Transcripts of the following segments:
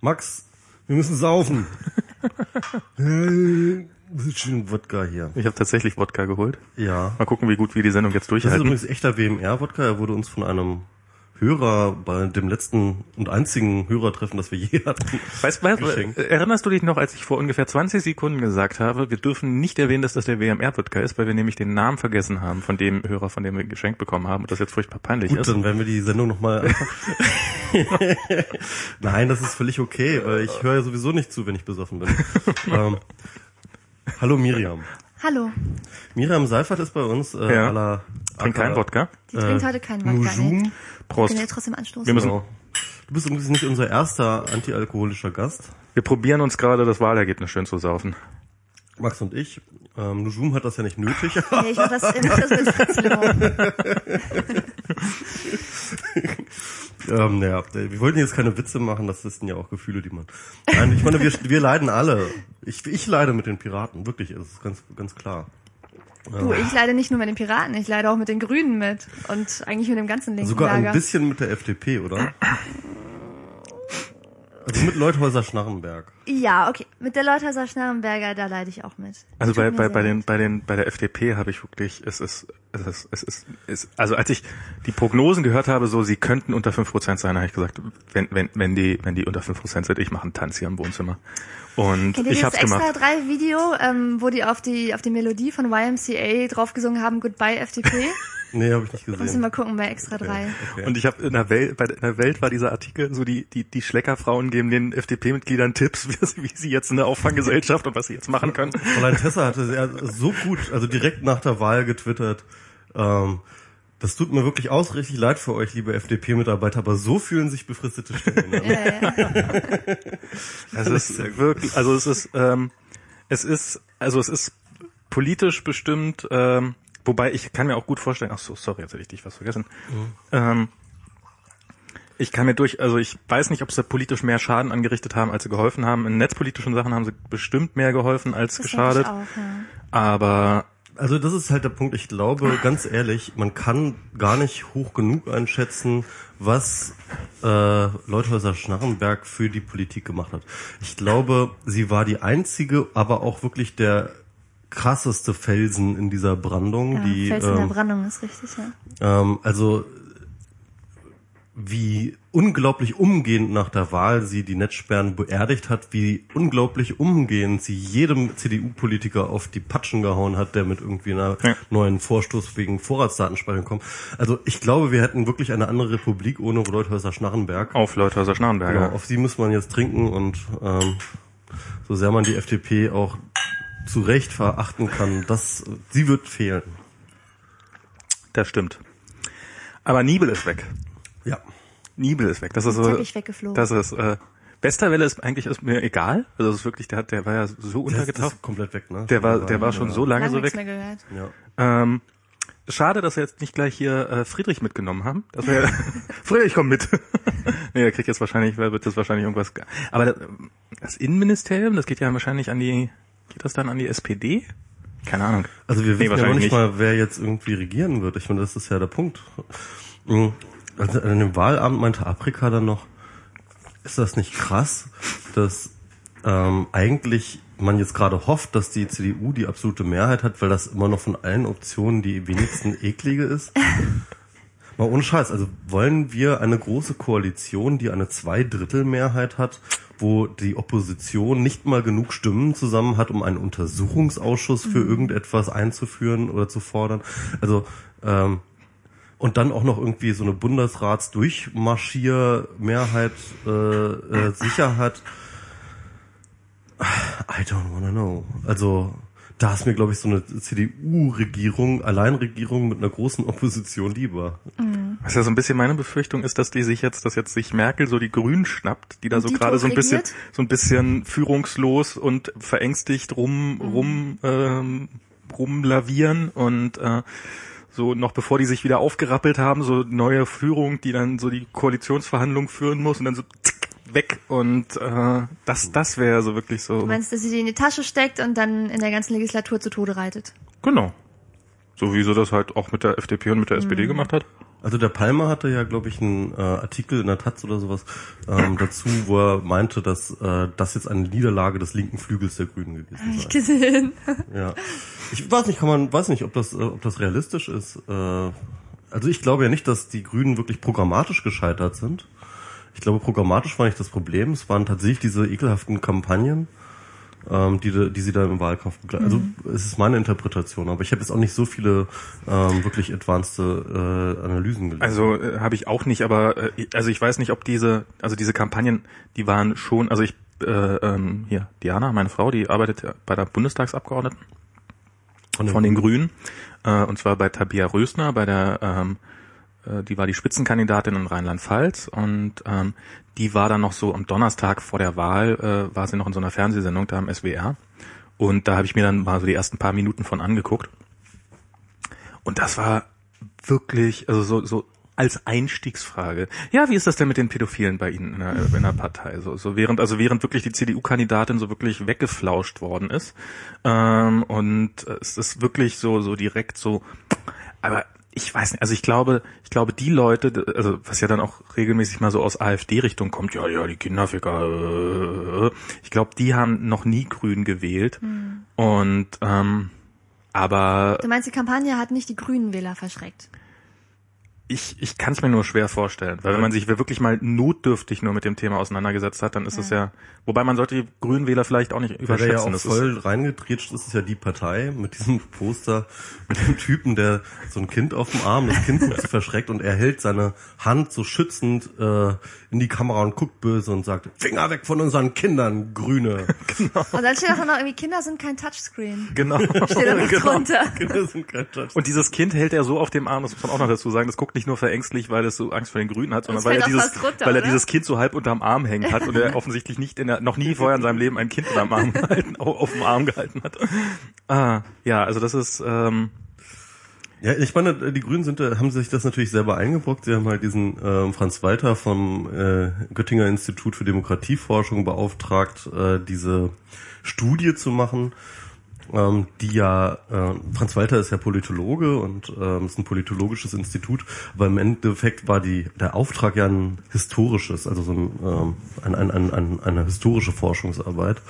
Max, wir müssen saufen. Schön Wodka hier. Ich habe tatsächlich Wodka geholt. Ja. Mal gucken, wie gut wir die Sendung jetzt Das ist durchhalten. übrigens echter WMR-Wodka. Er wurde uns von einem Hörer bei dem letzten und einzigen Hörertreffen, das wir je hatten. Weißt, weißt, erinnerst du dich noch, als ich vor ungefähr 20 Sekunden gesagt habe, wir dürfen nicht erwähnen, dass das der WMR-Wodka ist, weil wir nämlich den Namen vergessen haben von dem Hörer, von dem wir geschenkt bekommen haben und das jetzt furchtbar peinlich Gut, ist. dann werden wir die Sendung nochmal einfach... Nein, das ist völlig okay, weil ich höre ja sowieso nicht zu, wenn ich besoffen bin. ähm, hallo Miriam. Hallo. Miriam Seifert ist bei uns. Äh, Ja. à la- Trink keinen Wodka. Die trinkt heute keinen Wodka. Nujum. Nee. Prost. Können wir trotzdem anstoßen? Wir müssen, Genau. Du bist übrigens nicht unser erster antialkoholischer Gast. wir probieren uns gerade das Wahlergebnis schön zu saufen. Max und ich. Ähm, Nujum hat das ja nicht nötig. Nee, ich mach das, ich mach das mit Fritz-Limon. ähm, naja, wir wollten jetzt keine Witze machen, das sind ja auch Gefühle, die man. Nein, ich meine, wir, wir leiden alle. Ich, ich leide mit den Piraten, wirklich, das ist ganz, ganz klar. Du, ich leide nicht nur mit den Piraten, ich leide auch mit den Grünen mit. Und eigentlich mit dem ganzen linken Sogar Lager. ein bisschen mit der FDP, oder? Also mit Leuthäuser Schnarrenberg. Ja, okay. Mit der Leuthäuser Schnarrenberger, da leide ich auch mit. Also bei, bei, bei den, bei den, bei der FDP habe ich wirklich, es ist, es ist, es ist, es, also als ich die Prognosen gehört habe, so, sie könnten unter 5% sein, habe ich gesagt, wenn, wenn, wenn die, wenn die unter 5% sind, ich mache einen Tanz hier im Wohnzimmer. Und Kennt ihr ich das hab's extra gemacht. drei Video, ähm, wo die auf die auf die Melodie von YMCA draufgesungen haben, Goodbye FDP? Nee, habe ich nicht Muss ich gesehen. mal gucken bei extra drei. Okay. Und ich habe in der Welt, bei der in der Welt war dieser Artikel, so die, die, die Schleckerfrauen geben den FDP-Mitgliedern Tipps, wie, sie- wie sie jetzt in der Auffanggesellschaft und was sie jetzt machen können. Fräulein Tessa hatte sehr, so gut, also direkt nach der Wahl getwittert, ähm, das tut mir wirklich aus, richtig leid für euch, liebe FDP-Mitarbeiter, aber so fühlen sich befristete Stellen. an. Ja, ja. Also es ist wirklich, also es ist, ähm, es ist, also es ist politisch bestimmt, ähm, wobei ich kann mir auch gut vorstellen, ach so, sorry, jetzt hätte ich dich was vergessen. Ähm, ich kann mir durch, also ich weiß nicht, ob sie politisch mehr Schaden angerichtet haben, als sie geholfen haben. In netzpolitischen Sachen haben sie bestimmt mehr geholfen als Das geschadet. Ich auch, ja. Aber Also das ist halt der Punkt. Ich glaube, ganz ehrlich, man kann gar nicht hoch genug einschätzen, was äh, Leuthäuser Schnarrenberg für die Politik gemacht hat. Ich glaube, sie war die einzige, aber auch wirklich der krasseste Felsen in dieser Brandung, Ja, die Fels in der ähm, Brandung ist richtig, ja. ähm, also wie unglaublich umgehend nach der Wahl sie die Netzsperren beerdigt hat, wie unglaublich umgehend sie jedem CDU-Politiker auf die Patschen gehauen hat, der mit irgendwie einer Ja. neuen Vorstoß wegen Vorratsdatenspeicherung kommt. Also ich glaube, wir hätten wirklich eine andere Republik ohne Leuthäuser Schnarrenberg. auf Leuthäuser Schnarrenberger. Genau, auf sie muss man jetzt trinken und ähm, so sehr man die FDP auch zu Recht verachten kann, das, sie wird fehlen. Das stimmt. Aber Nibel ist weg. Ja. Nibel ist weg. Das ist Teppich weggeflogen. das ist, äh, Westerwelle ist eigentlich ist mir egal. Also es ist wirklich, der hat, der war ja so Der ist, untergetaucht. komplett weg, ne? Der war, der war schon so lange Lange so weg. mehr gehört. Ja. Ähm, schade, dass wir jetzt nicht gleich hier äh, Friedrich mitgenommen haben. Das wär, Friedrich, komm mit. nee, der kriegt jetzt wahrscheinlich, wird das wahrscheinlich irgendwas. ge- Aber das, das Innenministerium, das geht ja wahrscheinlich an die, geht das dann an die SPD? Keine Ahnung. Also wir Nee, wissen ja noch nicht, mal, wer jetzt irgendwie regieren wird. Ich meine, das ist ja der Punkt. Mhm. Also an dem Wahlabend meinte Afrika dann noch, ist das nicht krass, dass ähm, eigentlich man jetzt gerade hofft, dass die CDU die absolute Mehrheit hat, weil das immer noch von allen Optionen die wenigsten eklige ist? Mal ohne Scheiß, also wollen wir eine große Koalition, die eine Zweidrittelmehrheit hat, wo die Opposition nicht mal genug Stimmen zusammen hat, um einen Untersuchungsausschuss für irgendetwas einzuführen oder zu fordern? Also ähm, und dann auch noch irgendwie so eine Bundesratsdurchmarschiermehrheit äh, äh, sicher hat. I don't wanna know. Also da ist mir, glaube ich, so eine CDU-Regierung, Alleinregierung mit einer großen Opposition lieber. Was ja so ein bisschen meine Befürchtung ist, dass die sich jetzt, dass jetzt sich Merkel so die Grünen schnappt, die da Und so die gerade so ein bisschen, so ein bisschen führungslos und verängstigt rum, rum, ähm, rumlavieren und äh, so noch bevor die sich wieder aufgerappelt haben, so neue Führung, die dann so die Koalitionsverhandlungen führen muss und dann so weg und äh, das, das wäre so wirklich so. Du meinst, dass sie die in die Tasche steckt und dann in der ganzen Legislatur zu Tode reitet? Genau. So wie sie das halt auch mit der FDP und mit der SPD gemacht hat. Also der Palmer hatte ja, glaube ich, einen äh, Artikel in der Taz oder sowas ähm, dazu, wo er meinte, dass äh, das jetzt eine Niederlage des linken Flügels der Grünen gewesen Hab ich sei. gesehen. Ja. Ich weiß nicht, kann man, weiß nicht, ob das, äh, ob das realistisch ist. Äh, also ich glaube ja nicht, dass die Grünen wirklich programmatisch gescheitert sind. Ich glaube, programmatisch war nicht das Problem. Es waren tatsächlich diese ekelhaften Kampagnen, ähm, die, die sie da im Wahlkampf begleiten. Also es ist meine Interpretation, aber ich habe jetzt auch nicht so viele ähm, wirklich advanced äh, Analysen gelesen. Also äh, habe ich auch nicht, aber äh, also ich weiß nicht, ob diese, also diese Kampagnen, die waren schon, also ich äh, ähm, hier Diana, meine Frau, die arbeitet bei der Bundestagsabgeordneten von den Grünen, äh, und zwar bei Tabia Rösner, bei der, ähm, äh, die war die Spitzenkandidatin in Rheinland-Pfalz und ähm, die war dann noch so am Donnerstag vor der Wahl, äh, war sie noch in so einer Fernsehsendung da im SWR und da habe ich mir dann mal so die ersten paar Minuten von angeguckt und das war wirklich, also so, so als Einstiegsfrage. Ja, wie ist das denn mit den Pädophilen bei Ihnen in der, in der Partei? So, so während, also während wirklich die CDU-Kandidatin so wirklich weggeflauscht worden ist. Ähm, und es ist wirklich so, so direkt so, aber ich weiß nicht, also ich glaube, ich glaube, die Leute, also was ja dann auch regelmäßig mal so aus AfD-Richtung kommt, ja, ja, die Kinderficker, äh, ich glaube, die haben noch nie Grün gewählt. Und ähm, aber Du meinst, die Kampagne hat nicht die grünen Wähler verschreckt? Ich, ich kann es mir nur schwer vorstellen, weil wenn man sich wirklich mal notdürftig nur mit dem Thema auseinandergesetzt hat, dann ist es ja, wobei man sollte die Grünen Wähler vielleicht auch nicht da ja überschätzen. auch Das voll reingetretscht ist, ist ja die Partei mit diesem Poster, mit dem Typen, der so ein Kind auf dem Arm, das Kind guckt so verschreckt und er hält seine Hand so schützend äh, in die Kamera und guckt böse und sagt, Finger weg von unseren Kindern, Grüne. Und dann steht auch noch irgendwie, Kinder sind kein Touchscreen. genau. Steht da genau. drunter. Kinder sind kein Touch. Und dieses Kind hält er so auf dem Arm, das muss man auch noch dazu sagen, das guckt nicht nur verängstlich, weil es so Angst vor den Grünen hat, sondern weil er dieses, runter, weil er oder? dieses Kind so halb unterm Arm hängen hat und er offensichtlich nicht in der, noch nie vorher in seinem Leben ein Kind unterm Arm gehalten, auf, dem Arm gehalten hat. Ah, ja, also das ist, ähm, Ja, ich meine, die Grünen sind, da- haben sich das natürlich selber eingebrockt. Sie haben halt diesen ähm, Franz Walter vom äh, Göttinger Institut für Demokratieforschung beauftragt, äh, diese Studie zu machen, ähm, die ja, äh, Franz Walter ist ja Politologe und ähm, ist ein politologisches Institut, aber im Endeffekt war die der Auftrag ja ein historisches, also so ein, ähm, ein, ein, ein, ein, eine historische Forschungsarbeit.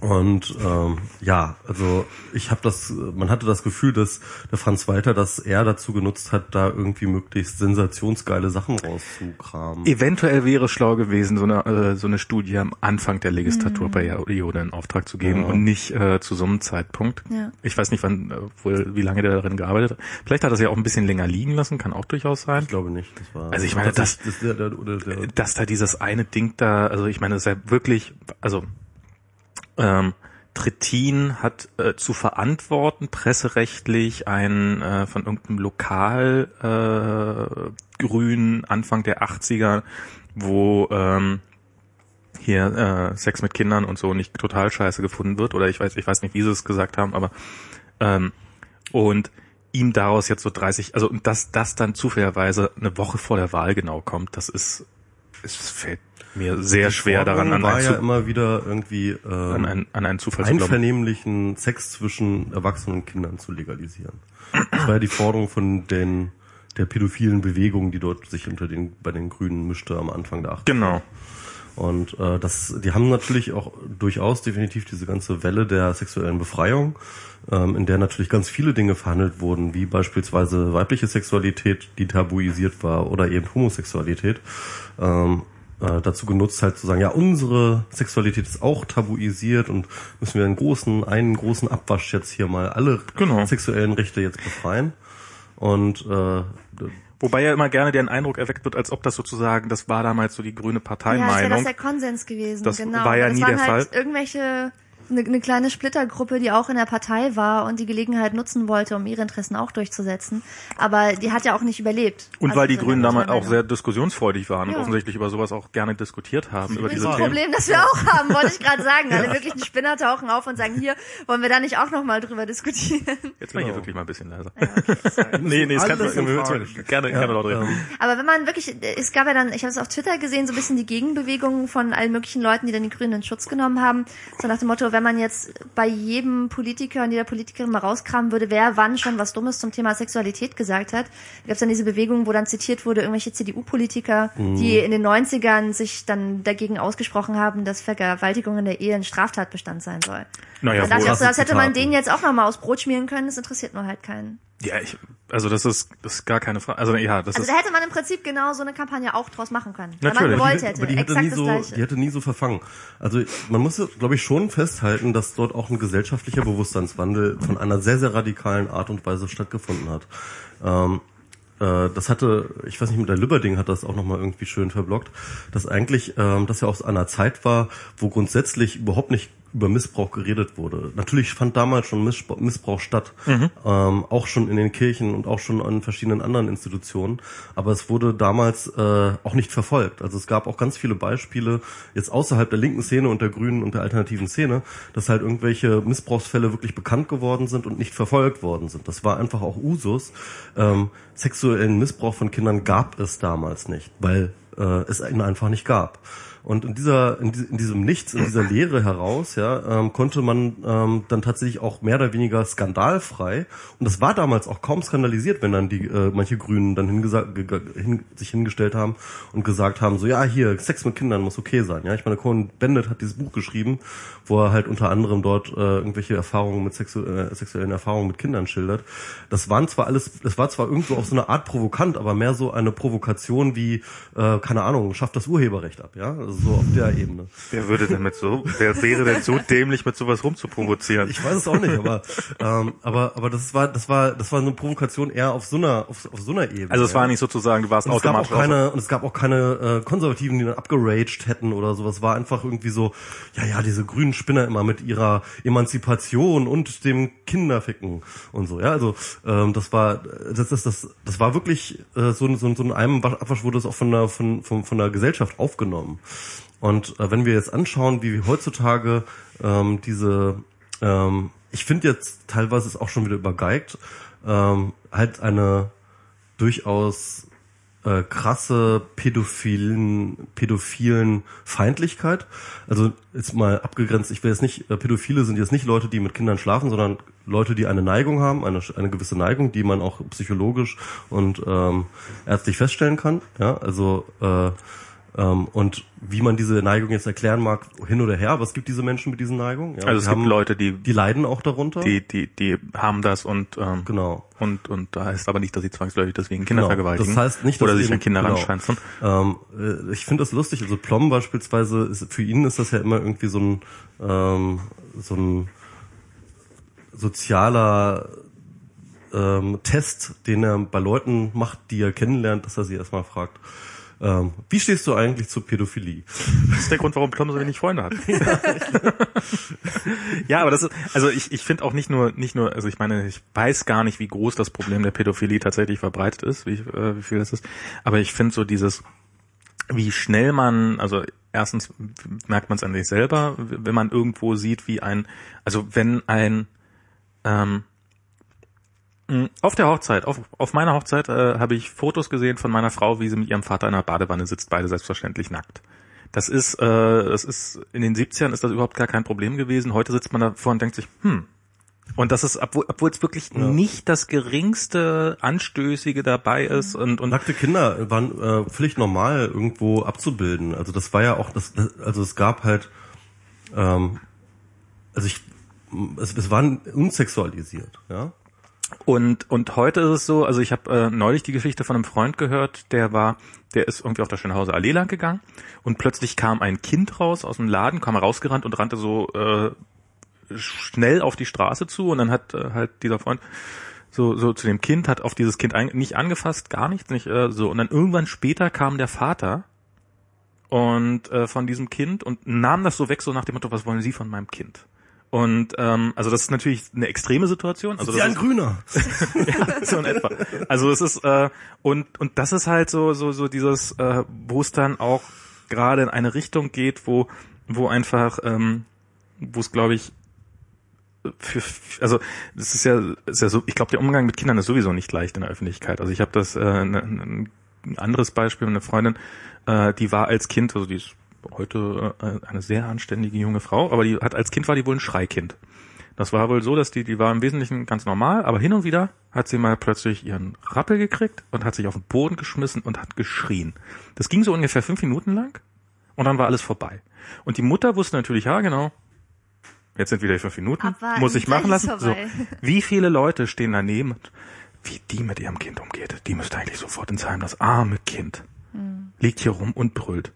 Und ähm, ja, also ich habe das, man hatte das Gefühl, dass der Franz Walter das eher dazu genutzt hat, da irgendwie möglichst sensationsgeile Sachen rauszukramen. Eventuell wäre es schlau gewesen, so eine, äh, so eine Studie am Anfang der Legislaturperiode in Auftrag zu geben Ja. und nicht äh, zu so einem Zeitpunkt. Ja. Ich weiß nicht, wann, äh, wohl, wie lange der darin gearbeitet hat. Vielleicht hat er es ja auch ein bisschen länger liegen lassen, kann auch durchaus sein. Ich glaube nicht. Das war Also ich meine, das- das, der, der, oder der, Dass da dieses eine Ding da, also ich meine, das ist ja wirklich, also ähm, Trittin hat äh, zu verantworten, presserechtlich ein äh, von irgendeinem Lokal äh, Grün Anfang der 80er, wo ähm, hier äh, Sex mit Kindern und so nicht total scheiße gefunden wird. Oder ich weiß ich weiß nicht wie sie es gesagt haben aber ähm, und ihm daraus jetzt so 30 also und dass das dann zufälligerweise eine Woche vor der Wahl genau kommt das ist es fällt mir sehr schwer daran an, war ja immer wieder irgendwie an, ähm, ein, an einen Zufall einvernehmlichen Sex zwischen Erwachsenen und Kindern zu legalisieren. Das war ja die Forderung von den der pädophilen Bewegung, die dort sich unter den bei den Grünen mischte am Anfang der 80er. Genau. Und äh, das, die haben natürlich auch durchaus definitiv diese ganze Welle der sexuellen Befreiung, ähm, in der natürlich ganz viele Dinge verhandelt wurden, wie beispielsweise weibliche Sexualität, die tabuisiert war, oder eben Homosexualität. Ähm, äh, dazu genutzt halt zu sagen, ja, unsere Sexualität ist auch tabuisiert und müssen wir einen großen, einen großen Abwasch jetzt hier mal alle Genau. sexuellen Rechte jetzt befreien. Und äh, Wobei ja immer gerne der Eindruck erweckt wird, als ob das sozusagen, das war damals so die grüne Ja, das wäre das der Konsens gewesen. Das genau. war ja das nie waren der halt Fall. irgendwelche eine, eine kleine Splittergruppe, die auch in der Partei war und die Gelegenheit nutzen wollte, um ihre Interessen auch durchzusetzen. Aber die hat ja auch nicht überlebt. und Also weil die Grünen damals auch sehr diskussionsfreudig waren und Ja. offensichtlich über sowas auch gerne diskutiert haben, über diese ist ein Themen. Problem, das wir auch haben, wollte ich gerade sagen. Alle wirklichen Spinner tauchen auf und sagen, hier, wollen wir da nicht auch nochmal drüber diskutieren? Jetzt war ich hier Genau. wirklich mal ein bisschen leiser. nee, nee, es kann gerne, gerne laut reden. ähm, Aber wenn man wirklich, es gab ja dann, ich habe es auf Twitter gesehen, so ein bisschen die Gegenbewegungen von allen möglichen Leuten, die dann die Grünen in Schutz genommen haben. So nach dem Motto, wenn man jetzt bei jedem Politiker und jeder Politikerin mal rauskramen würde, wer wann schon was Dummes zum Thema Sexualität gesagt hat, gab es dann diese Bewegung, wo dann zitiert wurde, irgendwelche CDU-Politiker, Mhm. die in den 90ern sich dann dagegen ausgesprochen haben, dass Vergewaltigung in der Ehe ein Straftatbestand sein soll. Naja, dachte ich, wohl. auch so, das hätte man denen jetzt auch noch mal aufs Brot schmieren können, das interessiert nur halt keinen. Ja, ich, also das ist, das ist gar keine Frage. Also ja, das Also ist. da hätte man im Prinzip genau so eine Kampagne auch draus machen können. Wenn man Natürlich. gewollt hätte. aber die hätte nie so, die hätte nie so verfangen. Also man muss, glaube ich, schon festhalten, dass dort auch ein gesellschaftlicher Bewusstseinswandel von einer sehr, sehr radikalen Art und Weise stattgefunden hat. Ähm, äh, das hatte, ich weiß nicht, mit der Libberding hat das auch nochmal irgendwie schön verblockt, dass eigentlich ähm, das ja aus einer Zeit war, wo grundsätzlich überhaupt nicht über Missbrauch geredet wurde. Natürlich fand damals schon Missbrauch, statt, ähm, auch schon in den Kirchen und auch schon an verschiedenen anderen Institutionen, aber es wurde damals äh, auch nicht verfolgt. Also es gab auch ganz viele Beispiele jetzt außerhalb der linken Szene und der grünen und der alternativen Szene, dass halt irgendwelche Missbrauchsfälle wirklich bekannt geworden sind und nicht verfolgt worden sind. Das war einfach auch Usus. Ähm, sexuellen Missbrauch von Kindern gab es damals nicht, weil äh, es ihn einfach nicht gab. Und in dieser, in, in diesem Nichts, in dieser Leere heraus, ja, ähm, konnte man ähm, dann tatsächlich auch mehr oder weniger skandalfrei. Und das war damals auch kaum skandalisiert, wenn dann die äh, manche Grünen dann hin, sich hingestellt haben und gesagt haben, so ja, hier Sex mit Kindern muss okay sein. Ja, ich meine, Cohen Bendit hat dieses Buch geschrieben, wo er halt unter anderem dort äh, irgendwelche Erfahrungen mit sexu äh, sexuellen Erfahrungen mit Kindern schildert. Das waren zwar alles, das war zwar irgendwo auf so eine Art provokant, aber mehr so eine Provokation wie, äh, keine Ahnung, schafft das Urheberrecht ab, ja, also so auf der Ebene. Wer würde denn mit so, wer wäre denn so dämlich, mit sowas rumzuprovozieren? Ich weiß es auch nicht, aber ähm, aber aber das war das war das war eine Provokation eher auf so einer auf, auf so einer Ebene. Also es ja. war nicht sozusagen, du warst Und es gab auch automatisch keine und es gab auch keine äh, Konservativen, die dann abgeraged hätten oder sowas. War einfach irgendwie so, ja ja, diese grünen Spinner immer mit ihrer Emanzipation und dem Kinderficken und so. Ja, also ähm, das war das das das das war wirklich äh, so so so in einem Abwasch wurde es auch von der von von, von der Gesellschaft aufgenommen. Und äh, wenn wir jetzt anschauen, wie heutzutage ähm, diese ähm, ich finde jetzt teilweise ist auch schon wieder übergeigt, ähm, halt eine durchaus äh, krasse pädophilen, pädophilen Feindlichkeit. Also jetzt mal abgegrenzt, ich will jetzt nicht, äh, Pädophile sind jetzt nicht Leute, die mit Kindern schlafen, sondern Leute, die eine Neigung haben, eine, eine gewisse Neigung, die man auch psychologisch und ähm, ärztlich feststellen kann. Ja, also äh, ähm, und wie man diese Neigung jetzt erklären mag, hin oder her, aber es gibt diese Menschen mit diesen Neigungen. Ja, Also es die gibt haben, Leute, die, die leiden auch darunter. die, die, die haben das und, ähm, genau. und, und da heißt aber nicht, dass sie zwangsläufig deswegen Kinder Genau. vergewaltigen. Das heißt nicht, dass oder sich an Kinder genau. ranschwänzen. Ähm, äh, ich finde das lustig. Also Plom beispielsweise, ist, für ihn ist das ja immer irgendwie so ein ähm, so ein sozialer ähm, Test, den er bei Leuten macht, die er kennenlernt, dass er sie erstmal fragt, ähm, wie stehst du eigentlich zur Pädophilie? Das ist der Grund, warum Plum so wenig Freunde hat. ja, aber das ist, also ich, ich finde auch nicht nur, nicht nur, also ich meine, ich weiß gar nicht, wie groß das Problem der Pädophilie tatsächlich verbreitet ist, wie, äh, wie viel das ist, aber ich finde so dieses, wie schnell man, also erstens merkt man es an sich selber, wenn man irgendwo sieht, wie ein, also wenn ein, ähm, auf der Hochzeit, auf, auf meiner Hochzeit äh, habe ich Fotos gesehen von meiner Frau, wie sie mit ihrem Vater in einer Badewanne sitzt, beide selbstverständlich nackt. Das ist, äh, das ist, in den 70ern ist das überhaupt gar kein Problem gewesen. Heute sitzt man davor und denkt sich, hm. Und das ist, obwohl, obwohl es wirklich nicht das geringste Anstößige dabei ist und, und Nackte Kinder waren äh, völlig normal irgendwo abzubilden. Also das war ja auch das, das also es gab halt ähm, also ich es, es waren unsexualisiert, ja. Und, und heute ist es so, also ich habe äh, neulich die Geschichte von einem Freund gehört, der war, der ist irgendwie auf der Schönhauser Allee lang gegangen und plötzlich kam ein Kind raus aus dem Laden, kam rausgerannt und rannte so äh, schnell auf die Straße zu und dann hat äh, halt dieser Freund so, so zu dem Kind, hat auf dieses Kind ein, nicht angefasst, gar nichts, nicht äh, so. Und dann irgendwann später kam der Vater und äh, von diesem Kind und nahm das so weg, so nach dem Motto, was wollen Sie von meinem Kind? Und ähm, also das ist natürlich eine extreme Situation. Also das ein ist, Grüner. ja, so in etwa. Also es ist äh, und und das ist halt so so so dieses, äh, wo es dann auch gerade in eine Richtung geht, wo wo einfach ähm, wo es glaube ich für, also das ist ja, ist ja so, ich glaube, der Umgang mit Kindern ist sowieso nicht leicht in der Öffentlichkeit. Also ich habe das äh, ne, ein anderes Beispiel, eine Freundin, äh, die war als Kind, also die ist heute äh, eine sehr anständige junge Frau, aber die hat als Kind war die wohl ein Schreikind. Das war wohl so, dass die, die war im Wesentlichen ganz normal, aber hin und wieder hat sie mal plötzlich ihren Rappel gekriegt und hat sich auf den Boden geschmissen und hat geschrien. Das ging so ungefähr fünf Minuten lang und dann war alles vorbei. Und die Mutter wusste natürlich, ja genau, jetzt sind wieder die fünf Minuten, Abwarten, muss ich machen lassen. So, wie viele Leute stehen daneben, wie die mit ihrem Kind umgeht, die müsste eigentlich sofort ins Heim, das arme Kind liegt hier rum und brüllt.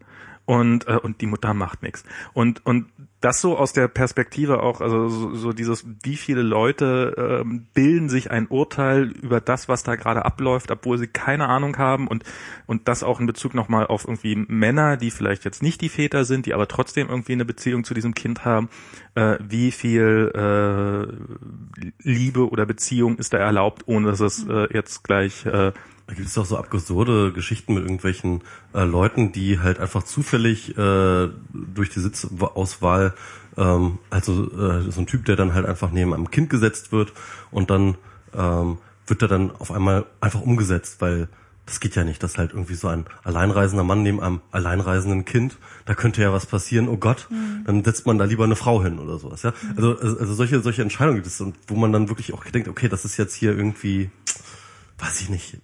Und, äh, und die Mutter macht nichts. Und, und das so aus der Perspektive auch, also so, so dieses, wie viele Leute ähm, bilden sich ein Urteil über das, was da gerade abläuft, obwohl sie keine Ahnung haben und, und das auch in Bezug nochmal auf irgendwie Männer, die vielleicht jetzt nicht die Väter sind, die aber trotzdem irgendwie eine Beziehung zu diesem Kind haben, äh, wie viel äh, Liebe oder Beziehung ist da erlaubt, ohne dass es äh, jetzt gleich äh, Da gibt es doch so absurde Geschichten mit irgendwelchen äh, Leuten, die halt einfach zufällig äh, durch die Sitzauswahl, ähm, also äh, so ein Typ, der dann halt einfach neben einem Kind gesetzt wird und dann ähm, wird er dann auf einmal einfach umgesetzt, weil das geht ja nicht, dass halt irgendwie so ein alleinreisender Mann neben einem alleinreisenden Kind, da könnte ja was passieren, oh Gott, dann setzt man da lieber eine Frau hin oder sowas, ja. Also, also also solche, solche Entscheidungen gibt es, wo man dann wirklich auch denkt, okay, das ist jetzt hier irgendwie, weiß ich nicht,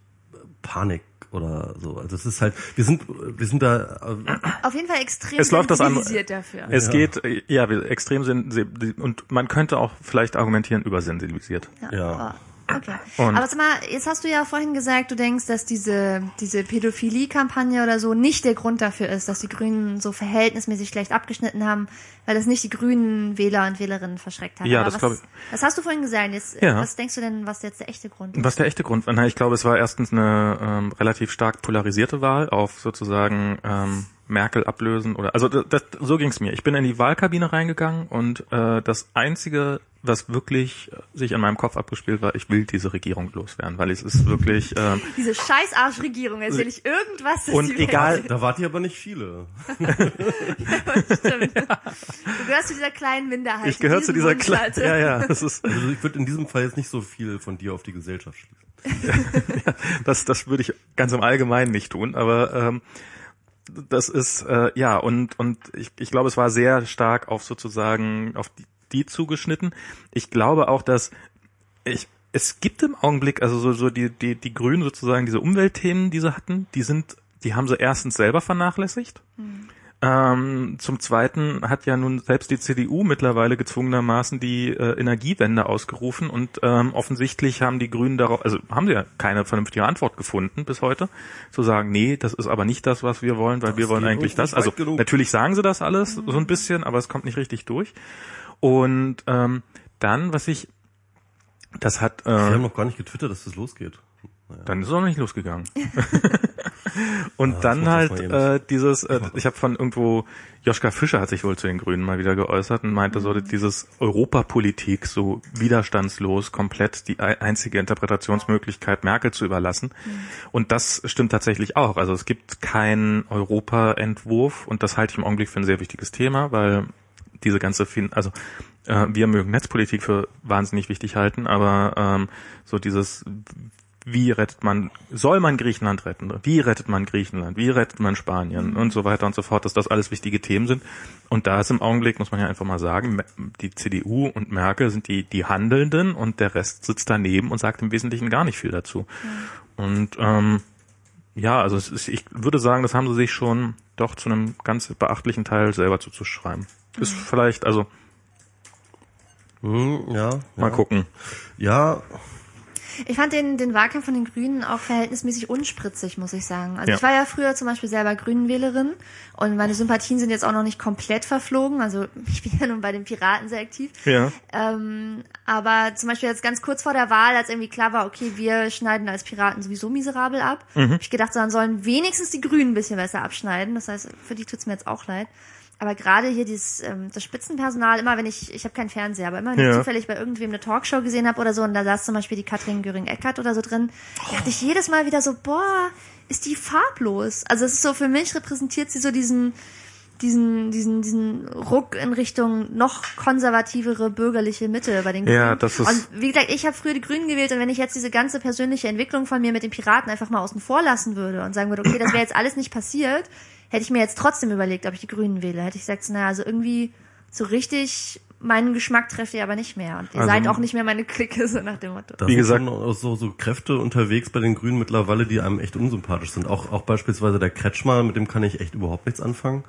Panik oder so. Also es ist halt, wir sind, wir sind da, äh, Auf jeden Fall extrem Es läuft das an- sensibilisiert dafür. Es geht, äh, ja, wir- extrem sen- und man könnte auch vielleicht argumentieren übersensibilisiert. Ja. Oh, Okay. Und- Aber sag mal, jetzt hast du ja vorhin gesagt, du denkst, dass diese, diese Pädophilie-Kampagne oder so nicht der Grund dafür ist, dass die Grünen so verhältnismäßig schlecht abgeschnitten haben, weil das nicht die grünen Wähler und Wählerinnen verschreckt hat. Ja, Aber das was, glaub ich. Das hast du vorhin gesagt. Jetzt, Ja. Was denkst du denn, was jetzt der echte Grund ist? Was der echte Grund war? Na, ich glaube, es war erstens eine ähm, relativ stark polarisierte Wahl auf sozusagen ähm, Merkel ablösen oder also das, das, so ging's mir. Ich bin in die Wahlkabine reingegangen und äh, das einzige, was wirklich äh, sich in meinem Kopf abgespielt war, ich will diese Regierung loswerden, weil es ist wirklich ähm, Diese scheiß Arschregierung, erzähl ich irgendwas, Und egal- sind. da wart ihr aber nicht viele. Stimmt. Du gehörst zu dieser kleinen Minderheit. ich gehöre die zu dieser kleinen, ja ja, das ist Also ich würde in diesem Fall jetzt nicht so viel von dir auf die Gesellschaft schließen. das, das würde ich ganz im Allgemeinen nicht tun, aber ähm, das ist äh, ja und und ich, ich glaube, es war sehr stark auf sozusagen auf die, die zugeschnitten. Ich glaube auch, dass ich es gibt im Augenblick also so so die die die Grünen sozusagen diese Umweltthemen, die sie hatten, die sind die haben sie erstens selber vernachlässigt. Ähm, zum Zweiten hat ja nun selbst die CDU mittlerweile gezwungenermaßen die äh, Energiewende ausgerufen und ähm, offensichtlich haben die Grünen darauf, also haben sie ja keine vernünftige Antwort gefunden bis heute, zu sagen, nee, das ist aber nicht das, was wir wollen, weil wir wollen eigentlich das. Also genug. natürlich sagen sie das alles so ein bisschen, aber es kommt nicht richtig durch. Und ähm, dann, was ich, das hat, Wir haben äh, noch gar nicht getwittert, dass das losgeht. dann ist es auch noch nicht losgegangen. Und Ja, dann halt äh, dieses, äh, ich habe von irgendwo, Joschka Fischer hat sich wohl zu den Grünen mal wieder geäußert und meinte so, dieses Europapolitik so widerstandslos komplett die ei- einzige Interpretationsmöglichkeit Merkel zu überlassen. Und das stimmt tatsächlich auch. Also es gibt keinen Europa-Entwurf und das halte ich im Augenblick für ein sehr wichtiges Thema, weil diese ganze, fin also äh, wir mögen Netzpolitik für wahnsinnig wichtig halten, aber ähm, so dieses wie rettet man, soll man Griechenland retten? Wie rettet man Griechenland? Wie rettet man Spanien? Und so weiter und so fort, dass das alles wichtige Themen sind. Und da ist im Augenblick, muss man ja einfach mal sagen, die CDU und Merkel sind die, die Handelnden und der Rest sitzt daneben und sagt im Wesentlichen gar nicht viel dazu. Und ähm, ja, also es ist, ich würde sagen, das haben sie sich schon doch zu einem ganz beachtlichen Teil selber zuzuschreiben. Ist vielleicht, also Hm, ja, mal ja. gucken. Ja, Ich fand den, den Wahlkampf von den Grünen auch verhältnismäßig unspritzig, muss ich sagen. Also Ja. ich war ja früher zum Beispiel selber Grünenwählerin und meine Sympathien sind jetzt auch noch nicht komplett verflogen. Also ich bin ja nun bei den Piraten sehr aktiv. Ja. Ähm, aber zum Beispiel jetzt ganz kurz vor der Wahl, als irgendwie klar war, okay, wir schneiden als Piraten sowieso miserabel ab, Mhm. hab ich gedacht, so, dann sollen wenigstens die Grünen ein bisschen besser abschneiden. Das heißt, für die tut's mir jetzt auch leid. Aber gerade hier dieses ähm, das Spitzenpersonal, immer wenn ich, ich habe keinen Fernseher, aber immer wenn Ja. ich zufällig bei irgendwem eine Talkshow gesehen habe oder so und da saß zum Beispiel die Katrin Göring-Eckert oder so drin, dachte ich jedes Mal wieder so, boah, ist die farblos. Also es ist so, für mich repräsentiert sie so diesen, diesen, diesen, diesen Ruck in Richtung noch konservativere bürgerliche Mitte bei den Grünen. Ja, das ist- Und wie gesagt, ich habe früher die Grünen gewählt und wenn ich jetzt diese ganze persönliche Entwicklung von mir mit den Piraten einfach mal außen vor lassen würde und sagen würde, okay, das wäre jetzt alles nicht passiert, hätte ich mir jetzt trotzdem überlegt, ob ich die Grünen wähle. Hätte ich gesagt, naja, also irgendwie so richtig meinen Geschmack trefft ihr aber nicht mehr. Und ihr Also- seid auch nicht mehr meine Clique, so nach dem Motto. Wie gesagt- so, so Kräfte unterwegs bei den Grünen mittlerweile, die einem echt unsympathisch sind. Auch, auch beispielsweise der Kretschmer, mit dem kann ich echt überhaupt nichts anfangen.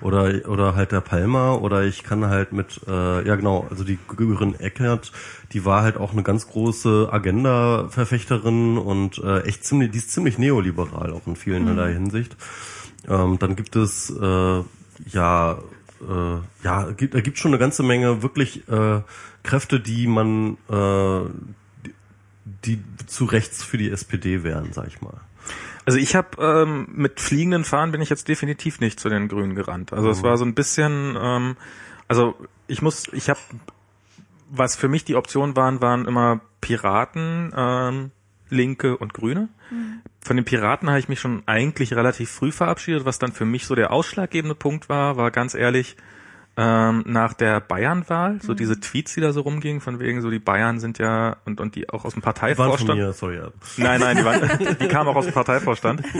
Oder, oder halt der Palmer. Oder ich kann halt mit, äh, ja genau, also die Görin Eckert, die war halt auch eine ganz große Agenda-Verfechterin und äh, echt ziemlich, die ist ziemlich neoliberal auch in vielerlei Hinsicht. Ähm, dann gibt es äh, ja äh, ja gibt, da gibt schon eine ganze Menge wirklich äh, Kräfte, die man äh, die, die zu rechts für die SPD wären, sag ich mal. Also ich habe ähm, mit fliegenden Fahnen bin ich jetzt definitiv nicht zu den Grünen gerannt. Also es war so ein bisschen, ähm, also ich muss, ich habe, was für mich die Optionen waren, waren immer Piraten, ähm, Linke und Grüne. Von den Piraten habe ich mich schon eigentlich relativ früh verabschiedet. Was dann für mich so der ausschlaggebende Punkt war, war ganz ehrlich ähm, nach der Bayernwahl, so diese Tweets, die da so rumgingen, von wegen so die Bayern sind ja und und die auch aus dem Die waren von Parteivorstand. mir, sorry. Ja. Nein, nein, die, waren, die kamen auch aus dem Parteivorstand.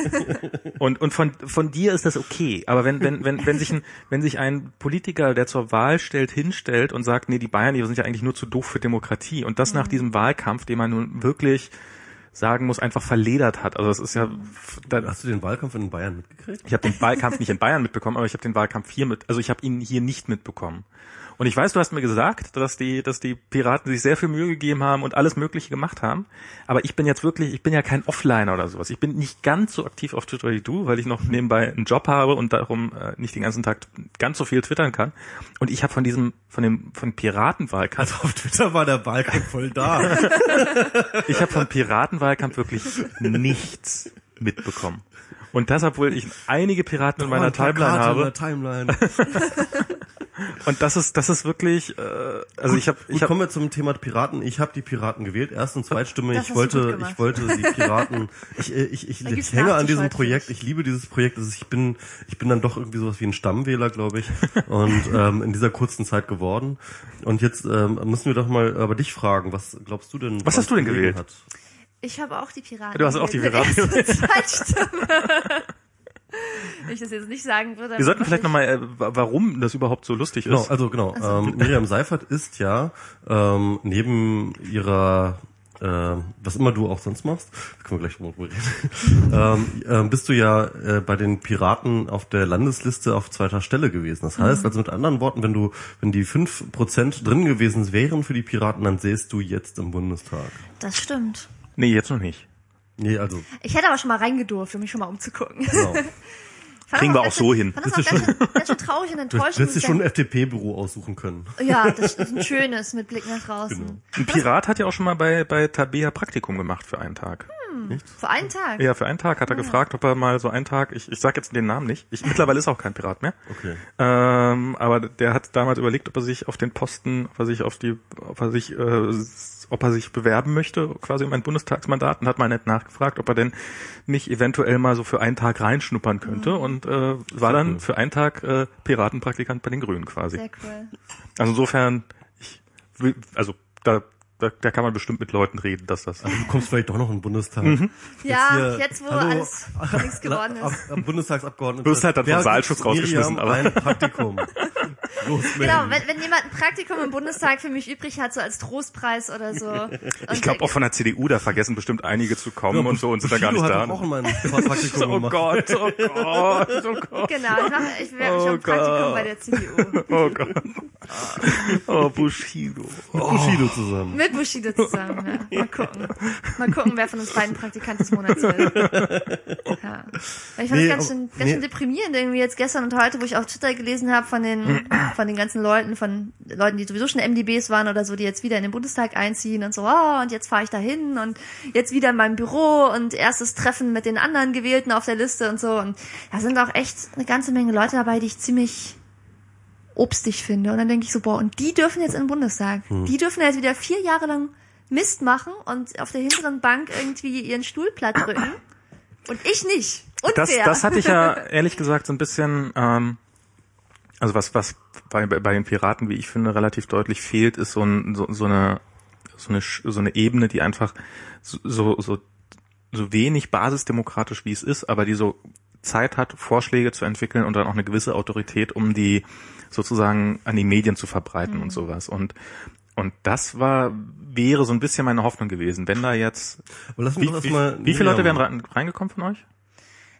Und, und von, von dir ist das okay. Aber wenn, wenn, wenn, wenn, sich ein, wenn sich ein Politiker, der zur Wahl stellt, hinstellt und sagt, nee, die Bayern, die sind ja eigentlich nur zu doof für Demokratie. Und das nach diesem Wahlkampf, den man nun wirklich sagen muss, einfach verledert hat. Also das ist ja, da, Hast du den Wahlkampf in Bayern mitgekriegt? ich habe den Wahlkampf nicht in Bayern mitbekommen, aber ich habe den Wahlkampf hier mit, also ich habe ihn hier nicht mitbekommen. Und ich weiß, du hast mir gesagt, dass die, dass die Piraten sich sehr viel Mühe gegeben haben und alles Mögliche gemacht haben. Aber ich bin jetzt wirklich, ich bin ja kein Offliner oder sowas. Ich bin nicht ganz so aktiv auf Twitter wie du, weil ich noch nebenbei einen Job habe und darum äh, nicht den ganzen Tag ganz so viel twittern kann. Und ich habe von diesem, von dem, von Piratenwahlkampf, Also auf Twitter war der Wahlkampf voll da. ich habe vom Piratenwahlkampf wirklich nichts mitbekommen. Und das, obwohl ich einige Piraten in meiner Timeline in habe. Timeline. Und das ist, das ist wirklich, äh, also ich habe, Gut, ich habe, kommen wir zum Thema Piraten. Ich habe die Piraten gewählt, Erst- und Zweitstimme. Das Ich gut wollte, ich wollte die Piraten. Ich, äh, ich, ich, ich, hänge an diesem Projekt. Ich liebe dieses Projekt. Also ich bin, ich bin dann doch irgendwie sowas wie ein Stammwähler, glaube ich, und ähm, in dieser kurzen Zeit geworden. Und jetzt ähm, müssen wir doch mal aber dich fragen. Was glaubst du denn? Was hast du denn gewählt? Hat? Ich habe auch die Piraten. Du hast auch die gewählt. Piraten Zweitstimme. Ich das jetzt nicht sagen würde. wir sollten vielleicht nochmal, äh, wa- warum das überhaupt so lustig Genau, ist. also genau. Ähm, Miriam Seifert ist ja ähm, neben ihrer äh, was immer du auch sonst machst, da können wir gleich drüber reden, ähm, ähm, bist du ja äh, bei den Piraten auf der Landesliste auf zweiter Stelle gewesen. Das heißt also mit anderen Worten, wenn du, wenn die 5% drin gewesen wären für die Piraten, dann sähst du jetzt im Bundestag. Das stimmt. Nee, jetzt noch nicht. Nee, also Ich hätte aber schon mal reingedurft, um mich schon mal umzugucken. genau. Kriegen wir auch so hin. Fand das auch ganz, schön, ganz schön traurig und Du enttäuschend. hättest dir schon ein FDP-Büro aussuchen können. ja, das ist ein schönes mit Blick nach draußen. Genau. Ein Pirat hat ja auch schon mal bei, bei Tabea Praktikum gemacht für einen Tag. Für einen Tag. Ja, für einen Tag hat er gefragt, ob er mal so einen Tag, ich, ich sag jetzt den Namen nicht, ich, mittlerweile ist er auch kein Pirat mehr. Okay. Ähm, aber der hat damals überlegt, ob er sich auf den Posten, ob er sich auf die, ob er sich, äh, ob er sich bewerben möchte, quasi um ein Bundestagsmandat und hat mal nett nachgefragt, ob er denn nicht eventuell mal so für einen Tag reinschnuppern könnte und äh, war dann für einen Tag äh, Piratenpraktikant bei den Grünen quasi. Sehr cool. Also insofern, ich will, also da, da, da kann man bestimmt mit Leuten reden, dass das. Du kommst vielleicht doch noch in den Bundestag. Ja, hier- jetzt wo Hallo. alles nichts geworden ist. ab Bundestagsabgeordneter. Du wirst halt dann vom Saalschutz rausgeschmissen, aber- ein Praktikum. Los, Genau, wenn, wenn jemand ein Praktikum im Bundestag für mich übrig hat, so als Trostpreis oder so. Und Ich glaube auch von der CDU, da vergessen bestimmt einige zu kommen und so und sind da gar nicht hat da. doch auch mal ein Praktikum Oh gemacht. Gott, oh Gott, oh Gott, Genau, ich, mache, ich werde Oh schon ein Praktikum Gott. bei der CDU. oh Gott. Oh, Bushido. Mit Bushido zusammen. Mit Bushido zusammen, ja. Mal gucken. Mal gucken, wer von uns beiden Praktikant des Monats wird. Ja. Ich fand Nee, es ganz schön, ganz nee. schön deprimierend irgendwie jetzt gestern und heute, wo ich auf Twitter gelesen habe von den, von den ganzen Leuten, von Leuten, die sowieso schon MDBs waren oder so, die jetzt wieder in den Bundestag einziehen und so, oh, und jetzt fahre ich da hin und jetzt wieder in meinem Büro und erstes Treffen mit den anderen Gewählten auf der Liste und so. Und da sind auch echt eine ganze Menge Leute dabei, die ich ziemlich obstig finde. Und dann denke ich so, boah, und die dürfen jetzt in den Bundestag. Die dürfen jetzt wieder vier Jahre lang Mist machen und auf der hinteren Bank irgendwie ihren Stuhl platt drücken. Und ich nicht. Das, Unfair. das hatte ich ja ehrlich gesagt so ein bisschen, ähm, also was, was bei, bei den Piraten, wie ich finde, relativ deutlich fehlt, ist so, ein, so, so eine so eine so eine Ebene, die einfach so so so, so wenig basisdemokratisch wie es ist, aber die so Zeit hat, Vorschläge zu entwickeln und dann auch eine gewisse Autorität, um die sozusagen an die Medien zu verbreiten Mhm. und sowas. Und und das war wäre so ein bisschen meine Hoffnung gewesen, wenn da jetzt Aber lass uns wie, doch wie, wie viele Leute wären rein, reingekommen von euch?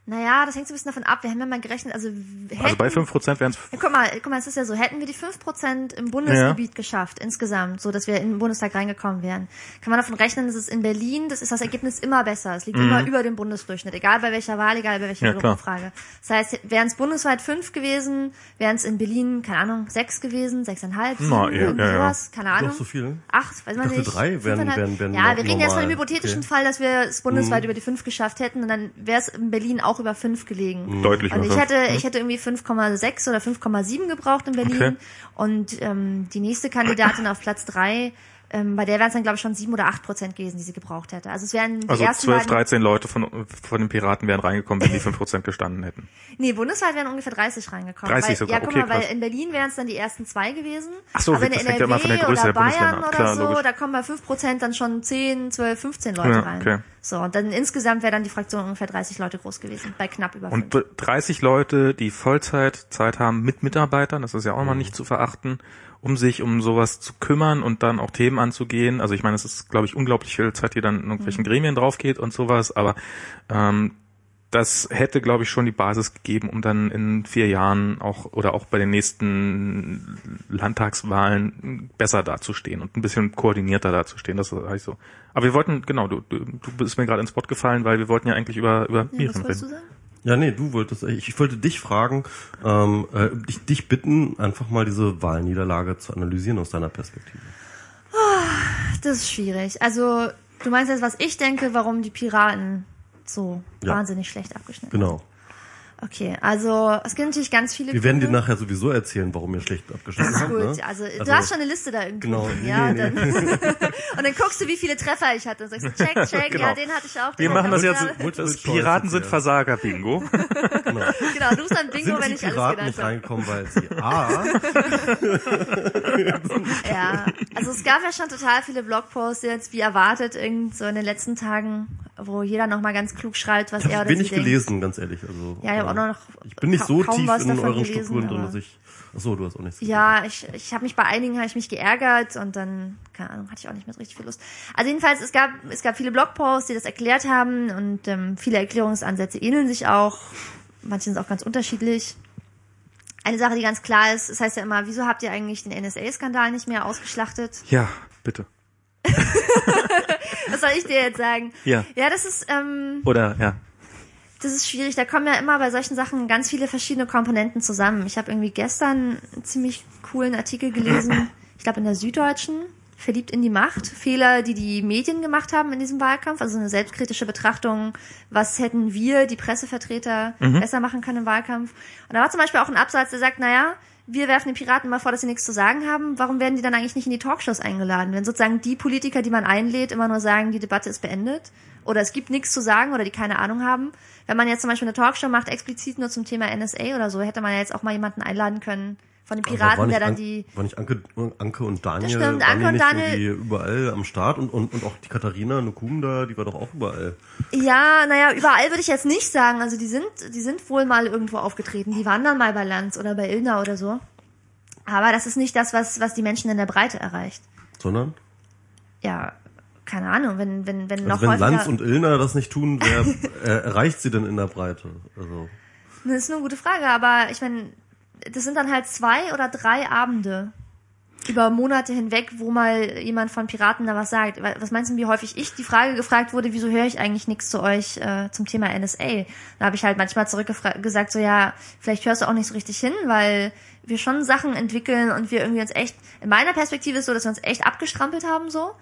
Naja, das hängt so ein bisschen davon ab. Wir haben ja mal gerechnet, also hätten, Also bei 5% wären es Ja, guck mal, guck mal, es ist ja so, hätten wir die 5% im Bundesgebiet geschafft, insgesamt, so dass wir in den Bundestag reingekommen wären, kann man davon rechnen, dass es in Berlin, das ist das Ergebnis immer besser. Es liegt immer über dem Bundesdurchschnitt, egal bei welcher Wahl, egal bei welcher Mhm. Ja. Umfrage. Das heißt, wären es bundesweit fünf gewesen, wären es in Berlin, keine Ahnung, sechs gewesen, sechseinhalb, sieben, Na, ja, ja, ja. keine Ahnung. Doch so viel? Acht, weiß man dachte, nicht. drei wären- Fünfeinhalb? wären- wären ja, wir reden jetzt von normal. dem hypothetischen Okay. Fall, dass wir es bundesweit über die fünf geschafft hätten und dann wäre es in Berlin auch über fünf gelegen. deutlich Und ich hätte, ich hätte irgendwie 5,6 oder 5,7 gebraucht in Berlin. Okay. Und ähm, die nächste Kandidatin auf Platz drei, ähm, bei der wären es dann, glaube ich, schon sieben oder acht Prozent gewesen, die sie gebraucht hätte. Also es wären Also ersten 12, beiden, 13 Leute von, von den Piraten wären reingekommen, wenn die 5% gestanden hätten. Nee, bundesweit wären ungefähr 30 reingekommen. 30 weil, sogar, Ja, guck okay, mal, weil krass. in Berlin wären es dann die ersten zwei gewesen. Ach so, aber in das hängt ja immer von der NRW Größe oder der Bundesländer Bayern ab. oder Klar, so, logisch. da kommen bei 5 Prozent dann schon 10, 12, 15 Leute Ja, rein. okay. So, und dann insgesamt wäre dann die Fraktion ungefähr 30 Leute groß gewesen, bei knapp über 5. Und 30 Leute, die Vollzeit Zeit haben mit Mitarbeitern, das ist ja auch mal nicht zu verachten, um sich um sowas zu kümmern und dann auch Themen anzugehen. Also ich meine, es ist, glaube ich, unglaublich viel Zeit, die dann in irgendwelchen Gremien drauf geht und sowas, aber ähm, das hätte, glaube ich, schon die Basis gegeben, um dann in vier Jahren auch oder auch bei den nächsten Landtagswahlen besser dazustehen und ein bisschen koordinierter dazustehen. Das ist eigentlich so. Aber wir wollten, genau, du, du, bist mir gerade ins Wort gefallen, weil wir wollten ja eigentlich über, über ja, Miriam reden. Ja, nee, du wolltest, ich, ich wollte dich fragen, ähm, äh, dich, dich bitten, einfach mal diese Wahlniederlage zu analysieren aus deiner Perspektive. Das ist schwierig. Also, du meinst jetzt, was ich denke, warum die Piraten so Ja. wahnsinnig schlecht abgeschnitten Genau. Okay, also es gibt natürlich ganz viele Wir werden dir nachher sowieso erzählen, warum ihr schlecht abgeschnitten habt. Gut, Ne? also, du Also- hast schon eine Liste da irgendwie. Genau, ja, nee, und, nee, dann, und dann guckst du, wie viele Treffer ich hatte und sagst, check, check, Genau. ja, den hatte ich auch. Wir machen das ich jetzt, das Piraten sind. Versager, Bingo. Genau, du bist dann Bingo, Sind wenn ich alles Piraten genannt nicht habe. reingekommen, weil sie A, Ja, also es gab ja schon total viele Blogposts jetzt, wie erwartet, irgend so in den letzten Tagen, wo jeder nochmal ganz klug schreibt, was ich er habe oder wenig sie denkt. gelesen, ganz ehrlich. Also, Ja, ich auch noch Ich bin nicht so tief in euren gelesen, Strukturen drin, dass ich. Achso, du hast auch nichts Ja, ich, ich habe mich bei einigen habe ich mich geärgert und dann, keine Ahnung, hatte ich auch nicht mehr richtig viel Lust. Also jedenfalls, es gab, es gab viele Blogposts, die das erklärt haben und ähm, viele Erklärungsansätze ähneln sich auch. Manche sind auch ganz unterschiedlich. Eine Sache, die ganz klar ist, es heißt ja immer, wieso habt ihr eigentlich den NSA-Skandal nicht mehr ausgeschlachtet? Ja, bitte. Was soll ich dir jetzt sagen? Ja. Ja, das ist, ähm, Oder, ja. Das ist schwierig. Da kommen ja immer bei solchen Sachen ganz viele verschiedene Komponenten zusammen. Ich habe irgendwie gestern einen ziemlich coolen Artikel gelesen, ich glaube in der Süddeutschen, verliebt in die Macht, Fehler, die die Medien gemacht haben in diesem Wahlkampf, also eine selbstkritische Betrachtung, was hätten wir, die Pressevertreter, besser machen können im Wahlkampf. Und da war zum Beispiel auch ein Absatz, der sagt, naja, wir werfen den Piraten mal vor, dass sie nichts zu sagen haben. Warum werden die dann eigentlich nicht in die Talkshows eingeladen? Wenn sozusagen die Politiker, die man einlädt, immer nur sagen, die Debatte ist beendet oder es gibt nichts zu sagen oder die keine Ahnung haben. Wenn man jetzt zum Beispiel eine Talkshow macht, explizit nur zum Thema NSA oder so, hätte man ja jetzt auch mal jemanden einladen können von den Piraten, der dann An- die... War nicht Anke, Anke und Daniel, Das stimmt, Anke und Daniel- überall am Start und, und, und auch die Katharina Nukum da, die war doch auch überall. Ja, naja, überall würde ich jetzt nicht sagen. Also die sind, die sind wohl mal irgendwo aufgetreten. Die waren dann mal bei Lanz oder bei Ilna oder so. Aber das ist nicht das, was, was die Menschen in der Breite erreicht. Sondern? Ja, keine Ahnung, wenn, wenn, wenn noch Also wenn. Lanz und Illner das nicht tun, wer äh, erreicht sie denn in der Breite? Also Das ist eine gute Frage, aber ich meine, das sind dann halt zwei oder drei Abende über Monate hinweg, wo mal jemand von Piraten da was sagt. Was meinst du, wie häufig ich die Frage gefragt wurde, wieso höre ich eigentlich nichts zu euch äh, zum Thema NSA? Da habe ich halt manchmal zurückgesagt, so ja, vielleicht hörst du auch nicht so richtig hin, weil wir schon Sachen entwickeln und wir irgendwie uns echt, in meiner Perspektive ist so, dass wir uns echt abgestrampelt haben so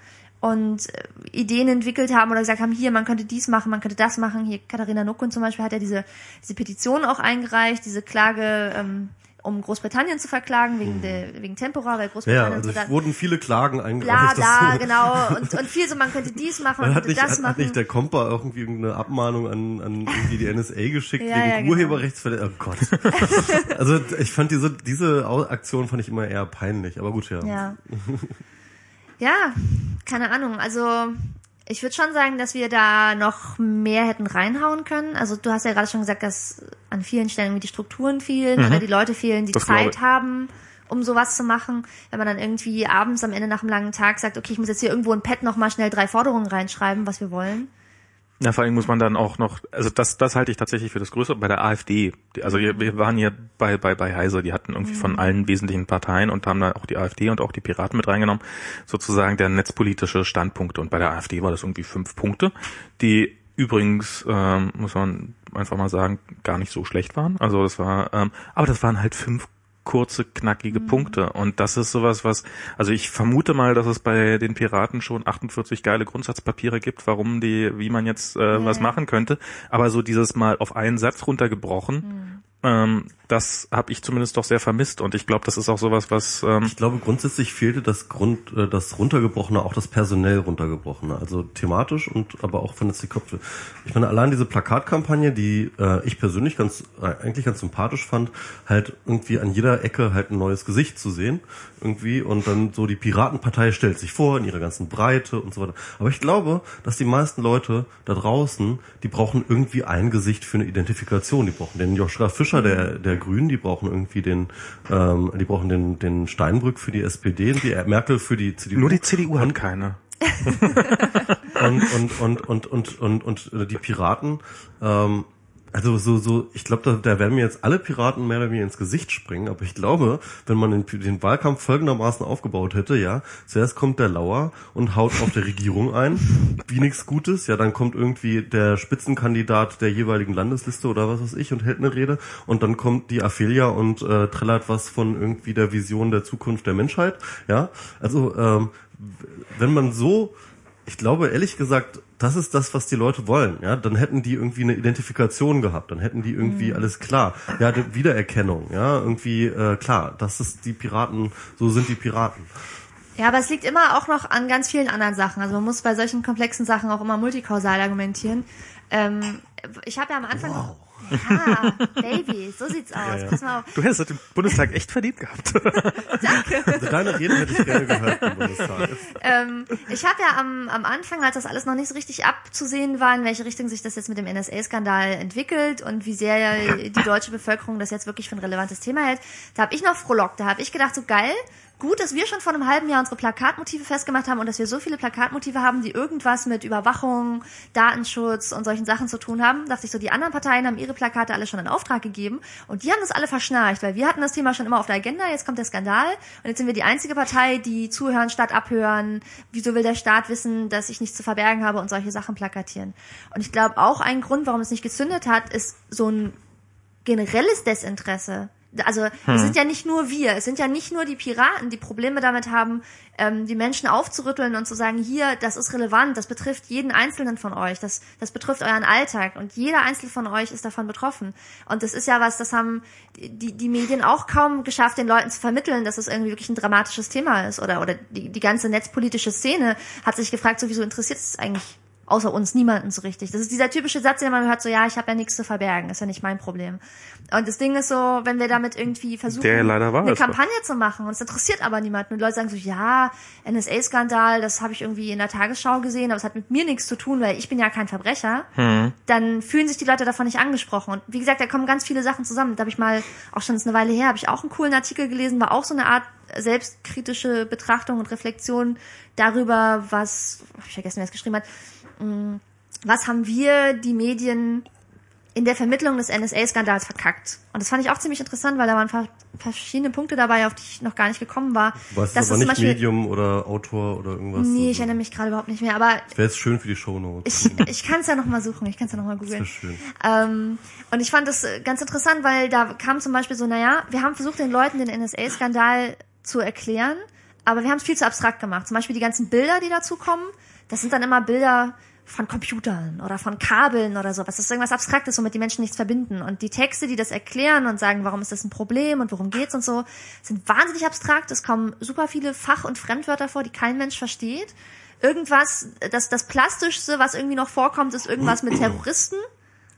und äh, Ideen entwickelt haben oder gesagt haben, hier, man könnte dies machen, man könnte das machen. Hier, Katharina Nuckun zum Beispiel hat ja diese, diese Petition auch eingereicht, diese Klage, ähm, um Großbritannien zu verklagen, wegen, der, wegen Tempora, weil ja, Großbritannien also so es wurden viele Klagen bla eingereicht. bla, dass- genau. Und, und viel so, man könnte dies machen, man Hat könnte nicht, das hat, hat machen. nicht der Kompa irgendwie irgendeine Abmahnung an, an irgendwie die NSA geschickt Ja, wegen ja, genau. Urheberrechtsverletzung? Oh Gott. also ich fand diese, diese Aktion fand ich immer eher peinlich, aber gut, ja. Ja. Ja, keine Ahnung. Also Ich würde schon sagen, dass wir da noch mehr hätten reinhauen können. Also du hast ja gerade schon gesagt, dass an vielen Stellen die Strukturen fehlen oder die Leute fehlen, die Mhm. Das Zeit haben, um sowas zu machen. Wenn man dann irgendwie abends am Ende nach einem langen Tag sagt, okay, ich muss jetzt hier irgendwo ein Pad noch mal schnell drei Forderungen reinschreiben, was wir wollen. Ja, vor allem muss man dann auch noch, also das, das halte ich tatsächlich für das Größere bei der AfD. Also wir, wir waren hier bei, bei, bei Heise, die hatten irgendwie von allen wesentlichen Parteien und haben da auch die AfD und auch die Piraten mit reingenommen, sozusagen der netzpolitische Standpunkte. Und bei der AfD war das irgendwie fünf Punkte, die übrigens, ähm, muss man einfach mal sagen, gar nicht so schlecht waren. Also das war, ähm, aber das waren halt fünf kurze, knackige Punkte. Und das ist sowas, was, also ich vermute mal, dass es bei den Piraten schon 48 geile Grundsatzpapiere gibt, warum die, wie man jetzt äh, was ja. machen könnte. Aber so dieses Mal auf einen Satz runtergebrochen, ähm, das habe ich zumindest doch sehr vermisst. Und ich glaube, das ist auch sowas, was ähm, Ich glaube, grundsätzlich fehlte das Grund, äh, das runtergebrochene, auch das personell runtergebrochene, also thematisch und aber auch von der Köpfe. Ich meine, allein diese Plakatkampagne, die äh, ich persönlich ganz äh, eigentlich ganz sympathisch fand, halt irgendwie an jeder Ecke halt ein neues Gesicht zu sehen, irgendwie und dann so die Piratenpartei stellt sich vor in ihrer ganzen Breite und so weiter. Aber ich glaube, dass die meisten Leute da draußen, die brauchen irgendwie ein Gesicht für eine Identifikation. Die brauchen den Joschka Fischer der der Grünen, die brauchen irgendwie den, ähm, die brauchen den den Steinbrück für die SPD, die Merkel für die CDU. nur die CDU hat keine. und und und und und und, und, äh, die Piraten. Ähm, also so so, ich glaube, da, da werden mir jetzt alle Piraten mehr oder weniger ins Gesicht springen. Aber ich glaube, wenn man den, den Wahlkampf folgendermaßen aufgebaut hätte, ja, zuerst kommt der Lauer und haut auf der Regierung ein, wie nichts Gutes. Ja, dann kommt irgendwie der Spitzenkandidat der jeweiligen Landesliste oder was weiß ich und hält eine Rede. Und dann kommt die Aphelia und äh, trällert was von irgendwie der Vision der Zukunft der Menschheit. Ja, also ähm, wenn man so ich glaube ehrlich gesagt, das ist das, was die Leute wollen. Ja, dann hätten die irgendwie eine Identifikation gehabt, dann hätten die irgendwie alles klar. Ja, die Wiedererkennung. Ja, irgendwie äh, klar. Das ist die Piraten. So sind die Piraten. Ja, aber es liegt immer auch noch an ganz vielen anderen Sachen. Also man muss bei solchen komplexen Sachen auch immer multikausal argumentieren. Ähm, ich habe ja am Anfang Wow. Ja, Baby, so sieht's aus. Pass mal auf. Du hättest im Bundestag echt verdient gehabt. Also deine Rede hätte ich gerne gehört im Bundestag. Ähm, ich habe ja am, am Anfang, als das alles noch nicht so richtig abzusehen war, in welche Richtung sich das jetzt mit dem NSA-Skandal entwickelt und wie sehr ja die deutsche Bevölkerung das jetzt wirklich für ein relevantes Thema hält, da habe ich noch frohlockt. Da habe ich gedacht, so geil, gut, dass wir schon vor einem halben Jahr unsere Plakatmotive festgemacht haben und dass wir so viele Plakatmotive haben, die irgendwas mit Überwachung, Datenschutz und solchen Sachen zu tun haben. Dachte ich so, die anderen Parteien haben ihre Plakate alle schon in Auftrag gegeben und die haben das alle verschnarcht, weil wir hatten das Thema schon immer auf der Agenda, jetzt kommt der Skandal und jetzt sind wir die einzige Partei, die zuhören statt abhören. Wieso will der Staat wissen, dass ich nichts zu verbergen habe und solche Sachen plakatieren? Und ich glaube auch ein Grund, warum es nicht gezündet hat, ist so ein generelles Desinteresse. Also es sind ja nicht nur wir, es sind ja nicht nur die Piraten, die Probleme damit haben, ähm, die Menschen aufzurütteln und zu sagen, hier, das ist relevant, das betrifft jeden Einzelnen von euch, das, das betrifft euren Alltag und jeder Einzelne von euch ist davon betroffen. Und das ist ja was, das haben die, die Medien auch kaum geschafft, den Leuten zu vermitteln, dass es irgendwie wirklich ein dramatisches Thema ist. Oder, oder die, die ganze netzpolitische Szene hat sich gefragt, so wieso interessiert es eigentlich außer uns niemanden so richtig. Das ist dieser typische Satz, den man hört, so ja, ich habe ja nichts zu verbergen, ist ja nicht mein Problem. Und das Ding ist so, wenn wir damit irgendwie versuchen, war eine. Kampagne zu machen und es interessiert aber niemanden und Leute sagen so, ja, NSA-Skandal, das habe ich irgendwie in der Tagesschau gesehen, aber es hat mit mir nichts zu tun, weil ich bin ja kein Verbrecher, Hm. dann fühlen sich die Leute davon nicht angesprochen. Und wie gesagt, da kommen ganz viele Sachen zusammen. Da habe ich mal, auch schon ist eine Weile her, habe ich auch einen coolen Artikel gelesen, war auch so eine Art selbstkritische Betrachtung und Reflexion darüber, was, hab ich vergessen, wer es geschrieben hat, was haben wir, die Medien, in der Vermittlung des NSA-Skandals verkackt. Und das fand ich auch ziemlich interessant, weil da waren ver- verschiedene Punkte dabei, auf die ich noch gar nicht gekommen war. Du weißt Das aber ist zum nicht Beispiel- Medium oder Autor oder irgendwas. Nee, ich also, erinnere mich gerade überhaupt nicht mehr, aber Wäre jetzt schön für die Shownotes. ich, ich kann es ja noch mal suchen, ich kann es ja noch mal Das googeln. schön. Ähm, und ich fand das äh, ganz interessant, weil da kam zum Beispiel so, naja, wir haben versucht, den Leuten den NSA-Skandal zu erklären, aber wir haben es viel zu abstrakt gemacht. Zum Beispiel die ganzen Bilder, die dazu kommen, das sind dann immer Bilder von Computern oder von Kabeln oder sowas. Das ist irgendwas Abstraktes, womit die Menschen nichts verbinden. Und die Texte, die das erklären und sagen, warum ist das ein Problem und worum geht's und so, sind wahnsinnig abstrakt. Es kommen super viele Fach- und Fremdwörter vor, die kein Mensch versteht. Irgendwas, das, das Plastischste, was irgendwie noch vorkommt, ist irgendwas mit Terroristen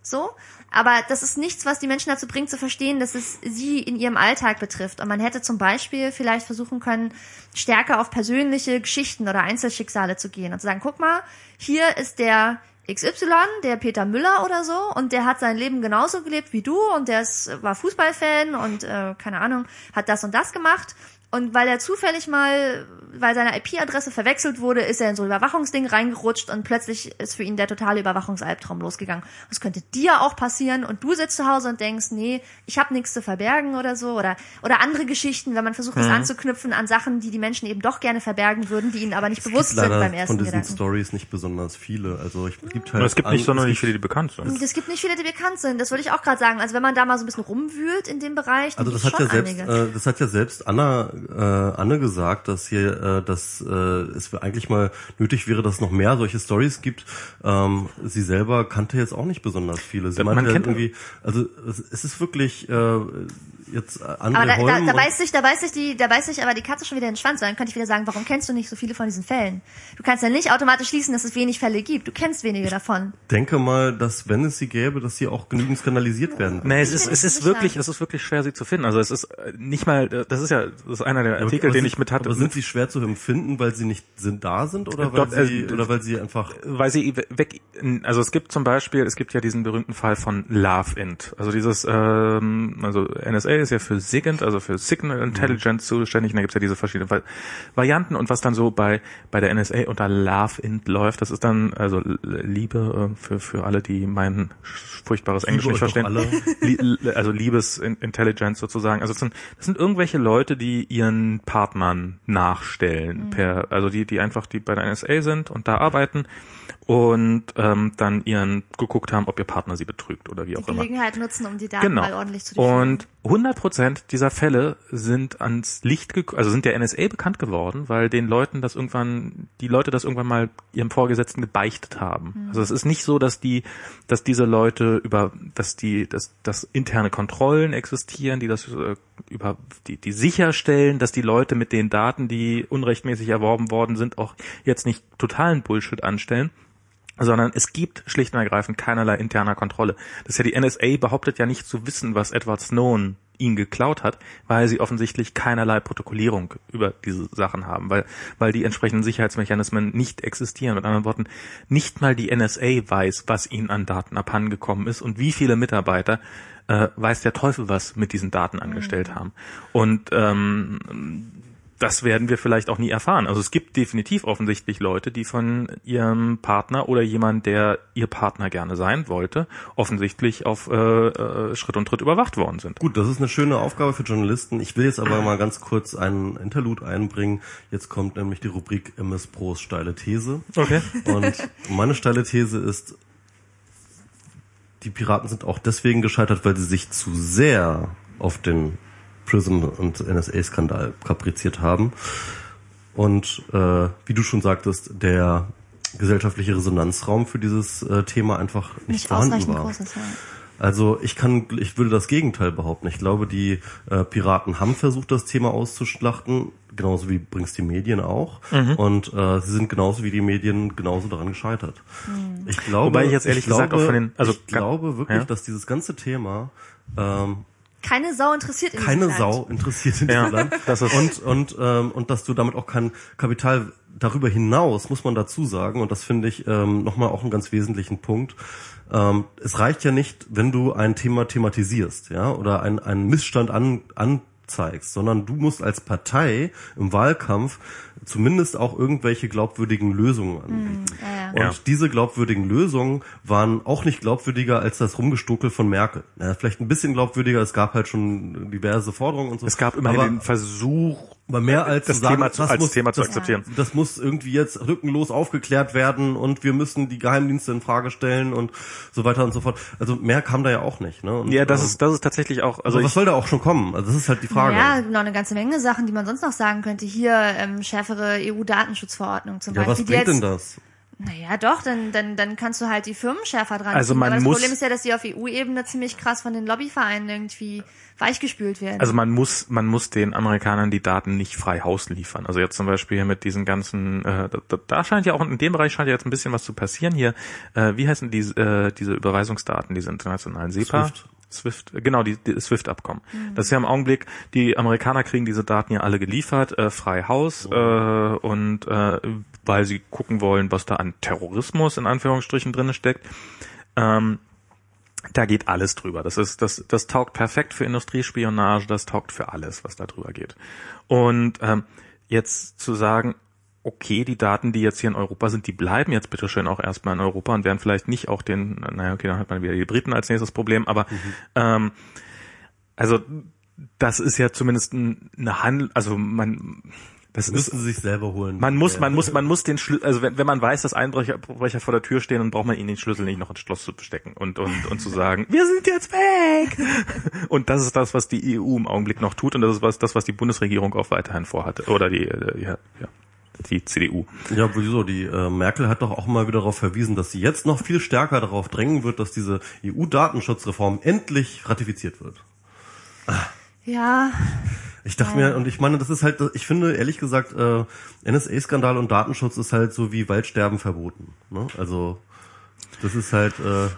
So. Aber das ist nichts, was die Menschen dazu bringt, zu verstehen, dass es sie in ihrem Alltag betrifft. Und man hätte zum Beispiel vielleicht versuchen können, stärker auf persönliche Geschichten oder Einzelschicksale zu gehen und zu sagen, guck mal, hier ist der XY, der Peter Müller oder so, und der hat sein Leben genauso gelebt wie du und der ist, war Fußballfan und äh, keine Ahnung, hat das und das gemacht. Und weil er zufällig mal, weil seine IP-Adresse verwechselt wurde, ist er in so ein Überwachungsding reingerutscht und plötzlich ist für ihn der totale Überwachungsalbtraum losgegangen. Das könnte dir auch passieren und du sitzt zu Hause und denkst, nee, ich habe nichts zu verbergen oder so oder oder andere Geschichten, wenn man versucht, es anzuknüpfen an Sachen, die die Menschen eben doch gerne verbergen würden, die ihnen aber nicht bewusst sind beim ersten von diesen Gedanken. Stories nicht besonders viele. Also ich gibt halt Aber es gibt nicht sonderlich es viele, die bekannt sind. Es gibt nicht viele, die bekannt sind. Das würde ich auch gerade sagen. Also wenn man da mal so ein bisschen rumwühlt in dem Bereich, dann Also das hat ja selbst, äh, das hat ja selbst Anna, äh, Anne gesagt, dass hier, äh, dass äh, es eigentlich mal nötig wäre, dass es noch mehr solche Stories gibt. Ähm, sie selber kannte jetzt auch nicht besonders viele. Sie Man meinte kennt- irgendwie, also es, es ist wirklich äh, jetzt André aber da, da, da beißt sich, da beißt sich die, da beißt sich aber die Katze schon wieder in den Schwanz. Dann könnte ich wieder sagen, warum kennst du nicht so viele von diesen Fällen? Du kannst ja nicht automatisch schließen, dass es wenig Fälle gibt. Du kennst wenige davon. denke mal, dass wenn es sie gäbe, dass sie auch genügend skandalisiert werden. Nee, es ist, es ist wirklich, es ist wirklich schwer, sie zu finden. Also es ist äh, nicht mal, äh, das ist ja, das ist einer der Artikel, aber den ich mit hatte. Aber sind sie schwer zu empfinden, weil sie nicht sind da sind oder weil Dort, äh, sie oder weil sie einfach weil sie weg, also es gibt zum Beispiel, es gibt ja diesen berühmten Fall von Love Int. Also dieses, ähm, also NSA ist ja für SIGINT, also für Signal Intelligence zuständig, und da gibt's ja diese verschiedenen Va- Varianten und was dann so bei, bei der NSA unter Love Int läuft, das ist dann, also Liebe äh, für, für alle, die mein furchtbares Englisch nicht verstehen. Also Liebesintelligence sozusagen. Also das sind, das sind irgendwelche Leute, die ihren Partnern nachstellen, per, also die, die einfach die bei der NSA sind und da arbeiten und ähm, dann ihren geguckt haben, ob ihr Partner sie betrügt oder wie Die auch immer. Gelegenheit nutzen, um die Daten Genau. mal ordentlich zu durchführen. Und 100 Prozent dieser Fälle sind ans Licht, also sind der NSA bekannt geworden, weil den Leuten das irgendwann, die Leute das irgendwann mal ihrem Vorgesetzten gebeichtet haben. Also es ist nicht so, dass die, dass diese Leute über, dass die, dass, dass interne Kontrollen existieren, die das äh, über, die, die sicherstellen, dass die Leute mit den Daten, die unrechtmäßig erworben worden sind, auch jetzt nicht totalen Bullshit anstellen sondern es gibt schlicht und ergreifend keinerlei interner Kontrolle. Das ist ja die NSA behauptet ja nicht zu wissen, was Edward Snowden ihn geklaut hat, weil sie offensichtlich keinerlei Protokollierung über diese Sachen haben, weil, weil die entsprechenden Sicherheitsmechanismen nicht existieren. Mit anderen Worten, nicht mal die NSA weiß, was ihnen an Daten abhandengekommen ist und wie viele Mitarbeiter äh, weiß der Teufel, was mit diesen Daten angestellt haben. Und ähm, das werden wir vielleicht auch nie erfahren. Also es gibt definitiv offensichtlich Leute, die von ihrem Partner oder jemand, der ihr Partner gerne sein wollte, offensichtlich auf äh, äh, Schritt und Tritt überwacht worden sind. Gut, das ist eine schöne Aufgabe für Journalisten. Ich will jetzt aber mal ganz kurz einen Interlude einbringen. Jetzt kommt nämlich die Rubrik MS Pros steile These. Okay. Und meine steile These ist, die Piraten sind auch deswegen gescheitert, weil sie sich zu sehr auf den Prism und NSA-Skandal kapriziert haben. Und äh, wie du schon sagtest, der gesellschaftliche Resonanzraum für dieses äh, Thema einfach nicht, nicht vorhanden war. ja. Also ich kann, ich würde das Gegenteil behaupten. Ich glaube, die äh, Piraten haben versucht, das Thema auszuschlachten, genauso wie bringt's die Medien auch. Mhm. Und äh, sie sind genauso wie die Medien genauso daran gescheitert. Ich glaube, Wobei ich jetzt ehrlich glaube, gesagt auch von den- also ich glaube wirklich, ja. dass dieses ganze Thema ähm, Keine Sau interessiert in keine diesem Land. Sau interessiert in Ja, diesem Land. das ist- und und ähm, und dass du damit auch kein Kapital darüber hinaus muss man dazu sagen und das finde ich ähm, nochmal auch einen ganz wesentlichen Punkt. Ähm, es reicht ja nicht, wenn du ein Thema thematisierst, ja, oder ein, einen Missstand an, anzeigst, sondern du musst als Partei im Wahlkampf zumindest auch irgendwelche glaubwürdigen Lösungen anbieten. Ja, ja. Und diese glaubwürdigen Lösungen waren auch nicht glaubwürdiger als das Rumgestokel von Merkel. Ja, vielleicht ein bisschen glaubwürdiger, es gab halt schon diverse Forderungen und so. Es gab immerhin aber, den Versuch, aber mehr als das zu sagen, Thema zu- das als muss, Thema zu das, akzeptieren. Das muss irgendwie jetzt rückenlos aufgeklärt werden und wir müssen die Geheimdienste in Frage stellen und so weiter und so fort. Also mehr kam da ja auch nicht. Ne? Und, ja, das ähm, ist, das ist tatsächlich auch, also aber was ich, soll da auch schon kommen? Also das ist halt die Frage. Ja, noch eine ganze Menge Sachen, die man sonst noch sagen könnte. Hier ähm, schärfere EU-Datenschutzverordnung zum Ja, was Beispiel. die bringt jetzt, denn das? Naja, doch, dann, dann, dann kannst du halt die Firmen schärfer dran Also ziehen. man Aber das muss- Problem ist ja, dass die auf EU-Ebene ziemlich krass von den Lobbyvereinen irgendwie weichgespült werden. Also man muss, man muss den Amerikanern die Daten nicht frei Haus liefern. Also jetzt zum Beispiel hier mit diesen ganzen, äh, da, da scheint ja auch in dem Bereich scheint ja jetzt ein bisschen was zu passieren hier. Äh, wie heißen die, äh, diese Überweisungsdaten, diese internationalen SEPA? SWIFT. SWIFT, äh, genau, die, die SWIFT-Abkommen. Das ist ja im Augenblick, die Amerikaner kriegen diese Daten ja alle geliefert, äh, frei Haus, äh, und äh, weil sie gucken wollen, was da an Terrorismus in Anführungsstrichen drinne steckt. Ähm, da geht alles drüber. Das ist, das, das taugt perfekt für Industriespionage, das taugt für alles, was da drüber geht. Und ähm, jetzt zu sagen, okay, die Daten, die jetzt hier in Europa sind, die bleiben jetzt bitteschön auch erstmal in Europa und werden vielleicht nicht auch den, naja, okay, dann hat man wieder die Briten als nächstes Problem, aber ähm, also das ist ja zumindest ein- eine Handel, also man das ist Müssten sie sich selber holen. man muss, man muss, man muss den Schlüssel, also wenn, wenn man weiß, dass Einbrecher Brecher vor der Tür stehen, dann braucht man ihnen den Schlüssel nicht noch ins Schloss zu stecken und, und, und zu sagen, wir sind jetzt weg. Und das ist das, was die EU im Augenblick noch tut und das ist was, das, was die Bundesregierung auch weiterhin vorhatte. Oder die, äh, ja, ja, die CDU. Ja, wieso? Die äh, Merkel hat doch auch mal wieder darauf verwiesen, dass sie jetzt noch viel stärker darauf drängen wird, dass diese EU-Datenschutzreform endlich ratifiziert wird. Ja, Ich dachte mir, und ich meine, das ist halt, ich finde ehrlich gesagt, äh, NSA-Skandal und Datenschutz ist halt so wie Waldsterben verboten. Ne? Also das ist halt, äh,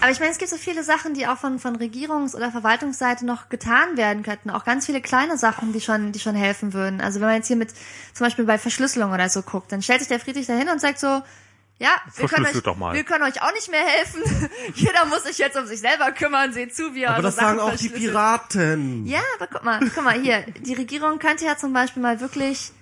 aber ich meine, es gibt so viele Sachen, die auch von, von Regierungs- oder Verwaltungsseite noch getan werden könnten. Auch ganz viele kleine Sachen, die schon, die schon helfen würden. Also wenn man jetzt hier mit, zum Beispiel bei Verschlüsselung oder so guckt, dann stellt sich der Friedrich dahin und sagt so, ja, wir können, euch, doch mal. wir können euch auch nicht mehr helfen. Jeder muss sich jetzt um sich selber kümmern. Seht zu, wie er aber das Sachen sagen auch die. Piraten. Ja, aber guck mal, guck mal hier. Die Regierung könnte ja zum Beispiel mal wirklich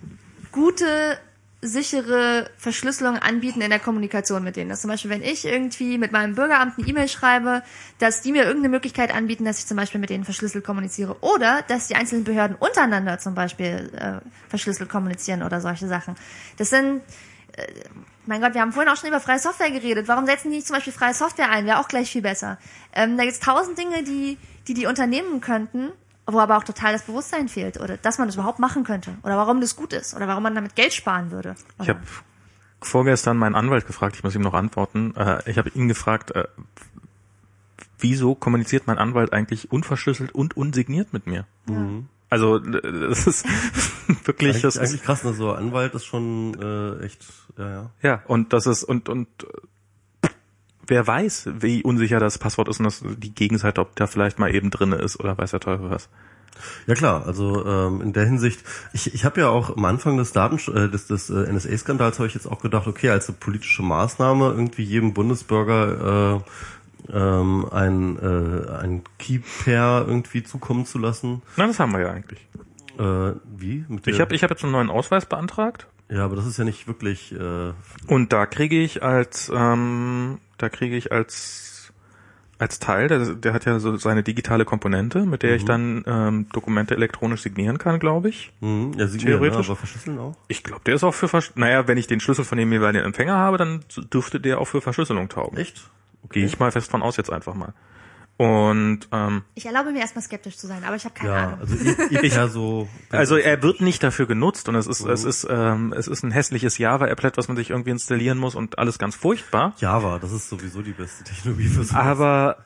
gute, sichere Verschlüsselung anbieten in der Kommunikation mit denen. Dass zum Beispiel, wenn ich irgendwie mit meinem Bürgeramt eine E-Mail schreibe, dass die mir irgendeine Möglichkeit anbieten, dass ich zum Beispiel mit denen verschlüsselt kommuniziere. Oder dass die einzelnen Behörden untereinander zum Beispiel äh, verschlüsselt kommunizieren oder solche Sachen. Das sind äh, mein Gott, wir haben vorhin auch schon über freie Software geredet. Warum setzen die nicht zum Beispiel freie Software ein? Wäre auch gleich viel besser. Ähm, da gibt es tausend Dinge, die, die die Unternehmen könnten, wo aber auch total das Bewusstsein fehlt oder dass man das überhaupt machen könnte oder warum das gut ist oder warum man damit Geld sparen würde. Ich habe vorgestern meinen Anwalt gefragt, ich muss ihm noch antworten. Äh, ich habe ihn gefragt, äh, wieso kommuniziert mein Anwalt eigentlich unverschlüsselt und unsigniert mit mir? Also äh, das ist wirklich, das Eigentlich, ist, eigentlich krass, ne? so Anwalt ist schon äh, echt, ja, ja. ja und das ist und und wer weiß, wie unsicher das Passwort ist und das, die Gegenseite, ob da vielleicht mal eben drinne ist oder weiß der Teufel was. Ja klar, also ähm, in der Hinsicht, ich, ich habe ja auch am Anfang des Daten äh, des, des äh, NSA-Skandals habe ich jetzt auch gedacht, okay, als eine politische Maßnahme irgendwie jedem Bundesbürger äh, ähm, ein, äh, ein Key-Pair irgendwie zukommen zu lassen. Na, das haben wir ja eigentlich. Äh, wie? Mit Ich habe ich hab jetzt einen neuen Ausweis beantragt ja, aber das ist ja nicht wirklich. Äh, und da kriege ich als ähm, da kriege ich als als Teil, der, der hat ja so seine digitale Komponente, mit der ich dann ähm, Dokumente elektronisch signieren kann, glaube ich. mh, ja, signieren, Theoretisch. Ne, aber verschlüsseln auch. Ich glaube, der ist auch für Versch naja, wenn ich den Schlüssel von dem jeweiligen Empfänger habe, dann dürfte der auch für Verschlüsselung taugen. Echt? Gehe ich mal fest von aus jetzt einfach mal. Und ähm, Ich erlaube mir erstmal skeptisch zu sein, aber ich habe keine Ja, Ahnung. also ich, ich ja so. Also er wird nicht dafür genutzt und es ist es ist ähm, es ist ein hässliches Java-Applet, was man sich irgendwie installieren muss und alles ganz furchtbar. Java, das ist sowieso die beste Technologie für so. Aber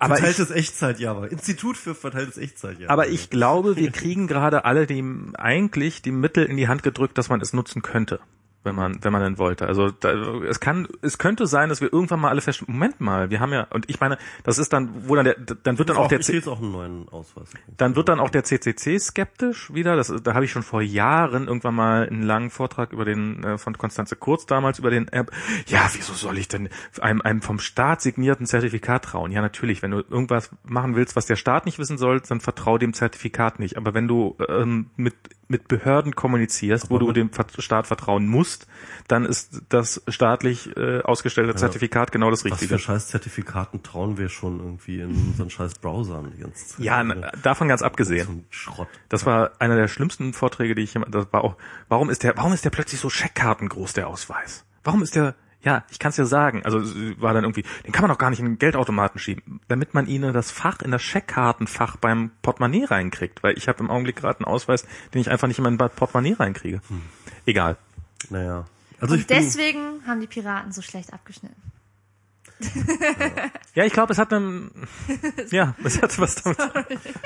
aber verteiltes Echtzeit Java. Institut für verteiltes Echtzeit Java. aber ich glaube, wir kriegen gerade alle die eigentlich die Mittel in die Hand gedrückt, dass man es nutzen könnte, wenn man wenn man denn wollte. Also da, es kann es könnte sein, dass wir irgendwann mal alle feststellen, Moment mal, wir haben ja und ich meine, das ist dann wo dann der dann wird dann auch der ich will jetzt auch einen neuen Ausweis. Dann wird dann auch der CCC skeptisch wieder. Das, da habe ich schon vor Jahren irgendwann mal einen langen Vortrag über den äh, von Konstanze Kurz damals über den App. Ja, wieso soll ich denn einem, einem vom Staat signierten Zertifikat trauen? Ja, natürlich. Wenn du irgendwas machen willst, was der Staat nicht wissen soll, dann vertrau dem Zertifikat nicht. Aber wenn du ähm, mit mit Behörden kommunizierst, wo du dem Staat vertrauen musst, dann ist das staatlich äh, ausgestellte Zertifikat genau das Was Richtige. für scheiß Zertifikaten trauen wir schon irgendwie in unseren scheiß Browsern die ganze Zeit? Ja, na, davon ganz abgesehen. So Schrott. Das war einer der schlimmsten Vorträge, die ich jemand, das war auch, warum ist der, warum ist der plötzlich so Scheckkarten groß, der Ausweis? Warum ist der, ja, ich kann es ja sagen, also war dann irgendwie, den kann man doch gar nicht in den Geldautomaten schieben, damit man ihnen das Fach in das Scheckkartenfach beim Portemonnaie reinkriegt, weil ich habe im Augenblick gerade einen Ausweis, den ich einfach nicht in mein Portemonnaie reinkriege. Egal. Naja. Also ich Und bin, deswegen haben die Piraten so schlecht abgeschnitten. Ja, ich glaube, es hat einen, ja, es hat was damit.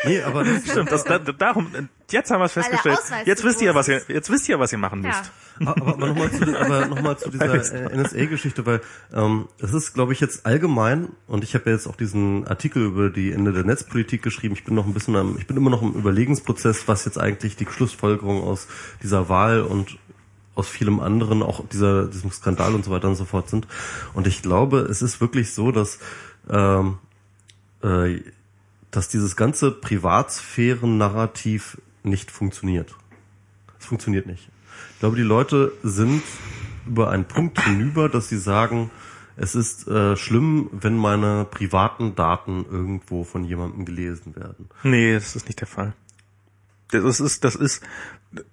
nee, aber das, Stimmt, das, da, darum, jetzt haben wir es festgestellt. Jetzt wisst ihr, was ihr, jetzt wisst ihr, was ihr machen Ja. müsst. aber, aber nochmal zu, aber noch mal zu dieser äh, NSA-Geschichte, weil ähm, es ist, glaube ich, jetzt allgemein, und ich habe ja jetzt auch diesen Artikel über die Ende der Netzpolitik geschrieben, ich bin noch ein bisschen am, ich bin immer noch im Überlegensprozess, was jetzt eigentlich die Schlussfolgerung aus dieser Wahl und aus vielem anderen, auch dieser, diesem Skandal und so weiter und so fort sind. Und ich glaube, es ist wirklich so, dass ähm, äh, dass dieses ganze Privatsphären-Narrativ nicht funktioniert. Es funktioniert nicht. Ich glaube, die Leute sind über einen Punkt hinüber, dass sie sagen, es ist äh, schlimm, wenn meine privaten Daten irgendwo von jemandem gelesen werden. Nee, das ist nicht der Fall. Das ist, das ist,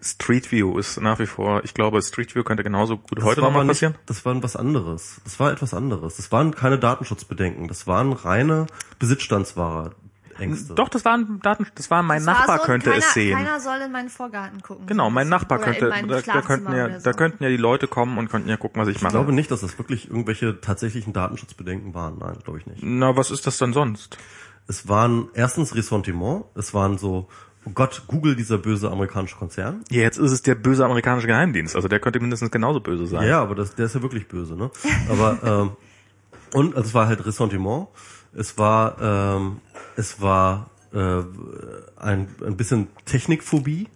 Street View ist nach wie vor, ich glaube, Street View könnte genauso gut heute war nochmal passieren. Nicht, das war was anderes. Das war etwas anderes. Das waren keine Datenschutzbedenken. Das waren reine Besitzstandswahrer. Ängste. Doch, das war ein Daten, das war mein war Nachbar so, könnte keiner, es sehen. Keiner soll in meinen Vorgarten gucken. Genau, mein Nachbar könnte, da, da könnten ja, so. da könnten ja die Leute kommen und könnten ja gucken, was ich ich mache. glaube nicht, dass das wirklich irgendwelche tatsächlichen Datenschutzbedenken waren. Nein, glaube ich nicht. Na, was ist das denn sonst? Es waren erstens Ressentiment. Es waren so, oh Gott, Google, dieser böse amerikanische Konzern. Ja, jetzt ist es der böse amerikanische Geheimdienst. Also der könnte mindestens genauso böse sein. Ja, aber das, der ist ja wirklich böse, ne? Aber ähm, und also es war halt Ressentiment. Es war ähm, es war äh, ein, ein bisschen Technikphobie.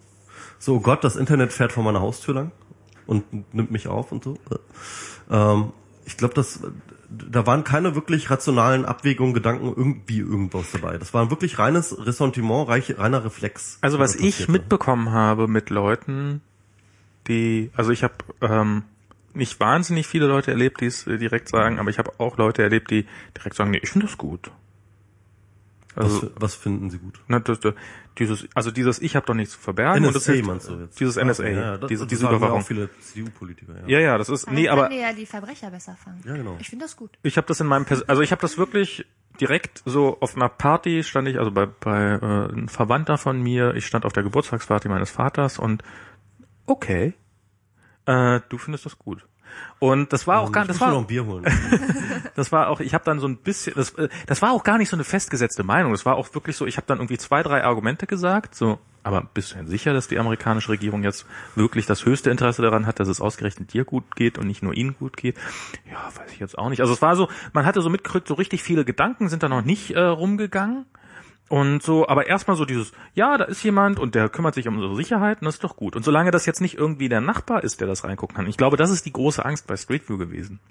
So, oh Gott, das Internet fährt vor meiner Haustür lang und nimmt mich auf und so. Ähm, ich glaube, das da waren keine wirklich rationalen Abwägungen, Gedanken, irgendwie irgendwas dabei. Das war wirklich reines Ressentiment, reich, reiner Reflex. Also was ich mitbekommen habe mit Leuten, die, also ich habe ähm, nicht wahnsinnig viele Leute erlebt, die es äh, direkt sagen, aber ich habe auch Leute erlebt, die direkt sagen, nee, ich finde das gut. Was, Also was finden Sie gut? na, das, das, dieses, also dieses, ich habe doch nichts zu verbergen. und das NSA hilft- meinst du jetzt? Dieses NSA, Ja, das, diese, das diese sagen ja Überwachung. auch viele CDU-Politiker, ja. Ja, ja, das ist, Dann nee, aber ja die Verbrecher besser fangen. Ja, genau. Ich finde das gut. ich habe das in meinem, Pers also ich habe das wirklich direkt so auf einer Party stand ich, also bei, bei äh, ein Verwandter von mir, ich stand auf der Geburtstagsparty meines Vaters und okay, äh, du findest das gut. Und das war auch gar, das mir noch war, ein Bier holen. das war auch, ich habe dann so ein bisschen, das, äh, das war auch gar nicht so eine festgesetzte Meinung. Das war auch wirklich so, ich habe dann irgendwie zwei, drei Argumente gesagt, so, aber bist du denn sicher, dass die amerikanische Regierung jetzt wirklich das höchste Interesse daran hat, dass es ausgerechnet dir gut geht und nicht nur ihnen gut geht? Ja, weiß ich jetzt auch nicht. Also es war so, man hatte so mitgekriegt, so richtig viele Gedanken sind da noch nicht äh, rumgegangen. Und so, aber erstmal so dieses, ja, da ist jemand und der kümmert sich um unsere Sicherheit und das ist doch gut. Und solange das jetzt nicht irgendwie der Nachbar ist, der das reingucken kann, ich glaube, das ist die große Angst bei Street View gewesen.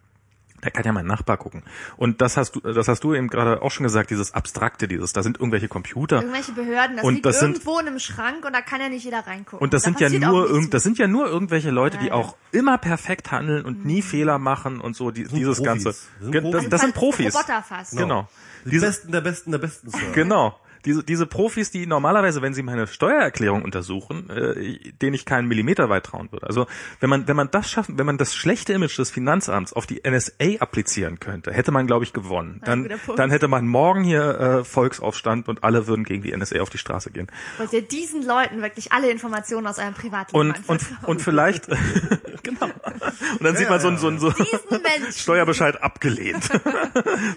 Da kann ja mein Nachbar gucken. Und das hast du, das hast du eben gerade auch schon gesagt, dieses Abstrakte, dieses, da sind irgendwelche Computer. Irgendwelche Behörden, das Und liegt das sind- irgendwo in einem Schrank und da kann ja nicht jeder reingucken. Und das Da sind ja nur irgend, das sind ja nur irgendwelche Leute, die Ja, ja. auch immer perfekt handeln und nie Fehler machen und so, die, dieses Profis. ganze. Das sind Profis. Das, das sind Profis. Roboter fast. Genau. Die Diese, Besten der Besten der Besten, Sir. Genau. Diese, diese Profis, die normalerweise, wenn sie meine Steuererklärung untersuchen, äh, denen ich keinen Millimeter weit trauen würde. Also wenn man, wenn man das schaffen, wenn man das schlechte Image des Finanzamts auf die NSA applizieren könnte, hätte man, glaube ich, gewonnen. Dann, dann hätte man morgen hier äh, Volksaufstand und alle würden gegen die NSA auf die Straße gehen. Wollt ihr diesen Leuten wirklich alle Informationen aus eurem Privatleben Und, und, und vielleicht, genau. Und dann sieht man so ein, so ein, so. Steuerbescheid abgelehnt.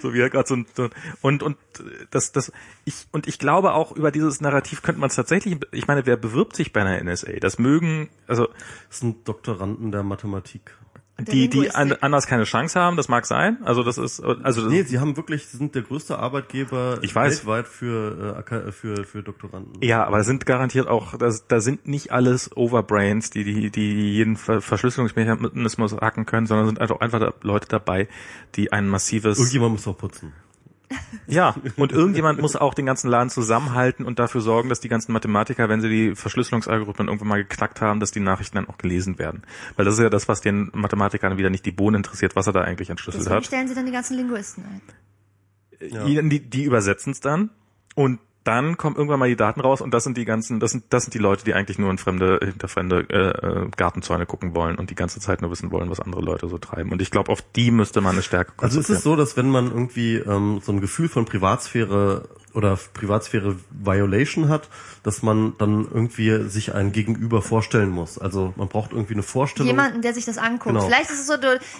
so wie er gerade so ein, so ein und, und das, das, ich, und ich glaube auch über dieses Narrativ könnte man es tatsächlich, ich meine, wer bewirbt sich bei einer NSA? Das mögen, also, Das sind Doktoranden der Mathematik. die, die an, anders keine Chance haben, das mag sein. Also das ist, also das, Nee, sie haben wirklich, sie sind der größte Arbeitgeber Ich weiß. weltweit für, äh, Aka- für, für Doktoranden. Ja, aber sind garantiert auch, da, da sind nicht alles Overbrains, die, die, die jeden Ver Verschlüsselungsmechanismus hacken können, sondern sind einfach, einfach Leute dabei, die ein massives, Irgendjemand muss auch putzen. Ja, und irgendjemand muss auch den ganzen Laden zusammenhalten und dafür sorgen, dass die ganzen Mathematiker, wenn sie die Verschlüsselungsalgorithmen irgendwann mal geknackt haben, dass die Nachrichten dann auch gelesen werden. Weil das ist ja das, was den Mathematikern wieder nicht die Bohnen interessiert, was er da eigentlich entschlüsselt Deswegen hat. stellen sie dann die ganzen Linguisten ein. Ja. Die, die übersetzen es dann und dann kommen irgendwann mal die Daten raus und das sind die ganzen, das sind, das sind die Leute, die eigentlich nur in fremde, hinter fremde äh, äh, Gartenzäune gucken wollen und die ganze Zeit nur wissen wollen, was andere Leute so treiben. Und ich glaube, auf die müsste man eine Stärke Also es konzentrieren. ist so, dass wenn man irgendwie ähm, so ein Gefühl von Privatsphäre oder Privatsphäre Violation hat, dass man dann irgendwie sich ein Gegenüber vorstellen muss. Also man braucht irgendwie eine Vorstellung. Jemanden, der sich das anguckt. Genau. Vielleicht ist es so,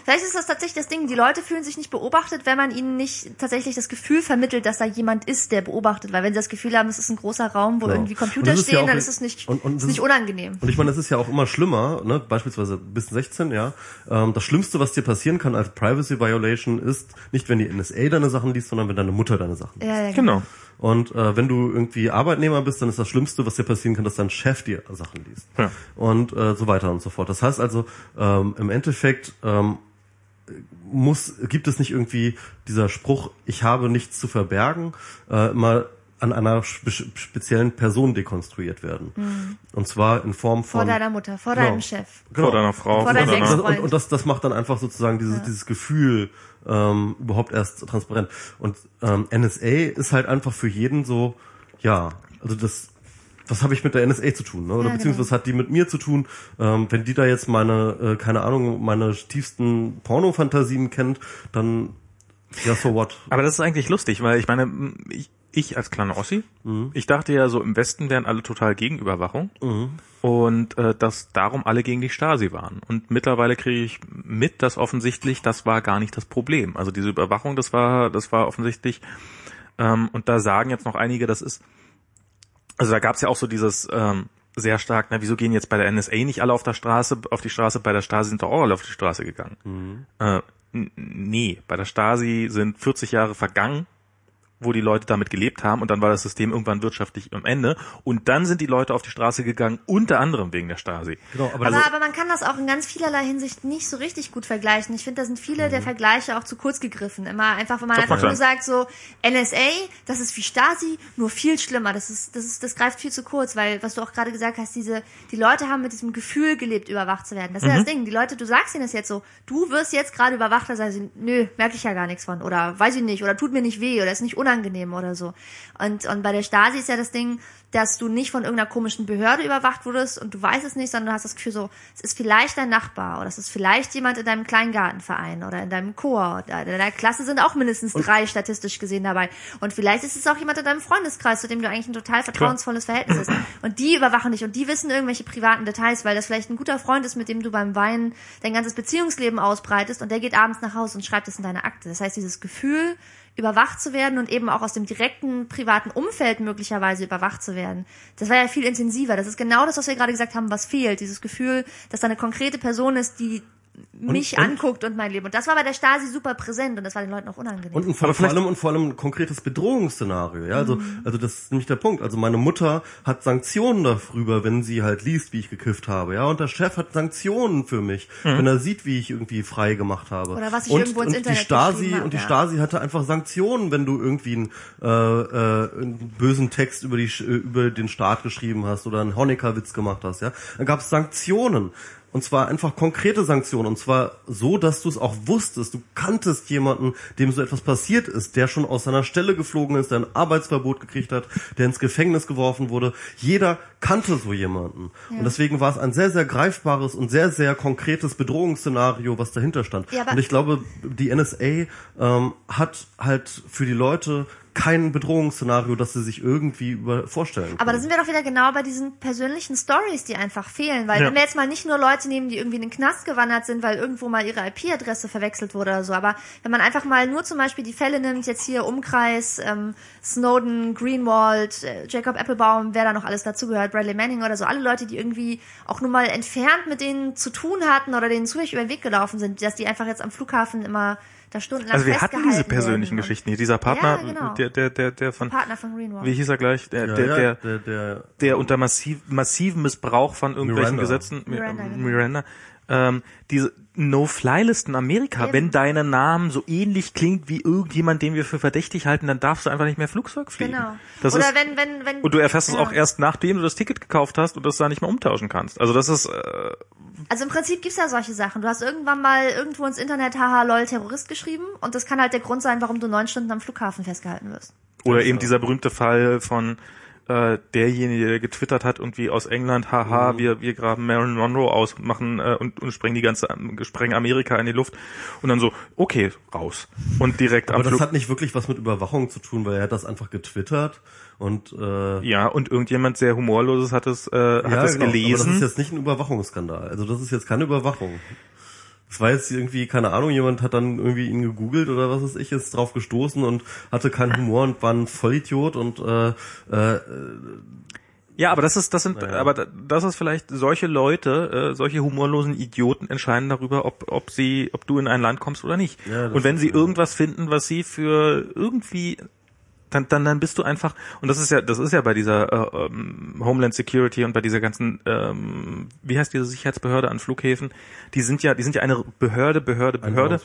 vielleicht ist das tatsächlich das Ding. Die Leute fühlen sich nicht beobachtet, wenn man ihnen nicht tatsächlich das Gefühl vermittelt, dass da jemand ist, der beobachtet. Weil wenn sie das Gefühl haben, es ist ein großer Raum, wo Genau. irgendwie Computer ja stehen, auch dann ist es nicht, und- und ist nicht ist- unangenehm. Und ich meine, das ist ja auch immer schlimmer, ne? beispielsweise bis 16, ja. Ähm, das Schlimmste, was dir passieren kann als Privacy Violation, ist nicht, wenn die NSA deine Sachen liest, sondern wenn deine Mutter deine Sachen liest. Ja, ja, Genau. Und äh, wenn du irgendwie Arbeitnehmer bist, dann ist das Schlimmste, was dir passieren kann, dass dein Chef dir Sachen liest. Ja. Und äh, so weiter und so fort. Das heißt also, ähm, im Endeffekt ähm, muss, gibt es nicht irgendwie dieser Spruch, ich habe nichts zu verbergen, äh, mal an einer spe speziellen Person dekonstruiert werden. Und zwar in Form von Vor deiner Mutter, vor Genau. deinem Chef. Genau. Vor deiner Frau. Vor deinem deiner- Und das, Ex-Freund. und, und das, das macht dann einfach sozusagen dieses, dieses Gefühl ähm, überhaupt erst transparent. Und ähm, NSA ist halt einfach für jeden so, ja, also das, was habe ich mit der NSA zu tun? Ne? Oder Ja, beziehungsweise genau. was hat die mit mir zu tun? Ähm, wenn die da jetzt meine, äh, keine Ahnung, meine tiefsten Pornofantasien kennt, dann ja, so what? Aber das ist eigentlich lustig, weil ich meine, ich, ich als kleiner Ossi, ich dachte ja so, im Westen wären alle total gegen Überwachung. Und äh, dass darum alle gegen die Stasi waren. Und mittlerweile kriege ich mit, dass offensichtlich das war gar nicht das Problem. Also diese Überwachung, das war, das war offensichtlich, ähm, und da sagen jetzt noch einige, das ist, also da gab es ja auch so dieses ähm, sehr stark, na, wieso gehen jetzt bei der NSA nicht alle auf der Straße, auf die Straße, bei der Stasi sind doch auch alle auf die Straße gegangen. Äh, n- nee, bei der Stasi sind 40 Jahre vergangen, wo die Leute damit gelebt haben und dann war das System irgendwann wirtschaftlich am Ende und dann sind die Leute auf die Straße gegangen, unter anderem wegen der Stasi. Genau, aber Aber, das- aber man kann das auch in ganz vielerlei Hinsicht nicht so richtig gut vergleichen. Ich finde, da sind viele der Vergleiche auch zu kurz gegriffen. Immer einfach, wenn man Das einfach nur sagt, so NSA, das ist wie Stasi, nur viel schlimmer. Das ist, das ist, das greift viel zu kurz, weil, was du auch gerade gesagt hast, diese, die Leute haben mit diesem Gefühl gelebt, überwacht zu werden. Das ist ja das Ding. Die Leute, du sagst ihnen das jetzt so, du wirst jetzt gerade überwacht, da sagen sie, nö, merke ich ja gar nichts von. Oder weiß ich nicht, oder tut mir nicht weh, oder ist nicht unangenehm oder so. Und, und bei der Stasi ist ja das Ding, dass du nicht von irgendeiner komischen Behörde überwacht wurdest und du weißt es nicht, sondern du hast das Gefühl so, es ist vielleicht dein Nachbar oder es ist vielleicht jemand in deinem Kleingartenverein oder in deinem Chor. oder In deiner Klasse sind auch mindestens drei statistisch gesehen dabei. Und vielleicht ist es auch jemand in deinem Freundeskreis, zu dem du eigentlich ein total vertrauensvolles Verhältnis hast. Und die überwachen dich und die wissen irgendwelche privaten Details, weil das vielleicht ein guter Freund ist, mit dem du beim Weinen dein ganzes Beziehungsleben ausbreitest und der geht abends nach Hause und schreibt es in deine Akte. Das heißt, dieses Gefühl, überwacht zu werden und eben auch aus dem direkten privaten Umfeld möglicherweise überwacht zu werden. Das war ja viel intensiver. Das ist genau das, was wir gerade gesagt haben, was fehlt. Dieses Gefühl, dass da eine konkrete Person ist, die mich und- anguckt und mein Leben. Und das war bei der Stasi super präsent und das war den Leuten auch unangenehm. Und ein, vor, vor allem und vor allem ein konkretes Bedrohungsszenario, ja. Also, Mhm. also das ist nämlich der Punkt. Also meine Mutter hat Sanktionen darüber, wenn sie halt liest, wie ich gekifft habe, ja. Und der Chef hat Sanktionen für mich, wenn er sieht, wie ich irgendwie frei gemacht habe. Mhm. Oder was ich und, irgendwo ins und Internet die Stasi hab, und die ja. Stasi hatte einfach Sanktionen, wenn du irgendwie einen, äh, äh, einen bösen Text über die Sch- äh, über den Staat geschrieben hast oder einen Honecker-Witz gemacht hast, ja. Dann gab es Sanktionen. Und zwar einfach konkrete Sanktionen. Und zwar so, dass du es auch wusstest. Du kanntest jemanden, dem so etwas passiert ist, der schon aus seiner Stelle geflogen ist, der ein Arbeitsverbot gekriegt hat, der ins Gefängnis geworfen wurde. Jeder kannte so jemanden. Und deswegen war es ein sehr, sehr greifbares und sehr, sehr konkretes Bedrohungsszenario, was dahinter stand. Ja, und ich glaube, die NSA ähm, hat halt für die Leute kein Bedrohungsszenario, das sie sich irgendwie über vorstellen können. Aber da sind wir doch wieder genau bei diesen persönlichen Stories, die einfach fehlen. Weil Ja. wenn wir jetzt mal nicht nur Leute nehmen, die irgendwie in den Knast gewandert sind, weil irgendwo mal ihre IP-Adresse verwechselt wurde oder so, aber wenn man einfach mal nur zum Beispiel die Fälle nimmt, jetzt hier Umkreis, ähm, Snowden, Greenwald, äh, Jacob Applebaum, wer da noch alles dazugehört, Bradley Manning oder so, alle Leute, die irgendwie auch nur mal entfernt mit denen zu tun hatten oder denen zufällig über den Weg gelaufen sind, dass die einfach jetzt am Flughafen immer da stundenlang Also wir hatten diese persönlichen. Geschichten hier. Dieser Partner, Ja, genau. der, der, der, der von, Partner von Greenwald. wie hieß er gleich? Der, ja, der, ja, der, der, der, der unter massiv, massiven Missbrauch von irgendwelchen Miranda. Gesetzen, Mi- Miranda, genau. Miranda, ähm, diese No-Fly-Listen Amerika, Eben. wenn dein Name so ähnlich klingt wie irgendjemand, den wir für verdächtig halten, dann darfst du einfach nicht mehr Flugzeug fliegen. Genau. Das Oder ist, wenn, wenn, wenn. und du erfährst es ja. auch erst, nachdem du das Ticket gekauft hast und das da nicht mehr umtauschen kannst. Also das ist, äh, Also im Prinzip gibt's ja solche Sachen. Du hast irgendwann mal irgendwo ins Internet haha lol Terrorist geschrieben und das kann halt der Grund sein, warum du neun Stunden am Flughafen festgehalten wirst. oder eben dieser berühmte Fall von äh, derjenige, der getwittert hat, irgendwie aus England, haha, mhm. wir, wir graben Marilyn Monroe aus, machen äh, und, und sprengen die ganze, sprengen Amerika in die Luft und dann so, okay, raus. Und direkt Aber das hat nicht wirklich was mit Überwachung zu tun, weil er hat das einfach getwittert und äh, ja und irgendjemand sehr humorloses hat es äh, hat ja, es genau, gelesen. Aber das ist jetzt nicht ein Überwachungsskandal. Also das ist jetzt keine Überwachung. Das war jetzt irgendwie, keine Ahnung, jemand hat dann irgendwie ihn gegoogelt oder was weiß ich, ist drauf gestoßen und hatte keinen Humor und war ein Vollidiot und äh, äh, ja, aber das ist, das sind, naja. aber das ist vielleicht solche Leute, äh, solche humorlosen Idioten entscheiden darüber, ob, ob sie, ob du in ein Land kommst oder nicht. Ja, und wenn sie ja. irgendwas finden, was sie für irgendwie dann, dann, dann bist du einfach, und das ist ja, das ist ja bei dieser äh, ähm, Homeland Security und bei dieser ganzen, ähm, wie heißt diese Sicherheitsbehörde an Flughäfen, die sind ja, die sind ja eine Behörde, Behörde, Behörde.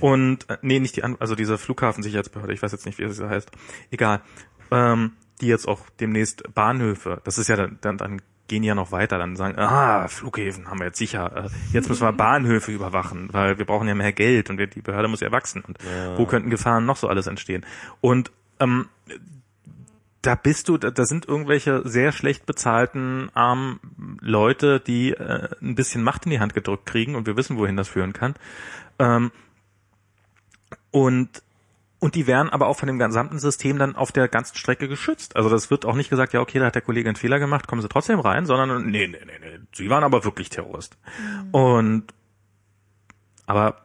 Und äh, nee, nicht die, also diese Flughafensicherheitsbehörde, ich weiß jetzt nicht, wie sie heißt. Egal. Ähm, die jetzt auch demnächst Bahnhöfe, das ist ja dann, dann, dann gehen ja noch weiter, dann sagen, ah, Flughäfen haben wir jetzt sicher, äh, jetzt müssen wir Bahnhöfe überwachen, weil wir brauchen ja mehr Geld und die Behörde muss ja wachsen und ja. wo könnten Gefahren noch so alles entstehen. Und ähm, da bist du, da, sind irgendwelche sehr schlecht bezahlten armen Leute, die äh, ein bisschen Macht in die Hand gedrückt kriegen und wir wissen, wohin das führen kann. Ähm, und und die werden aber auch von dem gesamten System dann auf der ganzen Strecke geschützt. Also das wird auch nicht gesagt, ja okay, da hat der Kollege einen Fehler gemacht, kommen Sie trotzdem rein, sondern nee, nee, nee, nee, Sie waren aber wirklich Terrorist. Mhm. Und aber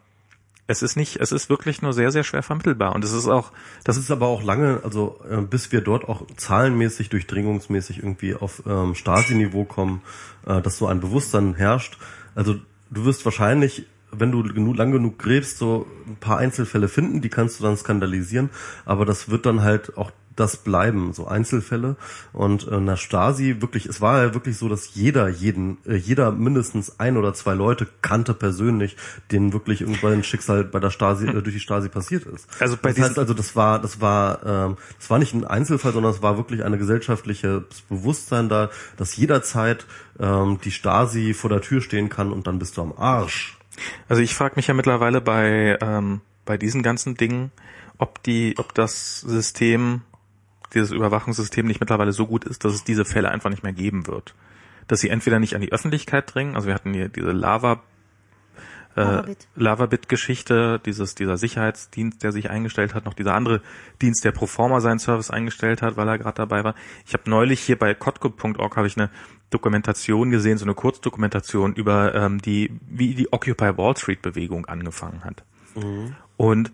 es ist nicht, es ist wirklich nur sehr, sehr schwer vermittelbar. Und es ist auch. Das ist aber auch lange, also äh, bis wir dort auch zahlenmäßig, durchdringungsmäßig irgendwie auf ähm, Stasi-Niveau kommen, äh, dass so ein Bewusstsein herrscht. Also du wirst wahrscheinlich wenn du genug, lang genug gräbst, so ein paar Einzelfälle finden, die kannst du dann skandalisieren, aber das wird dann halt auch das bleiben, so Einzelfälle. Und äh, nach Stasi wirklich, es war ja wirklich so, dass jeder, jeden, äh, jeder mindestens ein oder zwei Leute kannte persönlich, denen wirklich irgendwann ein Schicksal bei der Stasi, äh, durch die Stasi passiert ist. Also bei das heißt also, das war, das war, ähm, das war nicht ein Einzelfall, sondern es war wirklich eine gesellschaftliche Bewusstsein da, dass jederzeit ähm, die Stasi vor der Tür stehen kann und dann bist du am Arsch. Also ich frage mich ja mittlerweile bei ähm, bei diesen ganzen Dingen, ob die, ob das System dieses Überwachungssystem nicht mittlerweile so gut ist, dass es diese Fälle einfach nicht mehr geben wird. Dass sie entweder nicht an die Öffentlichkeit dringen, also wir hatten hier diese Lava äh, Lavabit-Geschichte, dieses, dieser Sicherheitsdienst, der sich eingestellt hat, noch dieser andere Dienst, der Proforma seinen Service eingestellt hat, weil er gerade dabei war. Ich habe neulich hier bei kotko.org habe ich eine Dokumentation gesehen, so eine Kurzdokumentation über ähm, die, wie die Occupy Wall Street Bewegung angefangen hat. Mhm. Und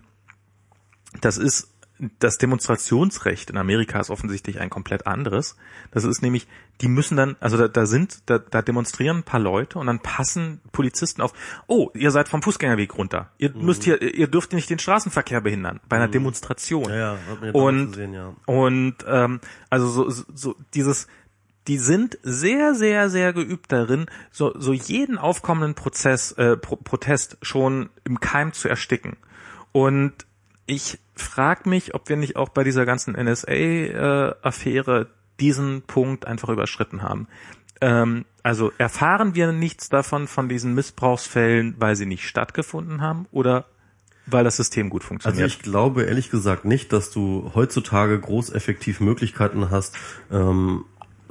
das ist das Demonstrationsrecht in Amerika ist offensichtlich ein komplett anderes. Das ist nämlich, die müssen dann, also da, da sind, da, da demonstrieren ein paar Leute und dann passen Polizisten auf, oh, ihr seid vom Fußgängerweg runter. Ihr mhm. müsst hier, ihr dürft nicht den Straßenverkehr behindern bei einer mhm. Demonstration. Ja, ja, und, gesehen, ja. und ähm, also so, so dieses, die sind sehr, sehr, sehr geübt darin, so, so jeden aufkommenden Prozess, äh, Pro Protest schon im Keim zu ersticken. Und ich frage mich, ob wir nicht auch bei dieser ganzen NSA-Affäre äh, diesen Punkt einfach überschritten haben. Ähm, also erfahren wir nichts davon von diesen Missbrauchsfällen, weil sie nicht stattgefunden haben oder weil das System gut funktioniert? Also ich glaube ehrlich gesagt nicht, dass du heutzutage groß effektiv Möglichkeiten hast, ähm,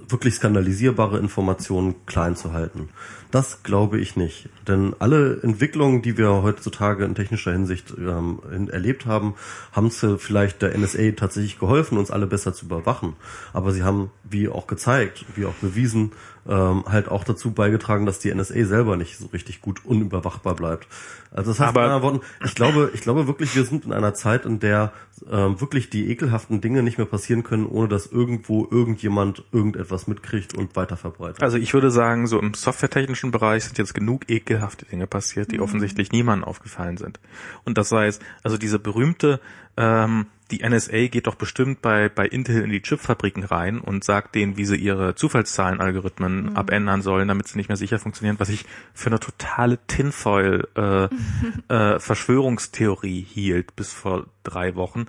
wirklich skandalisierbare Informationen klein zu halten. Das glaube ich nicht. Denn alle Entwicklungen, die wir heutzutage in technischer Hinsicht ähm, in, erlebt haben, haben zu vielleicht der NSA tatsächlich geholfen, uns alle besser zu überwachen. Aber sie haben, wie auch gezeigt, wie auch bewiesen, ähm, halt auch dazu beigetragen, dass die NSA selber nicht so richtig gut unüberwachbar bleibt. Also das heißt Aber, in anderen Worten, ich glaube, ich glaube wirklich, wir sind in einer Zeit, in der ähm, wirklich die ekelhaften Dinge nicht mehr passieren können, ohne dass irgendwo irgendjemand irgendetwas mitkriegt und weiter verbreitet. Also ich würde sagen, so im softwaretechnischen Bereich sind jetzt genug ekelhafte Dinge passiert, die mhm. offensichtlich niemandem aufgefallen sind. Und das heißt, also diese berühmte ähm, die NSA geht doch bestimmt bei, bei Intel in die Chipfabriken rein und sagt denen, wie sie ihre Zufallszahlenalgorithmen mhm. abändern sollen, damit sie nicht mehr sicher funktionieren, was ich für eine totale Tinfoil äh, äh, Verschwörungstheorie hielt bis vor drei Wochen.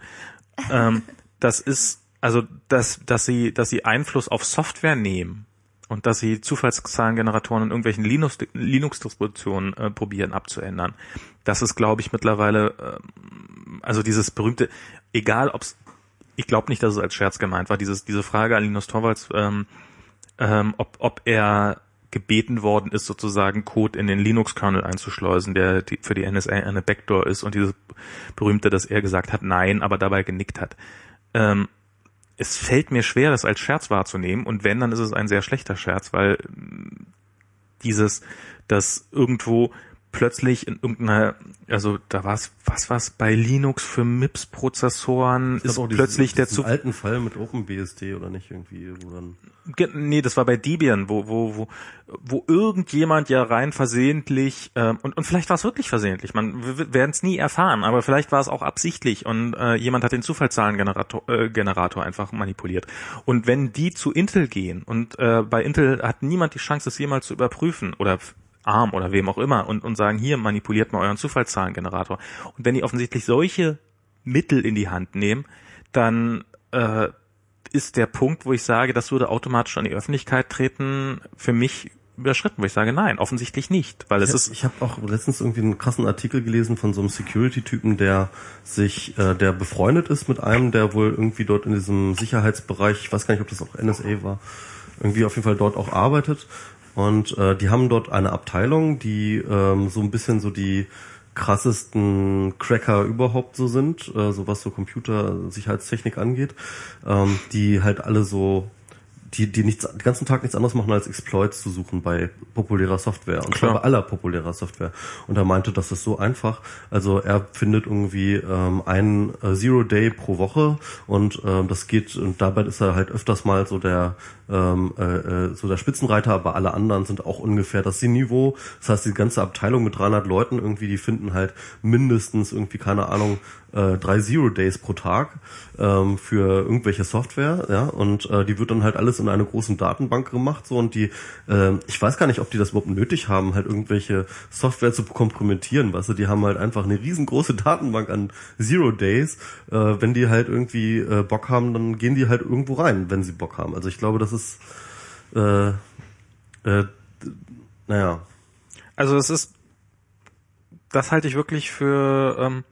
Ähm, das ist also, dass, dass sie, dass sie Einfluss auf Software nehmen und dass sie Zufallszahlengeneratoren in irgendwelchen Linux-Distributionen äh, probieren abzuändern. Das ist, glaube ich, mittlerweile, äh, also dieses berühmte, egal ob es ich glaube nicht, dass es als Scherz gemeint war. Dieses, diese Frage an Linus Torvalds, ähm, ähm, ob, ob er gebeten worden ist, sozusagen Code in den Linux-Kernel einzuschleusen, der die, für die NSA eine Backdoor ist und dieses berühmte, dass er gesagt hat, nein, aber dabei genickt hat. Ähm, es fällt mir schwer, das als Scherz wahrzunehmen und wenn, dann ist es ein sehr schlechter Scherz, weil dieses, dass irgendwo plötzlich in irgendeiner, also da war es, was war bei Linux für MIPS-Prozessoren, ist auch plötzlich diesen, der diesen zu alten Fall mit OpenBSD oder nicht irgendwie, wo dann Ge- Nee, das war bei Debian, wo, wo, wo, wo irgendjemand ja rein versehentlich, ähm, und, und vielleicht war es wirklich versehentlich, man wir werden es nie erfahren, aber vielleicht war es auch absichtlich und äh, jemand hat den Zufallszahlengenerator äh, Generator einfach manipuliert. Und wenn die zu Intel gehen und äh, bei Intel hat niemand die Chance, das jemals zu überprüfen oder ARM oder wem auch immer und, und sagen, hier manipuliert mal euren Zufallszahlengenerator. Und wenn die offensichtlich solche Mittel in die Hand nehmen, dann äh, ist der Punkt, wo ich sage, das würde automatisch an die Öffentlichkeit treten, für mich überschritten, wo ich sage, nein, offensichtlich nicht, weil es Ich ist, hab- Ich habe auch letztens irgendwie einen krassen Artikel gelesen von so einem Security-Typen, der sich, äh, der befreundet ist mit einem, der wohl irgendwie dort in diesem Sicherheitsbereich, ich weiß gar nicht, ob das auch NSA war, irgendwie auf jeden Fall dort auch arbeitet. Und äh, die haben dort eine Abteilung, die ähm, so ein bisschen so die krassesten Cracker überhaupt so sind, äh, so was so Computersicherheitstechnik angeht, ähm, die halt alle so die, die nichts, den ganzen Tag nichts anderes machen, als Exploits zu suchen bei populärer Software. Und zwar bei aller populärer Software. Und er meinte, das ist so einfach. Also er findet irgendwie ähm, einen äh, Zero Day pro Woche und ähm, das geht, und dabei ist er halt öfters mal so der ähm, äh, äh, so der Spitzenreiter, aber alle anderen sind auch ungefähr das Niveau. Das heißt, die ganze Abteilung mit 300 Leuten irgendwie, die finden halt mindestens irgendwie, keine Ahnung, äh, drei Zero Days pro Tag ähm, für irgendwelche Software, ja, und äh, die wird dann halt alles in einer großen Datenbank gemacht, so und die, äh, ich weiß gar nicht, ob die das überhaupt nötig haben, halt irgendwelche Software zu kompromittieren, weißt du, die haben halt einfach eine riesengroße Datenbank an Zero Days, äh, wenn die halt irgendwie äh, Bock haben, dann gehen die halt irgendwo rein, wenn sie Bock haben. Also ich glaube, das ist, äh, äh, naja, also es ist, das halte ich wirklich für, ähm,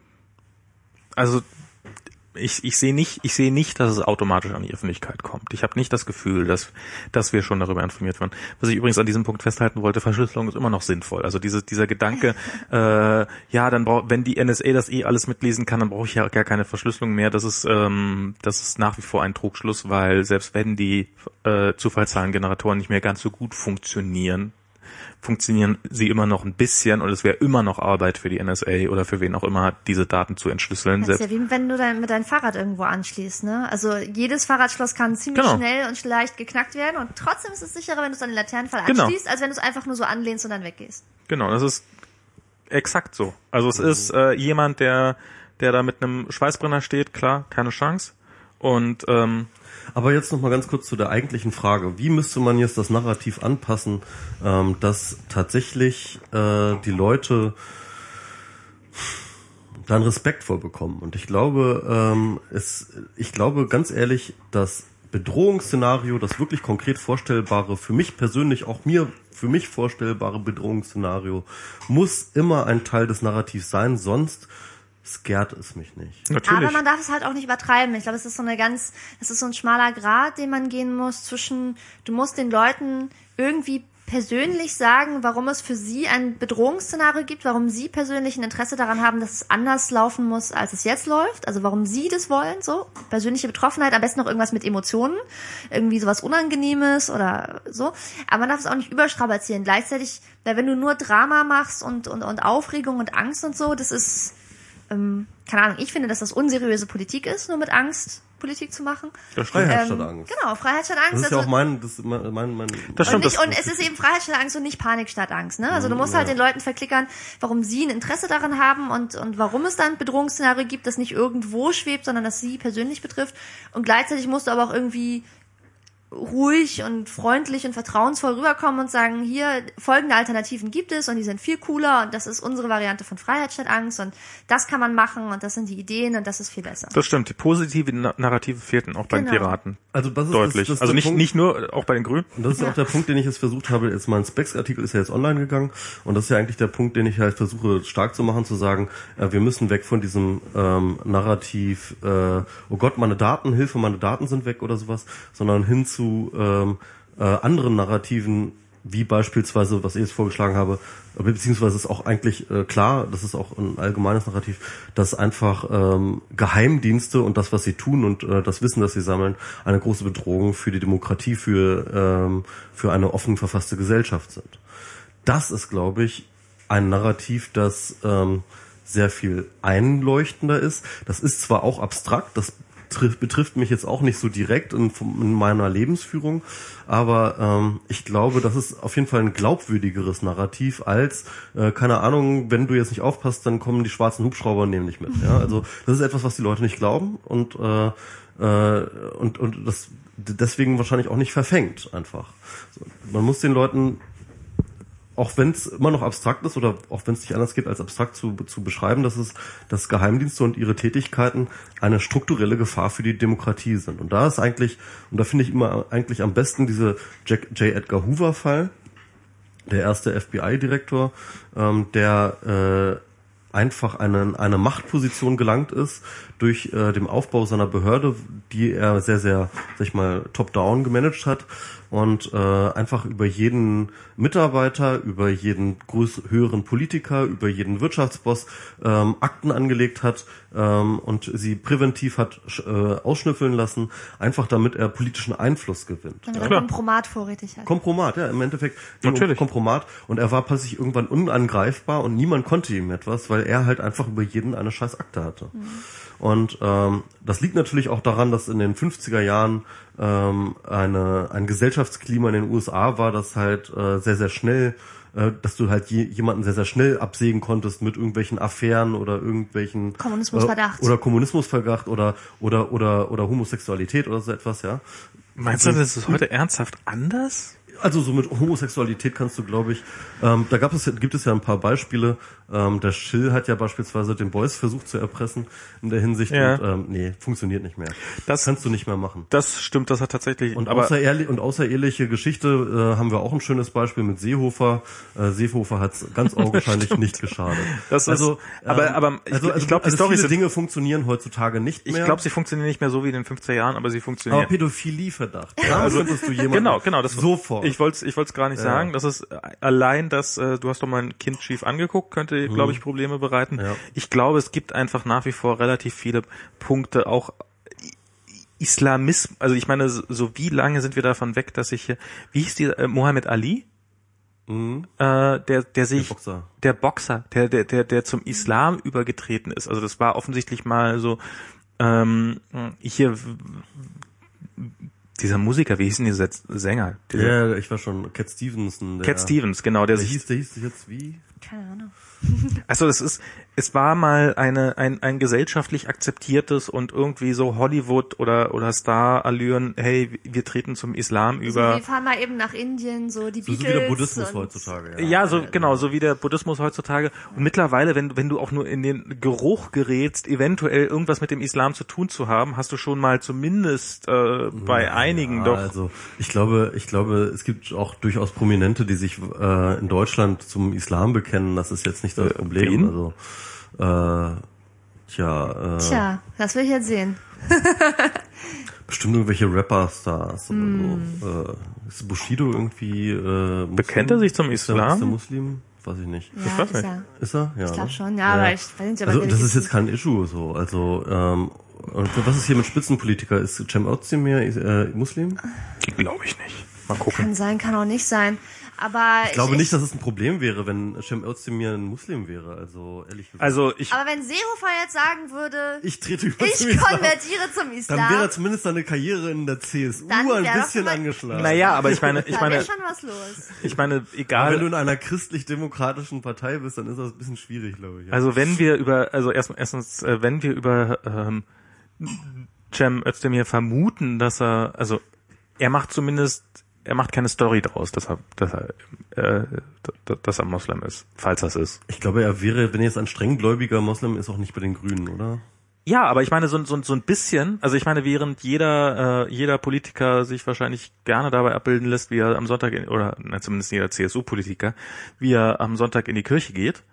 also ich, ich sehe nicht, ich sehe nicht, dass es automatisch an die Öffentlichkeit kommt. Ich habe nicht das Gefühl, dass, dass wir schon darüber informiert werden. Was ich übrigens an diesem Punkt festhalten wollte, Verschlüsselung ist immer noch sinnvoll. Also diese, dieser Gedanke, äh, ja, dann brauch, wenn die NSA das eh alles mitlesen kann, dann brauche ich ja gar keine Verschlüsselung mehr. Das ist, ähm, das ist nach wie vor ein Trugschluss, weil selbst wenn die äh, Zufallszahlengeneratoren nicht mehr ganz so gut funktionieren, funktionieren sie immer noch ein bisschen und es wäre immer noch Arbeit für die NSA oder für wen auch immer, diese Daten zu entschlüsseln. Das ist Selbst ja wie wenn du dein, mit deinem Fahrrad irgendwo anschließt, ne? Also jedes Fahrradschloss kann ziemlich Genau. schnell und leicht geknackt werden und trotzdem ist es sicherer, wenn du es an den Laternenfall Genau. anschließt, als wenn du es einfach nur so anlehnst und dann weggehst. Genau, das ist exakt so. Also es ist äh, jemand, der, der da mit einem Schweißbrenner steht, klar, keine Chance. Und ähm, Aber jetzt noch mal ganz kurz zu der eigentlichen Frage. Wie müsste man jetzt das Narrativ anpassen, ähm, dass tatsächlich äh, die Leute dann Respekt vorbekommen? Und ich glaube, ähm, es, ich glaube ganz ehrlich, das Bedrohungsszenario, das wirklich konkret vorstellbare, für mich persönlich, auch mir, für mich vorstellbare Bedrohungsszenario, muss immer ein Teil des Narrativs sein, sonst scared es mich nicht. natürlich. Aber man darf es halt auch nicht übertreiben. Ich glaube, es ist so eine ganz, es ist so ein schmaler Grad, den man gehen muss zwischen, du musst den Leuten irgendwie persönlich sagen, warum es für sie ein Bedrohungsszenario gibt, warum sie persönlich ein Interesse daran haben, dass es anders laufen muss, als es jetzt läuft, also warum sie das wollen, so persönliche Betroffenheit, am besten noch irgendwas mit Emotionen, irgendwie sowas Unangenehmes oder so, aber man darf es auch nicht überstrapazieren. Gleichzeitig, weil wenn du nur Drama machst und, und, und Aufregung und Angst und so, das ist, ähm, keine Ahnung, ich finde, dass das unseriöse Politik ist, nur mit Angst Politik zu machen. Das stimmt. Freiheit Ähm, statt Angst. Genau, Freiheit statt Angst. Das ist ja also- auch mein, das ist mein, mein, mein Das und, stimmt, nicht, das- und es ist eben Freiheit statt Angst und nicht Panik statt Angst. Ne? Also du musst Ja. halt den Leuten verklickern, warum sie ein Interesse daran haben und, und warum es dann ein Bedrohungsszenario gibt, das nicht irgendwo schwebt, sondern das sie persönlich betrifft. Und gleichzeitig musst du aber auch irgendwie ruhig und freundlich und vertrauensvoll rüberkommen und sagen, hier folgende Alternativen gibt es und die sind viel cooler und das ist unsere Variante von Freiheit statt Angst und das kann man machen und das sind die Ideen und das ist viel besser. Das stimmt. Die positive Na- Narrative fehlten auch bei den Genau. Piraten. Also das ist Deutlich. Das, das also nicht, Punkt. nicht nur, auch bei den Grünen. Und das ist auch der Punkt, den ich jetzt versucht habe, jetzt mein Specs-Artikel ist ja jetzt online gegangen und das ist ja eigentlich der Punkt, den ich halt versuche stark zu machen, zu sagen, äh, wir müssen weg von diesem ähm, Narrativ, äh, oh Gott, meine Daten, Hilfe, meine Daten sind weg oder sowas, sondern hin zu ähm, äh, anderen Narrativen, wie beispielsweise, was ich jetzt vorgeschlagen habe, beziehungsweise ist auch eigentlich äh, klar, das ist auch ein allgemeines Narrativ, dass einfach ähm, Geheimdienste und das, was sie tun und äh, das Wissen, das sie sammeln, eine große Bedrohung für die Demokratie, für, ähm, für eine offen verfasste Gesellschaft sind. Das ist, glaube ich, ein Narrativ, das ähm, sehr viel einleuchtender ist. Das ist zwar auch abstrakt, das trifft, betrifft mich jetzt auch nicht so direkt in, in meiner Lebensführung, aber ähm, ich glaube, das ist auf jeden Fall ein glaubwürdigeres Narrativ als, äh, keine Ahnung, wenn du jetzt nicht aufpasst, dann kommen die schwarzen Hubschrauber und nehmen dich mit. Ja? Also das ist etwas, was die Leute nicht glauben und äh, äh, und und das deswegen wahrscheinlich auch nicht verfängt einfach. Man muss den Leuten auch wenn es immer noch abstrakt ist oder auch wenn es nicht anders geht, als abstrakt zu, zu beschreiben, dass es, dass Geheimdienste und ihre Tätigkeiten eine strukturelle Gefahr für die Demokratie sind. Und da ist eigentlich, und da finde ich immer eigentlich am besten diese Jack, J. Edgar Hoover Fall, der erste FBI-Direktor, ähm, der äh, einfach eine, eine Machtposition gelangt ist durch äh, den Aufbau seiner Behörde, die er sehr, sehr, sag ich mal, top-down gemanagt hat und äh, einfach über jeden Mitarbeiter, über jeden größ höheren Politiker, über jeden Wirtschaftsboss ähm, Akten angelegt hat ähm, und sie präventiv hat äh, ausschnüffeln lassen, einfach damit er politischen Einfluss gewinnt. Damit er klar. Kompromat vorrätig hat. Kompromat, ja, im Endeffekt Natürlich. Kompromat und er war plötzlich irgendwann unangreifbar und niemand konnte ihm etwas, weil er halt einfach über jeden eine scheiß Akte hatte. Und ähm, das liegt natürlich auch daran, dass in den 50er Jahren ähm, eine, ein Gesellschaftsklima in den USA war, das halt äh, sehr, sehr schnell, äh, dass du halt je, jemanden sehr, sehr schnell absägen konntest mit irgendwelchen Affären oder irgendwelchen Kommunismusverdacht. Äh, oder Kommunismusverdacht oder oder oder oder Homosexualität oder so etwas, ja. Meinst du, das ist heute ernsthaft anders? Also so mit Homosexualität kannst du, glaube ich, ähm, da gab es, gibt es ja ein paar Beispiele. Ähm, der Schill hat ja beispielsweise den Boys versucht zu erpressen in der Hinsicht. Ja. Und, ähm, nee, funktioniert nicht mehr. Das- kannst du nicht mehr machen. Das stimmt, das hat tatsächlich. Und, aber außerehrlich, und außerehrliche Geschichte äh, haben wir auch ein schönes Beispiel mit Seehofer. Äh, Seehofer hat es ganz augenscheinlich nicht geschadet. Das ist- also, aber- aber ich- also, ich glaub, die also Storys viele sind- Dinge funktionieren heutzutage nicht mehr. ich glaube, sie funktionieren nicht mehr so wie in den 50er Jahren, aber sie aber funktionieren. Pädophilie-Verdacht. Da also, könntest du jemanden Genau, genau, das sofort. Ich wollte ich wollte es gar nicht sagen, das ist äh, allein das äh, du hast doch mal ein Kind schief angeguckt, könnte glaube ich Probleme bereiten. Ja. Ich glaube, es gibt einfach nach wie vor relativ viele Punkte auch Islamismus, also ich meine, so wie lange sind wir davon weg, dass ich hier, wie hieß die, äh, Mohammed Ali? Mhm. Äh, der, der sich, Boxer. der Boxer, der, der, der, der zum Islam übergetreten ist. Also das war offensichtlich mal so, ähm, hier, dieser Musiker, wie hieß denn dieser Sänger? Dieser, Ja, ich war schon Cat Stevenson. Der, Cat Stevens, genau, der Der sich, hieß, der hieß jetzt wie? Keine Ahnung. Also das ist, es war mal eine, ein, ein gesellschaftlich akzeptiertes und irgendwie so Hollywood oder, oder Star-Allüren, hey, wir treten zum Islam So, über. wir fahren mal eben nach Indien, so die So, so Beatles. wie der Buddhismus heutzutage. Ja, so genau, so wie der Buddhismus heutzutage. Und mittlerweile, wenn, wenn du auch nur in den Geruch gerätst, eventuell irgendwas mit dem Islam zu tun zu haben, hast du schon mal zumindest äh, bei einigen Ja, doch. Also ich glaube, ich glaube, es gibt auch durchaus Prominente, die sich äh, in Deutschland zum Islam bekennen. Das ist jetzt nicht das Problem. wen? Also äh, tja, äh, Tja, das will ich jetzt sehen. bestimmt irgendwelche Rapper-Stars oder so. Äh, ist Bushido irgendwie äh, Muslim? Hm. Bekennt er sich zum Ist er, Islam? ist er Muslim? Weiß ich nicht. Ja, weiß ist nicht. ja. Ist er? Ja. Ich glaube ne? schon, ja, aber ich weiß nicht, ob er Also das ist jetzt kein Issue so. Also ähm, und was ist hier mit Spitzenpolitiker? Ist Cem Özdemir äh, Muslim? Glaube ich nicht. Mal gucken. Kann sein, kann auch nicht sein. Aber Ich glaube nicht, dass es ein Problem wäre, wenn Cem Özdemir ein Muslim wäre. Also ehrlich gesagt. Also ich, Aber wenn Seehofer jetzt sagen würde, ich trete über ich zum Islam, konvertiere zum Islam, dann wäre zumindest seine Karriere in der CSU ein bisschen angeschlagen. naja, aber ich meine, ich meine, schon was los. ich meine, Aber wenn du egal. in einer christlich-demokratischen Partei bist, dann ist das ein bisschen schwierig, glaube ich. ja. Also wenn wir über, also erst, erstens, äh, wenn wir über ähm, Cem Özdemir vermuten, dass er, also er macht zumindest, er macht keine Story draus, dass er, dass er, äh, dass er Moslem ist, falls das ist. Ich glaube, er wäre, wenn er jetzt ein strenggläubiger Moslem ist, auch nicht bei den Grünen, oder? Ja, aber ich meine so, so, so ein bisschen, also ich meine, während jeder äh, jeder Politiker sich wahrscheinlich gerne dabei abbilden lässt, wie er am Sonntag in, oder na, zumindest jeder CSU-Politiker, wie er am Sonntag in die Kirche geht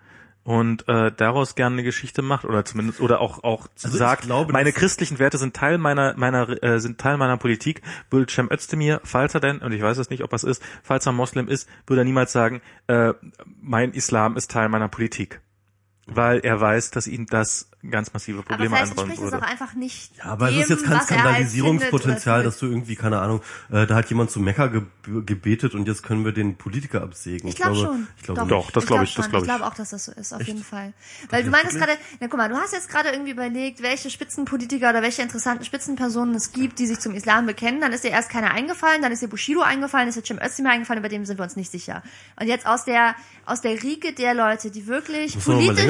und äh, daraus gerne eine Geschichte macht oder zumindest oder auch auch Also sagt, glaube, meine christlichen Werte sind Teil meiner meiner äh, sind Teil meiner Politik. Würde Cem Özdemir, falls er denn und ich weiß es nicht, ob er es ist, falls er Moslem ist, würde er niemals sagen, äh, mein Islam ist Teil meiner Politik, weil er weiß, dass ihm das ganz massive Aber Probleme vielleicht einräumen würde. auch einfach nicht. Ja, aber dem, es ist jetzt kein halt Skandalisierungspotenzial, dass du irgendwie, keine Ahnung, äh, da hat jemand zu Mekka ge gebetet und jetzt können wir den Politiker absägen. Ich glaube schon. Ich glaube Doch, nicht. das glaube ich, das schon. glaube Ich ich. glaube auch, dass das so ist, auf jeden Fall. Weil du meintest gerade, na guck mal, du hast jetzt gerade irgendwie überlegt, welche Spitzenpolitiker oder welche interessanten Spitzenpersonen es gibt, die sich zum Islam bekennen. Dann ist dir erst keiner eingefallen, dann ist dir Bushido eingefallen, ist dir Cem Özdemir eingefallen, über dem sind wir uns nicht sicher. Und jetzt aus der aus der Riege der Leute, die wirklich politisch,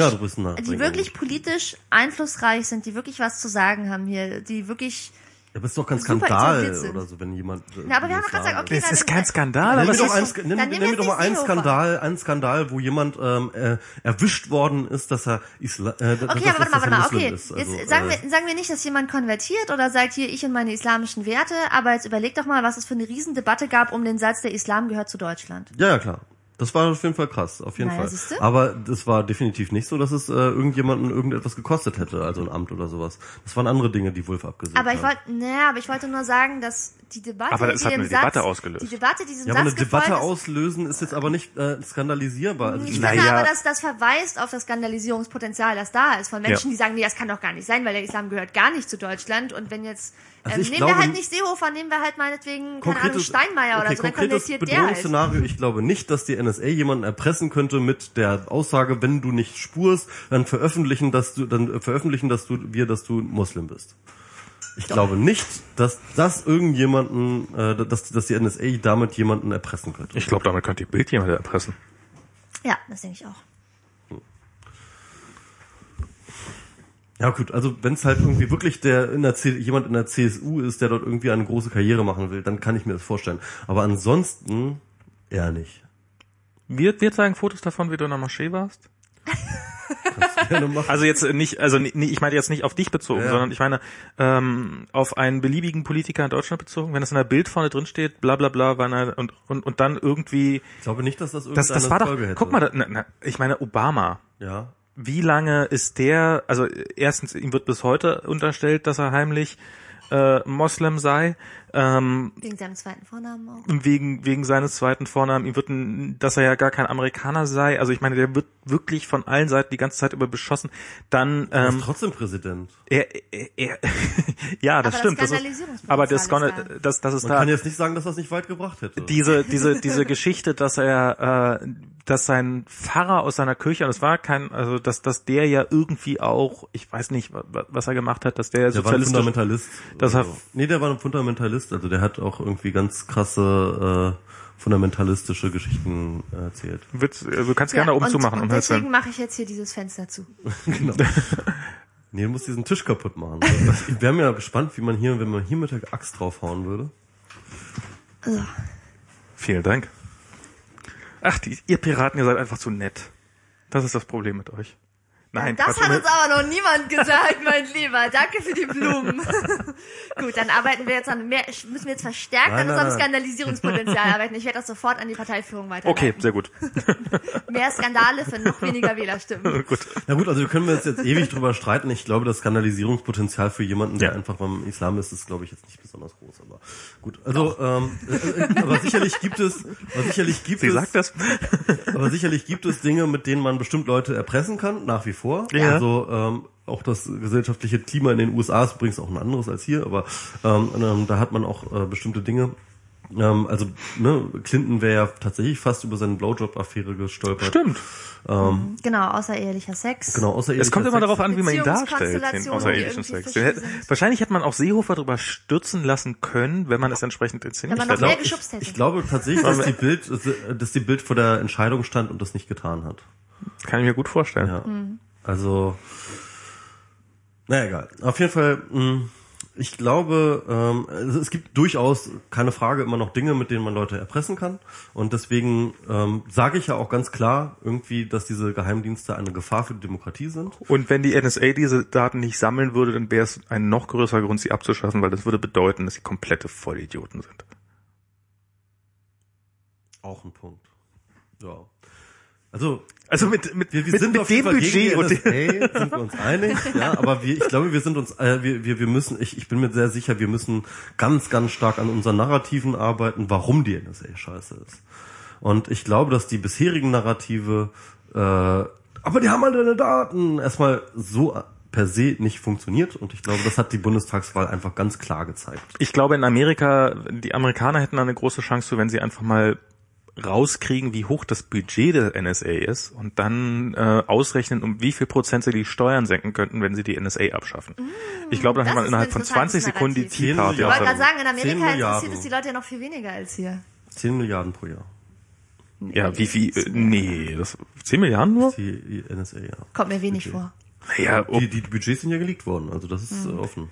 die wirklich politisch einflussreich sind, die wirklich was zu sagen haben hier, die wirklich Ja, aber es ist doch kein Skandal oder so, wenn jemand. Na, aber wir haben doch gerade gesagt, okay, dann- ist kein Skandal, mir es doch, nenn nehmen mir wir doch mal einen Skandal, einen Skandal, wo jemand ähm, äh, erwischt worden ist, dass er Isla äh, Okay, dass, aber warte mal, warte mal, Muslim okay. ist. Also, jetzt sagen, äh, wir, sagen wir nicht, dass jemand konvertiert oder sagt hier, ich und meine islamischen Werte, aber jetzt überleg doch mal, was es für eine Riesendebatte gab um den Satz, der Islam gehört zu Deutschland. Ja, ja, klar. Das war auf jeden Fall krass, auf jeden Naja, Fall. siehste? Aber das war definitiv nicht so, dass es äh, irgendjemanden irgendetwas gekostet hätte, also ein Amt oder sowas. Das waren andere Dinge, die Wolf abgesehen Aber ich wollte, naja, aber ich wollte nur sagen, dass die Debatte, Aber das die hat eine Satz, Debatte ausgelöst. die Debatte, die diesem Ja, aber eine Satz Debatte ist, auslösen ist jetzt aber nicht äh, skandalisierbar. Also Ich finde Naja. aber, dass das verweist auf das Skandalisierungspotenzial, das da ist, von Menschen, Ja. die sagen, nee, das kann doch gar nicht sein, weil der Islam gehört gar nicht zu Deutschland. Und wenn jetzt, Also ähm, nehmen glaube- wir halt nicht Seehofer, nehmen wir halt meinetwegen, keine Ahnung, Steinmeier oder okay, so, dann konvertiert der halt. Bedrohungsszenario. Ich glaube nicht, dass die NSA jemanden erpressen könnte mit der Aussage, wenn du nicht spurst, dann veröffentlichen, dass du, dann veröffentlichen, dass du, wir, dass du Muslim bist. Ich glaube nicht, dass das irgendjemanden, äh, dass, dass die NSA damit jemanden erpressen könnte. Ich glaube, damit könnte die Bild jemand erpressen. Ja, das denke ich auch. Ja gut, also wenn es halt irgendwie wirklich der in der C jemand in der CSU ist, der dort irgendwie eine große Karriere machen will, dann kann ich mir das vorstellen. Aber ansonsten eher nicht. Wir, wir zeigen Fotos davon, wie du in der Moschee warst. Also jetzt nicht, also ni- ich meine jetzt nicht auf dich bezogen, Ja. sondern ich meine ähm, auf einen beliebigen Politiker in Deutschland bezogen. Wenn das in der Bild vorne drin steht, bla bla bla, wann er, und, und, und dann irgendwie, Ich glaube nicht, dass das das, irgendeine das war doch, hätte. guck mal, na, na, ich meine Obama, Ja. wie lange ist der, also erstens, ihm wird bis heute unterstellt, dass er heimlich äh, Moslem sei, ähm, Wegen seinem zweiten Vornamen auch. wegen, wegen seines zweiten Vornamen, ihm wird, ein, dass er ja gar kein Amerikaner sei, also ich meine, der wird wirklich von allen Seiten die ganze Zeit über beschossen, dann, Er ist ähm, trotzdem Präsident. er, er, er ja, das Aber stimmt, das ist, aber das, das, das ist Man da, kann jetzt nicht sagen, dass das nicht weit gebracht hätte. diese, diese, diese Geschichte, dass er, äh, dass sein Pfarrer aus seiner Kirche, und es war kein, also dass, dass der ja irgendwie auch, ich weiß nicht, wa- wa- was er gemacht hat, dass der, der war ein Fundamentalist. Das also, hat- nee, der war ein Fundamentalist. Also der hat auch irgendwie ganz krasse äh, fundamentalistische Geschichten äh, erzählt. Witz, also du kannst gerne Ja, oben und, zumachen, und deswegen mache ich jetzt hier dieses Fenster zu. Genau. nee, du musst diesen Tisch kaputt machen. Ich wäre mir gespannt, wie man hier, wenn man hier mit der Axt draufhauen würde. Vielen Dank. Ach, die, ihr Piraten, ihr seid einfach zu nett. Das ist das Problem mit euch. Nein, das Quatsch, hat uns aber noch niemand gesagt, mein Lieber. Danke für die Blumen. Gut, dann arbeiten wir jetzt an mehr, müssen wir jetzt verstärkt Nein, an unserem nein. Skandalisierungspotenzial arbeiten. Ich werde das sofort an die Parteiführung weiterleiten. Okay, sehr gut. Mehr Skandale für noch weniger Wählerstimmen. gut. Na gut, also wir können jetzt, jetzt ewig drüber streiten. Ich glaube, das Skandalisierungspotenzial für jemanden, der Ja. einfach beim Islam ist, ist, glaube ich, jetzt nicht besonders groß. Aber gut, also ähm, äh, äh, aber sicherlich gibt es, aber sicherlich gibt Sie es, sagt das. aber sicherlich gibt es Dinge, mit denen man bestimmt Leute erpressen kann, nach wie vor. Ja. Also ähm, auch das gesellschaftliche Klima in den USA ist übrigens auch ein anderes als hier, aber ähm, ähm, da hat man auch äh, bestimmte Dinge. Ähm, also ne, Clinton wäre ja tatsächlich fast über seine Blowjob-Affäre gestolpert. Stimmt. Genau, außerehelicher Sex. Genau, außer Es kommt immer darauf an, wie man ihn darstellt, den die Sex. hätte, wahrscheinlich hätte man auch Seehofer darüber stürzen lassen können, wenn man es entsprechend inszeniert Wenn man noch hätte. mehr ich, geschubst hätte. ich glaube tatsächlich, dass die Bild, dass die Bild vor der Entscheidung stand und das nicht getan hat. Kann ich mir gut vorstellen. Ja. Also, naja, egal. Auf jeden Fall, mh, ich glaube, ähm, es gibt durchaus keine Frage immer noch Dinge, mit denen man Leute erpressen kann. Und deswegen ähm, sage ich ja auch ganz klar irgendwie, dass diese Geheimdienste eine Gefahr für die Demokratie sind. Und wenn die NSA diese Daten nicht sammeln würde, dann wäre es ein noch größerer Grund, sie abzuschaffen, weil das würde bedeuten, dass sie komplette Vollidioten sind. Auch ein Punkt. Ja. Also Also mit, mit, wir, wir mit, sind mit auf dem jeden Fall Budget und NSA sind wir uns einig, ja, aber wir, ich glaube, wir sind uns, äh, wir, wir, wir müssen, ich, ich bin mir sehr sicher, wir müssen ganz, ganz stark an unseren Narrativen arbeiten, warum die NSA scheiße ist. Und ich glaube, dass die bisherigen Narrative, äh, aber die haben halt deine Daten, erstmal so per se nicht funktioniert und ich glaube, das hat die Bundestagswahl einfach ganz klar gezeigt. ich glaube in Amerika, die Amerikaner hätten da eine große Chance wenn sie einfach mal rauskriegen, wie hoch das Budget der NSA ist und dann äh, ausrechnen, um wie viel Prozent sie die Steuern senken könnten, wenn sie die NSA abschaffen. ich glaube, dann das hat man innerhalb von interessantes 20 Sekunden die. Tea Party Ich wollte gerade sagen, in 10 Amerika Milliarden. interessiert es die Leute ja noch viel weniger als hier. 10 Milliarden pro Jahr. Ja, wie viel? Äh, nee, das 10 Milliarden nur? Die NSA, ja. Kommt mir wenig Budget. vor. Ja, Die, die Budgets sind ja geleakt worden, also das ist äh, offen.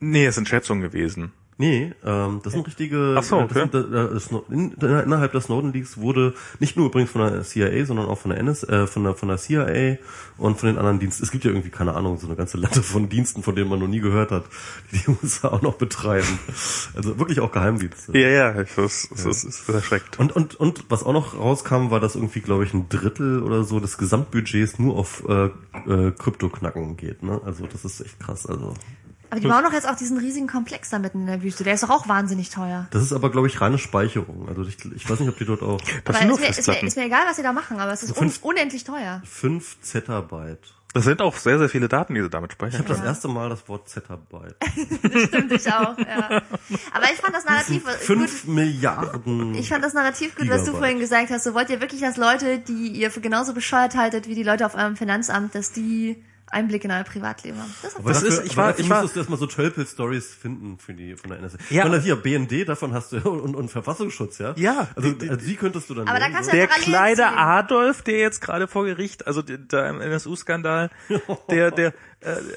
nee, es sind Schätzungen gewesen. Nee, ähm, das sind richtige. Ach so, äh, das okay. sind, äh, Sno- in, innerhalb der Snowden Leaks wurde nicht nur übrigens von der CIA, sondern auch von der NS, äh, von der von der CIA und von den anderen Diensten. Es gibt ja irgendwie keine Ahnung so eine ganze Latte von Diensten, von denen man noch nie gehört hat, die die USA auch noch betreiben. Also wirklich auch Geheimdienste. Ja, ja, das, das, das ist erschreckt. Und, und, und was auch noch rauskam, war, dass irgendwie, glaube ich, ein Drittel oder so des Gesamtbudgets nur auf äh, äh, Kryptoknacken geht. Ne? Also das ist echt krass. Also Aber die bauen doch jetzt auch diesen riesigen Komplex da mitten in der Wüste. Der ist doch auch wahnsinnig teuer. das ist aber, glaube ich, reine Speicherung. Also ich, ich weiß nicht, ob die dort auch Das sind nur ist, mir, ist, mir, ist mir egal, was sie da machen, aber es ist un Fünf- unendlich teuer. 5 Zettabyte. Das sind auch sehr, sehr viele Daten, die sie damit Ich speichern. habe das erste Mal das Wort Zettabyte. Stimmt ich auch, ja. Aber ich fand das Narrativ gut. 5 Milliarden. Ich fand das Narrativ gut, was du Gigabyte. vorhin gesagt hast. So wollt ihr wirklich, dass Leute, die ihr für genauso bescheuert haltet wie die Leute auf eurem Finanzamt, dass die Einblick in euer Privatleben haben. Das ist Aber Das dafür, ist- ich war- ich war- du erstmal so Tölpel-Stories finden für die, von der NSA. Ja. Ich meine, hier, BND, davon hast du, und, und Verfassungsschutz, ja? Ja. Also, also die könntest du dann Aber da nehmen, kannst so. du der Parallelen kleine ziehen. Adolf, der jetzt gerade vor Gericht, also der- da im NSU-Skandal, der, der,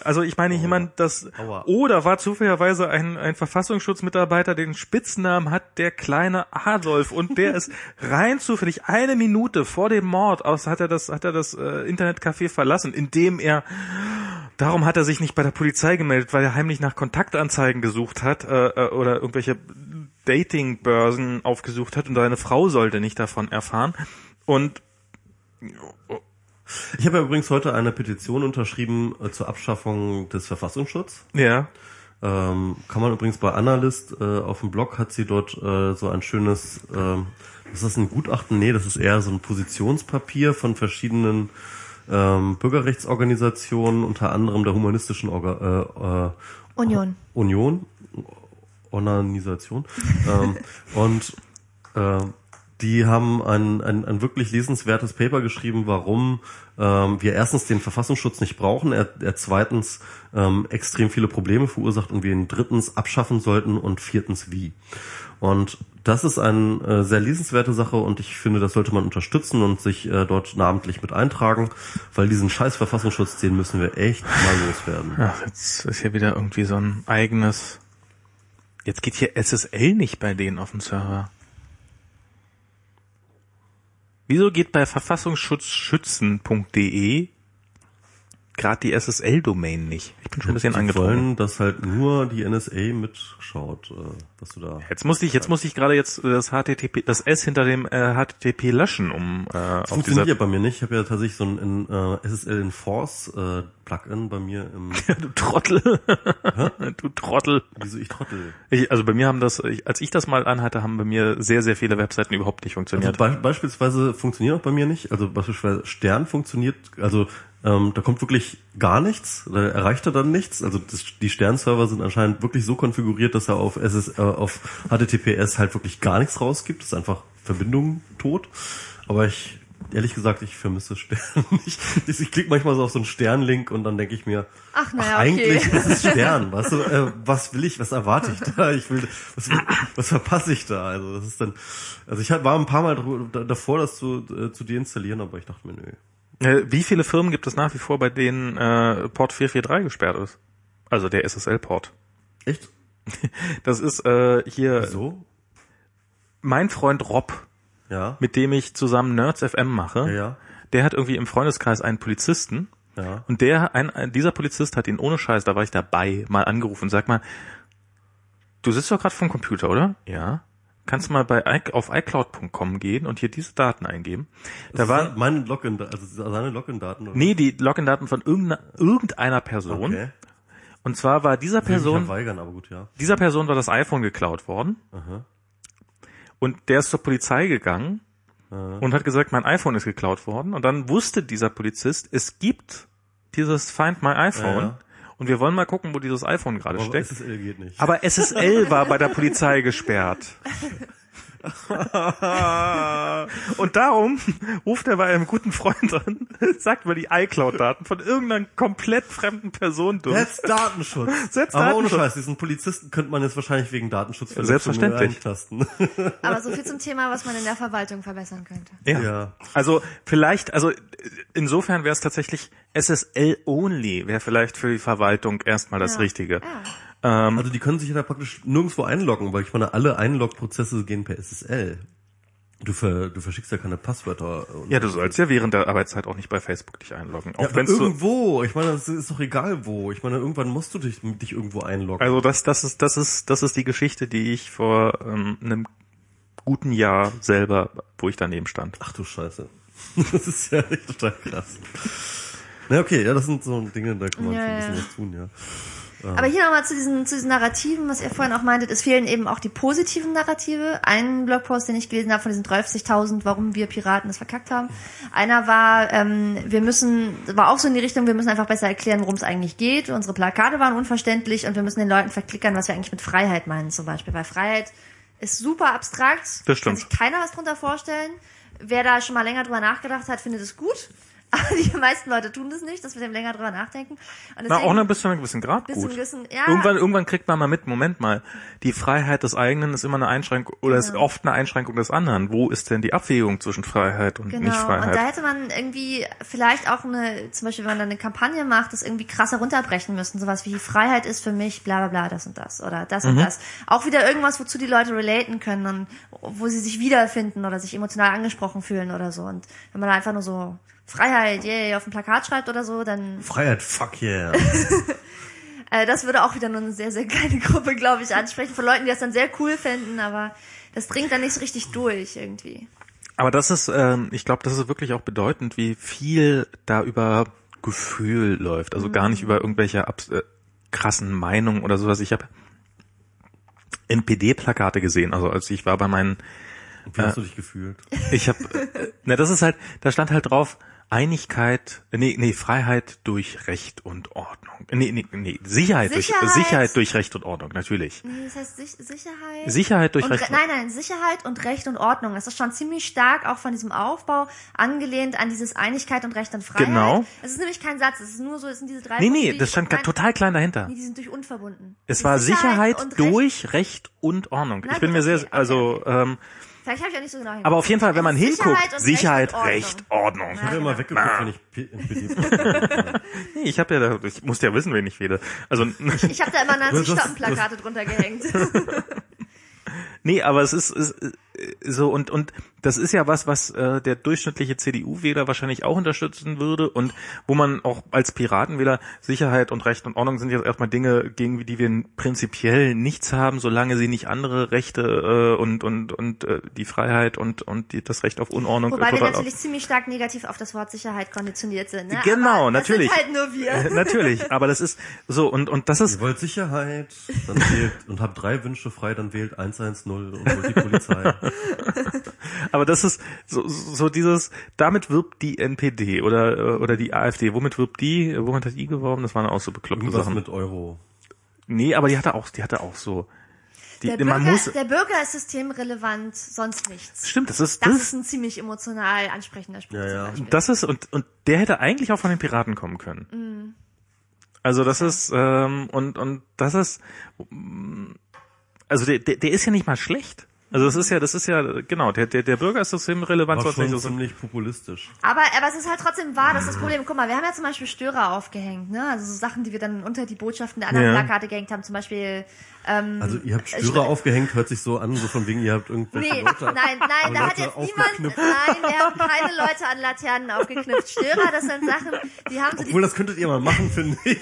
also ich meine jemand, das, Aua. oder war zufälligerweise ein, ein Verfassungsschutzmitarbeiter, den Spitznamen hat, der kleine Adolf, und der ist rein zufällig eine Minute vor dem Mord aus, hat er das, hat er das äh, Internetcafé verlassen, indem er Darum hat er sich nicht bei der Polizei gemeldet, weil er heimlich nach Kontaktanzeigen gesucht hat äh, äh, oder irgendwelche Datingbörsen aufgesucht hat und seine Frau sollte nicht davon erfahren. Und Ich habe ja übrigens heute eine Petition unterschrieben äh, zur Abschaffung des Verfassungsschutzes. ja, Ähm, kann man übrigens bei Analyst äh, auf dem Blog hat sie dort äh, so ein schönes, ähm, ist das ein Gutachten? Nee, das ist eher so ein Positionspapier von verschiedenen ähm, Bürgerrechtsorganisationen, unter anderem der humanistischen Orga, äh, äh, Union. Union, Organisation. ähm, und äh, die haben ein, ein, ein wirklich lesenswertes Paper geschrieben, warum ähm, wir erstens den Verfassungsschutz nicht brauchen, er, er zweitens ähm, extrem viele Probleme verursacht und wir ihn drittens abschaffen sollten und viertens wie. Und das ist eine äh, sehr lesenswerte Sache und ich finde, das sollte man unterstützen und sich äh, dort namentlich mit eintragen, weil diesen scheiß Verfassungsschutz, den müssen wir echt mal loswerden. Ach, jetzt ist hier wieder irgendwie so ein eigenes. Jetzt geht hier SSL nicht bei denen auf dem Server. Wieso geht bei verfassungsschutzschützen.de gerade die SSL-Domain nicht? Ich bin schon ein bisschen die angetrunken. wollen, dass halt nur die NSA mitschaut, äh, was du da. Jetzt musste ich, jetzt musste ich gerade jetzt das HTTP, das S hinter dem äh, HTTP löschen, um äh, auf Funktioniert ja bei mir nicht. Ich habe ja tatsächlich so ein in, äh, SSL Enforce äh, Plugin bei mir im. du Trottel. du Trottel. Wieso ich trottel? Ich, also bei mir haben das, ich, als ich das mal anhatte, haben bei mir sehr, sehr viele Webseiten überhaupt nicht Also funktioniert. be beispielsweise funktioniert auch bei mir nicht. Also beispielsweise Stern funktioniert. Also ähm, da kommt wirklich gar nichts. Da erreicht er dann nichts. Also das, die Sternserver sind anscheinend wirklich so konfiguriert, dass er auf SS, äh, auf HTTPS halt wirklich gar nichts rausgibt. Das ist einfach Verbindung tot. Aber ich ehrlich gesagt, ich vermisse Stern nicht. Ich, ich klicke manchmal so auf so einen Sternlink und dann denke ich mir, Ach, naja, ach, eigentlich okay. ist es Stern. Weißt du, äh, was will ich, was erwarte ich da? Ich will, was, was verpasse ich da? Also das ist dann, also ich war ein paar Mal davor, das zu, äh, zu deinstallieren, aber ich dachte mir, nö. Wie viele Firmen gibt es nach wie vor, bei denen äh, Port 443 gesperrt ist? Also der SSL-Port. Echt? Das ist äh, hier So? mein Freund Rob, Ja. mit dem ich zusammen Nerds FM mache. Ja. Der hat irgendwie im Freundeskreis einen Polizisten. Ja. Und der, ein, ein, dieser Polizist hat ihn ohne Scheiß, da war ich dabei, mal angerufen und sag mal, du sitzt doch gerade vom Computer, oder? Ja. Kannst du mal bei auf iCloud.com gehen und hier diese Daten eingeben. Da Das war, meine Login, also seine Login-Daten. nee, die Login-Daten von irgendeiner, irgendeiner Person. Okay. Und zwar war dieser Person, weigern, aber gut, ja. dieser Person war das iPhone geklaut worden. Aha. Und der ist zur Polizei gegangen und hat gesagt, mein iPhone ist geklaut worden. Und dann wusste dieser Polizist, es gibt dieses Find My iPhone. Ja, ja. Und wir wollen mal gucken, wo dieses iPhone gerade steckt. SSL geht nicht. Aber SSL war bei der Polizei gesperrt. Und darum ruft er bei einem guten Freund an, sagt mal die iCloud-Daten von irgendeiner komplett fremden Person durch. Setz Datenschutz. Setz Aber ohne Datenschutz. Scheiß, diesen Polizisten könnte man jetzt wahrscheinlich wegen Datenschutz Selbstverständlich. eintasten. Aber so viel zum Thema, was man in der Verwaltung verbessern könnte. Ja. Ja. Also vielleicht, also insofern wäre es tatsächlich SSL only, wäre vielleicht für die Verwaltung erstmal das Ja. Richtige. Ja. Also die können sich ja da praktisch nirgendwo einloggen, weil ich meine, alle Einlog-Prozesse gehen per SSL. Du, ver, du verschickst ja keine Passwörter. Und Ja, du sollst ja während der Arbeitszeit auch nicht bei Facebook dich einloggen. Auch ja, aber wenn's irgendwo. Ich meine, das ist doch egal wo. Ich meine, irgendwann musst du dich, dich irgendwo einloggen. also das, das ist, das ist, das ist die Geschichte, die ich vor ähm, einem guten Jahr selber, wo ich daneben stand. Ach du Scheiße. Das ist ja echt total krass. Na okay, ja, das sind so Dinge, da kann man Ja, schon ein bisschen ja. was tun, ja. Aber hier nochmal zu diesen, zu diesen Narrativen, was ihr vorhin auch meintet, es fehlen eben auch die positiven Narrative. Ein Blogpost, den ich gelesen habe von diesen 30.000, warum wir Piraten das verkackt haben. Einer war, ähm, wir müssen, war auch so in die Richtung, wir müssen einfach besser erklären, worum es eigentlich geht. Unsere Plakate waren unverständlich und wir müssen den Leuten verklickern, was wir eigentlich mit Freiheit meinen zum Beispiel. Weil Freiheit ist super abstrakt. Das stimmt. Kann sich keiner was drunter vorstellen. Wer da schon mal länger drüber nachgedacht hat, findet es gut. Aber die meisten Leute tun das nicht, dass wir dem länger drüber nachdenken. Und Na, auch noch bis zu einem gewissen Grad Bis zu gut. gewissen- ja. Irgendwann, irgendwann kriegt man mal mit, Moment mal, die Freiheit des eigenen ist immer eine Einschränkung, oder ist oft eine Einschränkung des anderen. Wo ist denn die Abwägung zwischen Freiheit und Genau, nicht und da hätte man irgendwie vielleicht auch eine, zum Beispiel wenn man dann eine Kampagne macht, das irgendwie krasser runterbrechen müssen. Sowas wie Freiheit ist für mich bla bla bla, das und das oder das Mhm. und das. Auch wieder irgendwas, wozu die Leute relaten können und wo sie sich wiederfinden oder sich emotional angesprochen fühlen oder so. Und wenn man da einfach nur so Freiheit, yay, auf dem Plakat schreibt oder so, dann Freiheit, fuck yeah. äh, das würde auch wieder nur eine sehr, sehr kleine Gruppe, glaube ich, ansprechen. Von Leuten, die das dann sehr cool fänden, aber das dringt dann nicht so richtig durch irgendwie. Aber das ist, ähm, ich glaube, das ist wirklich auch bedeutend, wie viel da über Gefühl läuft. Also gar nicht über irgendwelche abs äh, krassen Meinungen oder sowas. Ich habe NPD-Plakate gesehen. Also als ich war bei meinen Wie hast du dich gefühlt? Ich habe, äh, na das ist halt, da stand halt drauf Einigkeit, nee, nee, Freiheit durch Recht und Ordnung. Nee, nee, nee, Sicherheit, durch Sicherheit. Sicherheit durch Recht und Ordnung, natürlich. Nee, das heißt Sich Sicherheit. Sicherheit durch und Recht. Re Nein, nein, Sicherheit und Recht und Ordnung. Das ist schon ziemlich stark auch von diesem Aufbau angelehnt an dieses Einigkeit und Recht und Freiheit. Genau. Es ist nämlich kein Satz, es ist nur so, es sind diese drei Nee, Punkte, nee, das stand nein, total klein dahinter. Nee, die sind durch unverbunden. Es Die war Sicherheit, und Recht- durch Recht und Ordnung. Na ich bin mir sehr, okay, also, ähm, Vielleicht habe ich auch nicht so genau aber auf jeden Fall, wenn man Sicherheit hinguckt, und Sicherheit, Recht Ordnung. Ich habe immer genau. weggeguckt, wenn ich P- Nee, ich habe ja, da, ich musste ja wissen, wen ich wähle. Also, Ich habe da immer Du hast- Nazi-Stoppenplakate drunter gehängt. Nee, aber es ist, ist äh, so und und das ist ja was, was äh, der durchschnittliche CDU-Wähler wahrscheinlich auch unterstützen würde und wo man auch als Piratenwähler Sicherheit und Recht und Ordnung sind jetzt erstmal Dinge, gegen die wir prinzipiell nichts haben, solange sie nicht andere Rechte äh, und und und äh, die Freiheit und und die, das Recht auf Unordnung Wobei wir natürlich ziemlich stark negativ auf das Wort Sicherheit konditioniert sind. Ne? Genau, Aber natürlich. Das sind halt nur wir. natürlich, aber das ist so und und das ist Ihr wollt Sicherheit, dann wählt und habt drei Wünsche frei, dann wählt 110 und holt die Polizei. Aber das ist so, so dieses, damit wirbt die NPD oder, äh, oder die AfD. Womit wirbt die? Womit hat die geworben? Das waren auch so bekloppte Irgendwas Sachen. mit Euro. Nee, aber die hatte auch, die hatte auch so. Die, Der man Bürger, muss, der Bürger ist systemrelevant, sonst nichts. stimmt, das ist, Das das, ist ein ziemlich emotional ansprechender Spruch. Ja, ja. Das ist, und, und der hätte eigentlich auch von den Piraten kommen können. Also das ist, ähm, und, und das ist, also der, der, der ist ja nicht mal schlecht. Also das ist ja, das ist ja, genau, der, der, der Bürger ist systemrelevant, schon nicht so. ziemlich populistisch. Aber, aber es ist halt trotzdem wahr, das ist das Problem. Guck mal, wir haben ja zum Beispiel Störer aufgehängt, ne? Also so Sachen, die wir dann unter die Botschaften der anderen Ja. Plakate gehängt haben. Zum Beispiel, ähm, Also ihr habt Störer aufgehängt, hört sich so an, so von wegen, ihr habt irgendwelche Nee, Leute. nein, nein, da hat jetzt niemand, nein, wir haben keine Leute an Laternen aufgeknüpft. Störer, das sind Sachen, die haben so die Obwohl, das könntet ihr mal machen, finde ich.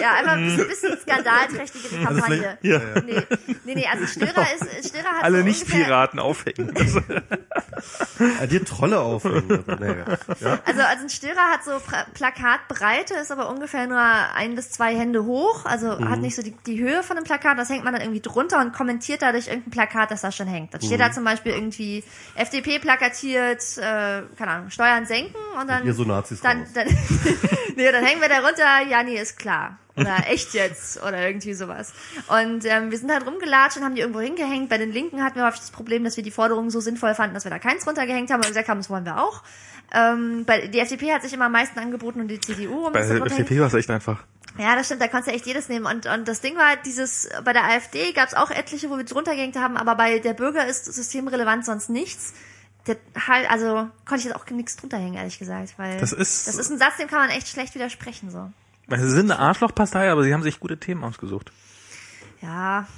Ja, einfach ein bisschen, bisschen skandalträchtige die Kampagne. Ja. Nee, nee, nee, also Störer ist, Störer hat Alle so Nicht-Piraten aufhängen. Das- Ja, dir Trolle aufhängen. Also, ja. also, also ein Störer hat so Plakatbreite, ist aber ungefähr nur ein bis zwei Hände hoch, also Mhm. hat nicht so die, die Höhe von einem Plakat, das hängt man dann irgendwie drunter und kommentiert dadurch irgendein Plakat, das da schon hängt. Dann Mhm. steht da zum Beispiel irgendwie FDP plakatiert, äh, keine Ahnung, Steuern senken und dann, ihr so Nazis dann, dann, nee, dann hängen wir da runter, ja, nee, ist klar. Oder echt jetzt oder irgendwie sowas. Und ähm, wir sind halt rumgelatscht und haben die irgendwo hingehängt. Bei den Linken hatten wir häufig das Problem, dass wir die Forderungen so sinnvoll fanden, dass wir da keins runtergehängt haben und gesagt haben, das wollen wir auch. Ähm, bei, die FDP hat sich immer am meisten angeboten und die CDU. Um Bei der. FDP war es echt einfach. Ja, das stimmt, da konntest du echt jedes nehmen. Und, und das Ding war, dieses, bei der AfD gab es auch etliche, wo wir drunter gehängt haben, aber bei der Bürger ist systemrelevant sonst nichts. Der, halt, also konnte ich jetzt auch nichts drunter hängen, ehrlich gesagt. Weil Das ist- das ist ein Satz, dem kann man echt schlecht widersprechen. so. Sie sind eine Arschlochpartei, aber sie haben sich gute Themen ausgesucht. Ja.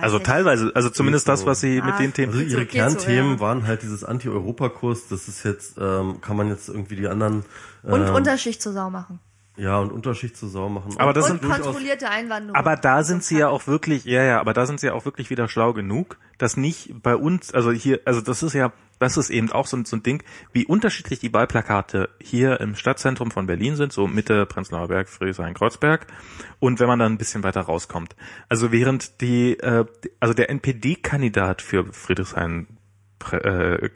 Also nicht. teilweise, also zumindest das, was sie Ah. mit den Themen. Also ihre Geht so, Kernthemen ja. waren halt dieses Anti-Europakurs, das ist jetzt, ähm, kann man jetzt irgendwie die anderen Und ähm, Unterschicht zur Sau machen. Ja und Unterschicht zur Sau machen. Aber das Und sind kontrollierte Einwanderung. Aber da sind sie ja auch wirklich, ja, ja, aber da sind sie ja auch wirklich wieder schlau genug, dass nicht bei uns, also hier, also das ist ja, das ist eben auch so, ein- so ein Ding, wie unterschiedlich die Wahlplakate hier im Stadtzentrum von Berlin sind, so Mitte Prenzlauer Berg, Friedrichshain, Kreuzberg, und wenn man dann ein bisschen weiter rauskommt. Also während die, äh, also der NPD-Kandidat für Friedrichshain Pre-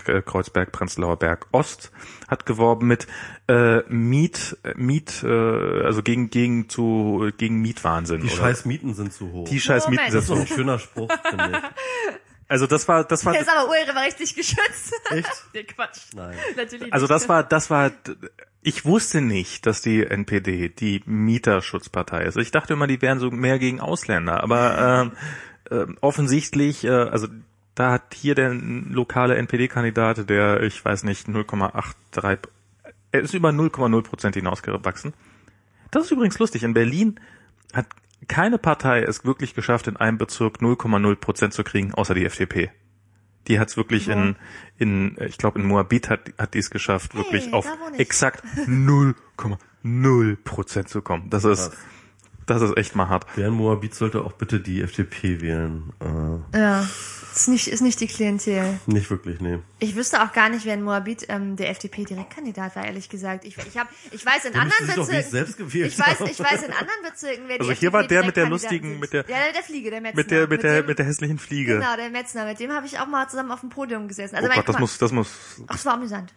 äh, Kreuzberg, Prenzlauer Berg Ost hat geworben mit äh, Miet, Miet, äh, also gegen gegen zu gegen Mietwahnsinn. die oder- scheiß Mieten sind zu hoch. die scheiß Mieten Moment. sind das ist doch so. ein schöner Spruch, finde ich. Also das war, das war, Der ist aber urheberrechtlich geschützt. Echt? nee, Quatsch. Nein. Natürlich also nicht. das war, das war, ich wusste nicht, dass die NPD die Mieterschutzpartei ist. Ich dachte immer, die wären so mehr gegen Ausländer, aber ähm, ähm, offensichtlich, äh, also da hat hier der lokale NPD-Kandidat, der, ich weiß nicht, 0,83, er ist über 0,0 Prozent hinausgewachsen. Das ist übrigens lustig. In Berlin hat keine Partei es wirklich geschafft, in einem Bezirk 0,0 Prozent zu kriegen, außer die FDP. Die hat es wirklich in, in, ich glaube in Moabit hat, hat die es geschafft, wirklich auf exakt 0,0 Prozent zu kommen. Das ist, das ist echt mal hart. Wer in Moabit sollte auch bitte die FDP wählen. Äh, Ja, ist nicht, ist nicht die Klientel. nicht wirklich, nee. Ich wüsste auch gar nicht, wer in Moabit ähm, der FDP-Direktkandidat war, ehrlich gesagt. Ich, ich, hab, ich weiß in müssen anderen Bezirken. selbst gewählt ich weiß, ich weiß in anderen Bezirken, wer Also die hier war der mit der lustigen- mit der- ja, der Fliege, der Metzner. Mit der, mit der, dem, mit der hässlichen Fliege. Genau, der Metzner. Mit dem habe ich auch mal zusammen auf dem Podium gesessen. Also oh mein, Gott, das muss, das muss, Ach, das war amüsant.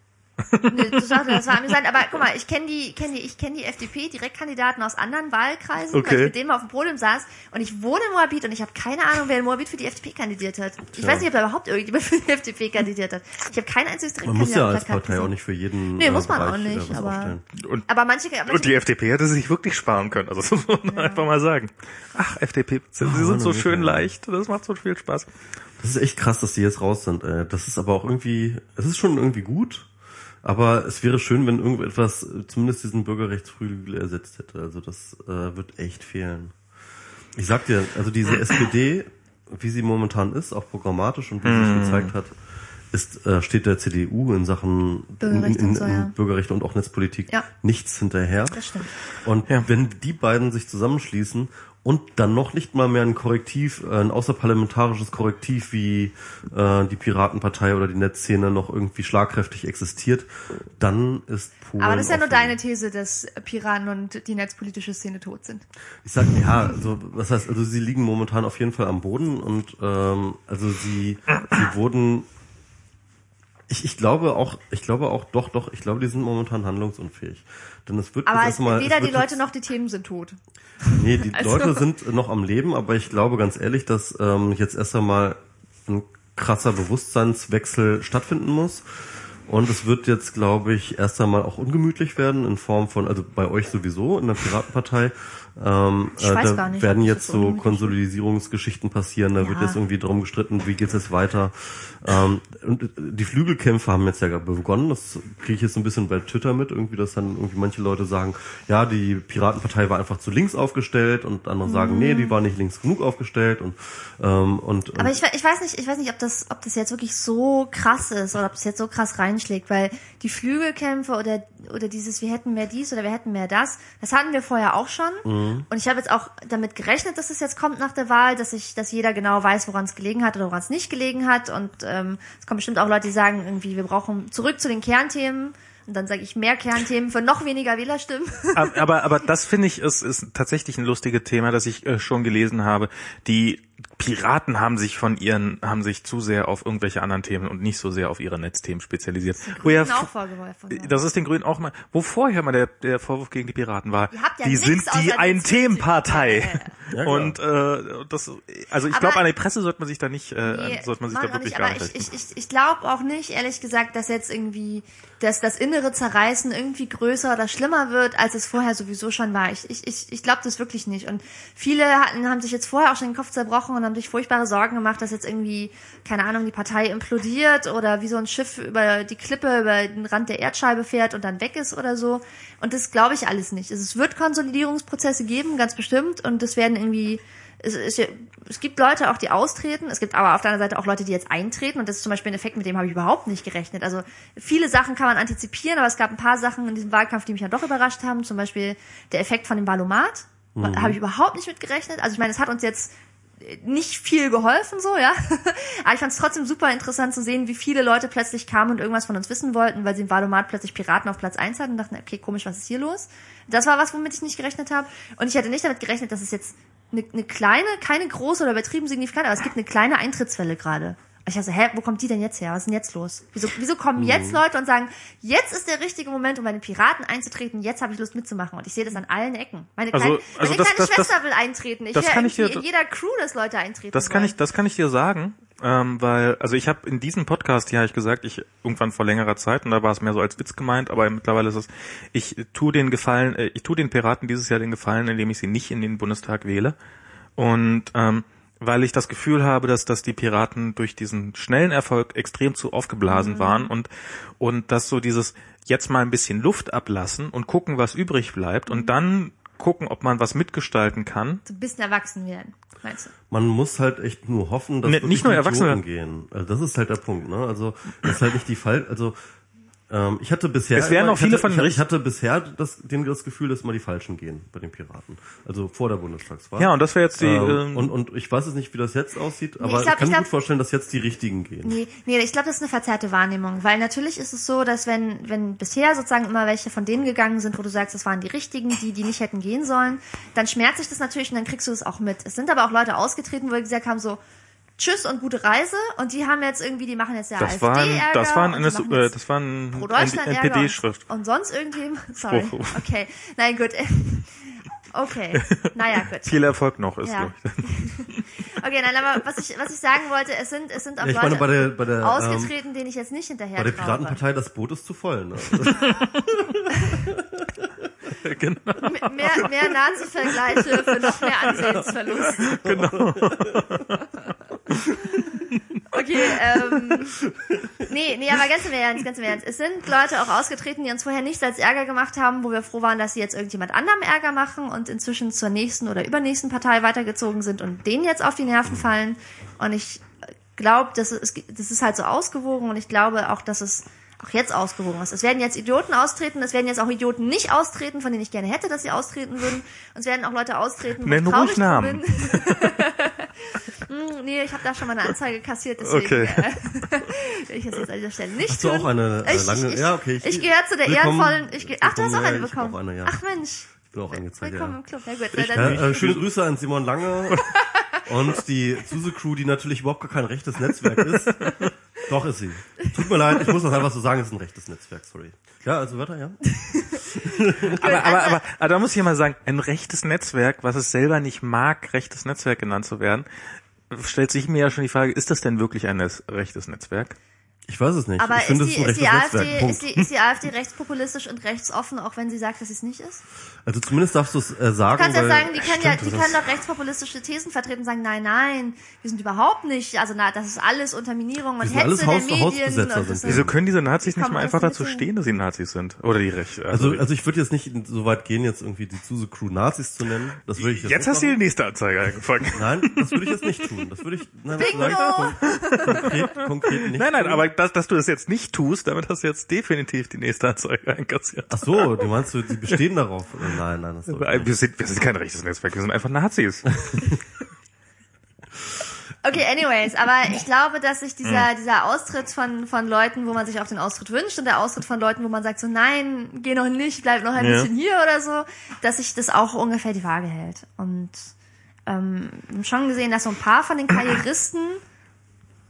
Nee, das, war, das war amüsant. Aber guck mal, ich kenne die, kenn die, ich kenne die FDP-Direktkandidaten aus anderen Wahlkreisen, weil Okay. ich mit denen mal auf dem Podium saß. Und ich wohne in Moabit und ich habe keine Ahnung, wer in Moabit für die FDP kandidiert hat. Ich Tja. weiß nicht, ob da überhaupt irgendjemand für die FDP kandidiert hat. Ich habe kein einziges Man muss ja als Partei auch gesehen. nicht für jeden Nee, äh, muss man Bereich auch äh, nicht, aber- und, Aber manche, manche und die FDP hätte sich wirklich sparen können. Also das muss man einfach mal sagen. Ach, FDP, sie Oh, sind so schön leicht. Das macht so viel Spaß. Das ist echt krass, dass die jetzt raus sind. Das ist aber auch irgendwie, es ist schon irgendwie gut, aber es wäre schön, wenn irgendetwas äh, zumindest diesen Bürgerrechtsflügel ersetzt hätte. Also das äh, wird echt fehlen. Ich sag dir, also diese SPD, wie sie momentan ist, auch programmatisch und wie sie sich gezeigt hat, ist, äh, steht der CDU in Sachen Bürgerrechte in, in, in ja. Bürgerrechte und auch Netzpolitik Ja. nichts hinterher. Das stimmt. Und Ja. wenn die beiden sich zusammenschließen und dann noch nicht mal mehr ein Korrektiv, äh, ein außerparlamentarisches Korrektiv wie äh, die Piratenpartei oder die Netzszene noch irgendwie schlagkräftig existiert, dann ist Polen. Aber das ist ja nur deine These, dass Piraten und die netzpolitische Szene tot sind. Ich sag ja, also was heißt, also sie liegen momentan auf jeden Fall am Boden und ähm, also sie, sie wurden ich, ich glaube auch, ich glaube auch, doch, doch, ich glaube, die sind momentan handlungsunfähig. Denn es wird Aber jetzt erstmal, weder es die Leute noch die Themen sind tot. Nee, die Also- Leute sind noch am Leben, aber ich glaube ganz ehrlich, dass ähm, jetzt erst einmal ein krasser Bewusstseinswechsel stattfinden muss. Und es wird jetzt, glaube ich, erst einmal auch ungemütlich werden in Form von, also bei euch sowieso in der Piratenpartei. Ähm, Ich weiß da gar nicht, werden jetzt so wird. Konsolidierungsgeschichten passieren. Da wird Ja. jetzt irgendwie drum gestritten, wie geht's jetzt weiter. Ähm, und äh, die Flügelkämpfe haben jetzt ja begonnen. Das kriege ich jetzt ein bisschen bei Twitter mit, irgendwie, dass dann irgendwie manche Leute sagen, ja, die Piratenpartei war einfach zu links aufgestellt und andere sagen, nee, die war nicht links genug aufgestellt und ähm, und, und Aber ich, ich weiß nicht, ich weiß nicht, ob das, ob das jetzt wirklich so krass ist oder ob das jetzt so krass reinschlägt, weil die Flügelkämpfe oder oder dieses, wir hätten mehr dies oder wir hätten mehr das, das hatten wir vorher auch schon. Mhm. Und ich habe jetzt auch damit gerechnet, dass es jetzt kommt nach der Wahl, dass ich, dass jeder genau weiß, woran es gelegen hat oder woran es nicht gelegen hat. Und ähm, es kommen bestimmt auch Leute, die sagen irgendwie, wir brauchen zurück zu den Kernthemen. Und dann sage ich mehr Kernthemen für noch weniger Wählerstimmen. aber, aber, aber das finde ich ist, ist tatsächlich ein lustiges Thema, das ich äh, schon gelesen habe. Die Piraten haben sich von ihren, haben sich zu sehr auf irgendwelche anderen Themen und nicht so sehr auf ihre Netzthemen spezialisiert. Wo ja, Grünen auch vorgeworfen worden. das ist den Grünen auch mal, wo vorher mal der, der Vorwurf gegen die Piraten war, ja die sind die ein Themenpartei. Ja, und äh, das, also ich glaube, an die Presse sollte man sich da nicht, äh, Nee, sollte man sich da wirklich nicht, gar nicht ich, richten. ich, ich, ich glaube auch nicht, ehrlich gesagt, dass jetzt irgendwie dass das innere Zerreißen irgendwie größer oder schlimmer wird, als es vorher sowieso schon war. Ich, ich, ich, ich glaube das wirklich nicht. Und viele hatten, haben sich jetzt vorher auch schon den Kopf zerbrochen und haben sich furchtbare Sorgen gemacht, dass jetzt irgendwie, keine Ahnung, die Partei implodiert oder wie so ein Schiff über die Klippe, über den Rand der Erdscheibe fährt und dann weg ist oder so. Und das glaube ich alles nicht. Also es wird Konsolidierungsprozesse geben, ganz bestimmt. Und das werden irgendwie es, es, es gibt Leute auch, die austreten, es gibt aber auf der anderen Seite auch Leute, die jetzt eintreten und das ist zum Beispiel ein Effekt, mit dem habe ich überhaupt nicht gerechnet. Also viele Sachen kann man antizipieren, aber es gab ein paar Sachen in diesem Wahlkampf, die mich ja doch überrascht haben, zum Beispiel der Effekt von dem Valomat, da habe ich überhaupt nicht mit gerechnet. Also ich meine, es hat uns jetzt nicht viel geholfen, so, ja. Aber ich fand es trotzdem super interessant zu sehen, wie viele Leute plötzlich kamen und irgendwas von uns wissen wollten, weil sie im Valomat plötzlich Piraten auf Platz 1 hatten und dachten, okay, komisch, was ist hier los? Das war was, womit ich nicht gerechnet habe. Und ich hätte nicht damit gerechnet, dass es jetzt eine, eine kleine, keine große oder übertrieben signifikant, aber es gibt eine kleine Eintrittswelle gerade. Ich dachte, hä, wo kommt die denn jetzt her? Was ist denn jetzt los? Wieso, wieso kommen jetzt Leute und sagen, jetzt ist der richtige Moment, um bei den Piraten einzutreten, jetzt habe ich Lust mitzumachen. Und ich sehe das an allen Ecken. Meine Also- kleine, also meine das- kleine das- das- Schwester will eintreten. Ich das kann ich dir- in jeder Crew, dass Leute eintreten Das kann wollen. ich, das kann ich dir sagen, ähm, weil, also ich habe in diesem Podcast hier habe ich gesagt, ich irgendwann vor längerer Zeit und da war es mehr so als Witz gemeint, aber mittlerweile ist es, ich tue den Gefallen, äh, ich tue den Piraten dieses Jahr den Gefallen, indem ich sie nicht in den Bundestag wähle und ähm, weil ich das Gefühl habe, dass, dass die Piraten durch diesen schnellen Erfolg extrem zu aufgeblasen Mhm. waren und, und dass so dieses jetzt mal ein bisschen Luft ablassen und gucken, was übrig bleibt Mhm. und dann gucken, ob man was mitgestalten kann. So ein bisschen erwachsen werden, meinst du? Man muss halt echt nur hoffen, dass Ne, nicht nur die Erwachsene. Gehen. Also das ist halt der Punkt, ne? Also das ist halt nicht die Fall. Also ähm, ich hatte bisher, Es werden immer- auch viele ich hatte, von ich, ich hatte bisher das, den, das Gefühl, dass mal die Falschen gehen bei den Piraten. Also vor der Bundestagswahl. Ja, und das wäre jetzt die, ähm, ähm, und, und ich weiß jetzt nicht, wie das jetzt aussieht, aber ich ich, glaub- kann ich mir glaub- gut vorstellen, dass jetzt die Richtigen gehen. Nee, nee, ich glaube, das ist eine verzerrte Wahrnehmung, weil natürlich ist es so, dass wenn, wenn bisher sozusagen immer welche von denen gegangen sind, wo du sagst, das waren die richtigen, die, die nicht hätten gehen sollen, dann schmerzt sich das natürlich und dann kriegst du das auch mit. Es sind aber auch Leute ausgetreten, wo wir gesagt haben, so, tschüss und gute Reise und die haben jetzt irgendwie, die machen jetzt der Das AfD war ein, Ärger das war ein, äh, das war Deutschland Ärger NPD-Schrift. und, und sonst irgendjemand, sorry, Spruch. okay, nein, gut, okay, naja, gut. Viel Erfolg noch ist, Ja. Okay, nein, aber was ich, was ich sagen wollte, es sind, es sind auch Ja, ich Leute meine, bei der, bei der, ähm, ausgetreten, denen ich jetzt nicht hinterher bei der traue. Piratenpartei, das Boot ist zu voll. Ne? genau. Mehr, mehr Nazi-Vergleiche für noch mehr Ansehensverlust. genau. Okay, ähm, nee, nee, aber ganz im Ernst, ganz im Ernst. Es sind Leute auch ausgetreten, die uns vorher nichts als Ärger gemacht haben, wo wir froh waren, dass sie jetzt irgendjemand anderem Ärger machen und inzwischen zur nächsten oder übernächsten Partei weitergezogen sind und denen jetzt auf die Nerven fallen. Und ich glaube, das ist, das ist halt so ausgewogen und ich glaube auch, dass es auch jetzt ausgewogen ist. Es werden jetzt Idioten austreten, es werden jetzt auch Idioten nicht austreten, von denen ich gerne hätte, dass sie austreten würden. Und es werden auch Leute austreten, wo Nenn ich traurig Namen. bin. Hm, nee, ich habe da schon mal eine Anzeige kassiert, deswegen Okay. äh, will ich das jetzt an dieser Stelle nicht Hast du tun. auch eine äh, ich, lange? ich, ich, ja, okay. Ich, gehöre zu der Willkommen. ehrenvollen. Ich, ge- ach, du hast auch eine ich bekommen. auch eine, ja. Ach Mensch, Ich bin auch angezeigt, willkommen ja. im Club. Ja gut, Ich, dann, äh, schöne Grüße an Simon Lange und die Suse Crew, die natürlich überhaupt gar kein rechtes Netzwerk ist. Doch ist sie. Tut mir leid, ich muss das einfach so sagen, es ist ein rechtes Netzwerk, sorry. Ja, also weiter, ja. Aber, aber, aber, aber da muss ich mal sagen, ein rechtes Netzwerk, was es selber nicht mag, rechtes Netzwerk genannt zu werden, stellt sich mir ja schon die Frage, ist das denn wirklich ein rechtes Netzwerk? Ich weiß es nicht. Aber ich ist finde, die, es ist ein ist, die AfD, Netzwerk. Ist, die, ist die AfD rechtspopulistisch und rechtsoffen, auch wenn sie sagt, dass sie es nicht ist? Also zumindest darfst du es äh, sagen, Du kannst ja sagen, die können ja, die können doch rechtspopulistische Thesen vertreten und sagen, nein, nein, wir sind überhaupt nicht, also na, das ist alles Unterminierung und Hetze alles der Haus- Medien. Sind. Wieso können diese Nazis Wie nicht mal einfach dazu stehen, dass sie Nazis sind? Oder die Rechte? Also, also ich würde jetzt nicht so weit gehen, jetzt irgendwie die Zuse Crew Nazis zu nennen. Das würde ich jetzt, jetzt hast du die nächste Anzeige angefangen. Nein, das würde ich jetzt nicht tun. Das würde ich nein, Bingo! kon konkret, konkret nicht. Nein, nein, tun. aber dass, dass du das jetzt nicht tust, damit hast du jetzt definitiv die nächste Anzeige einkassiert. Ach so, du meinst du, die bestehen darauf? Nein, nein, das. Wir sind, wir sind kein rechtes Netzwerk, wir sind einfach Nazis. Okay, anyways, aber ich glaube, dass sich Hm. dieser, dieser Austritt von, von Leuten, wo man sich auch den Austritt wünscht und der Austritt von Leuten, wo man sagt so, nein, geh noch nicht, bleib noch ein Ja. bisschen hier oder so, dass sich das auch ungefähr die Waage hält. Und ähm, wir haben schon gesehen, dass so ein paar von den Karrieristen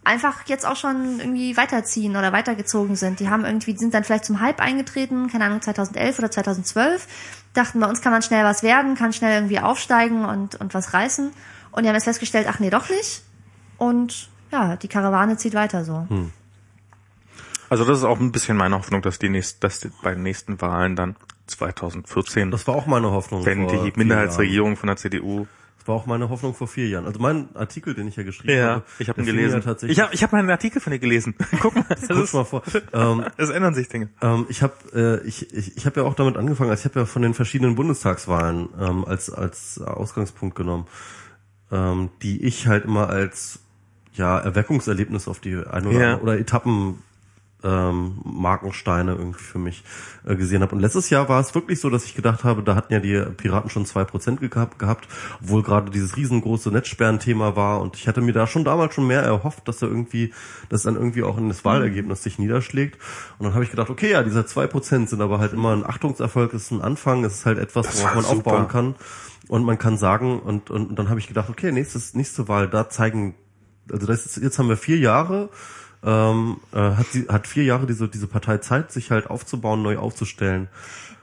einfach jetzt auch schon irgendwie weiterziehen oder weitergezogen sind. Die haben irgendwie, die sind dann vielleicht zum Hype eingetreten, keine Ahnung, 2011 oder 2012, dachten, bei uns kann man schnell was werden, kann schnell irgendwie aufsteigen und, und was reißen. Und die haben jetzt festgestellt, ach nee, doch nicht. Und ja, die Karawane zieht weiter so. Also das ist auch ein bisschen meine Hoffnung, dass die nächst, dass die, bei den nächsten Wahlen dann 2014, Das war auch meine Hoffnung. wenn die Minderheitsregierung von der CDU war auch meine Hoffnung vor vier Jahren. Also mein Artikel, den ich ja geschrieben habe. ich habe ihn gelesen. Ja tatsächlich, ich habe ich hab meinen Artikel von dir gelesen. Guck mal, das Guck ist, mal vor. Ähm, es ändern sich Dinge. Ähm, ich habe äh, ich, ich, ich hab ja auch damit angefangen, also ich habe ja von den verschiedenen Bundestagswahlen ähm, als als Ausgangspunkt genommen, ähm, die ich halt immer als ja Erweckungserlebnis auf die eine oder, Ja. oder Etappen ähm, Markensteine irgendwie für mich äh, gesehen habe. Und letztes Jahr war es wirklich so, dass ich gedacht habe, da hatten ja die Piraten schon zwei Prozent gehabt, gehabt, obwohl gerade dieses riesengroße Netzsperren-Thema war. Und ich hatte mir da schon damals schon mehr erhofft, dass da irgendwie, dass dann irgendwie auch in das Wahlergebnis sich niederschlägt. Und dann habe ich gedacht, okay, ja, diese zwei Prozent sind aber halt immer ein Achtungserfolg, ist ein Anfang, es ist halt etwas, Das worauf man aufbauen super. kann. Und man kann sagen, und, und, und dann habe ich gedacht, okay, nächstes, nächste Wahl, da zeigen, also das ist, jetzt haben wir vier Jahre, ähm, äh, hat sie hat vier Jahre diese diese Partei Zeit, sich halt aufzubauen, neu aufzustellen.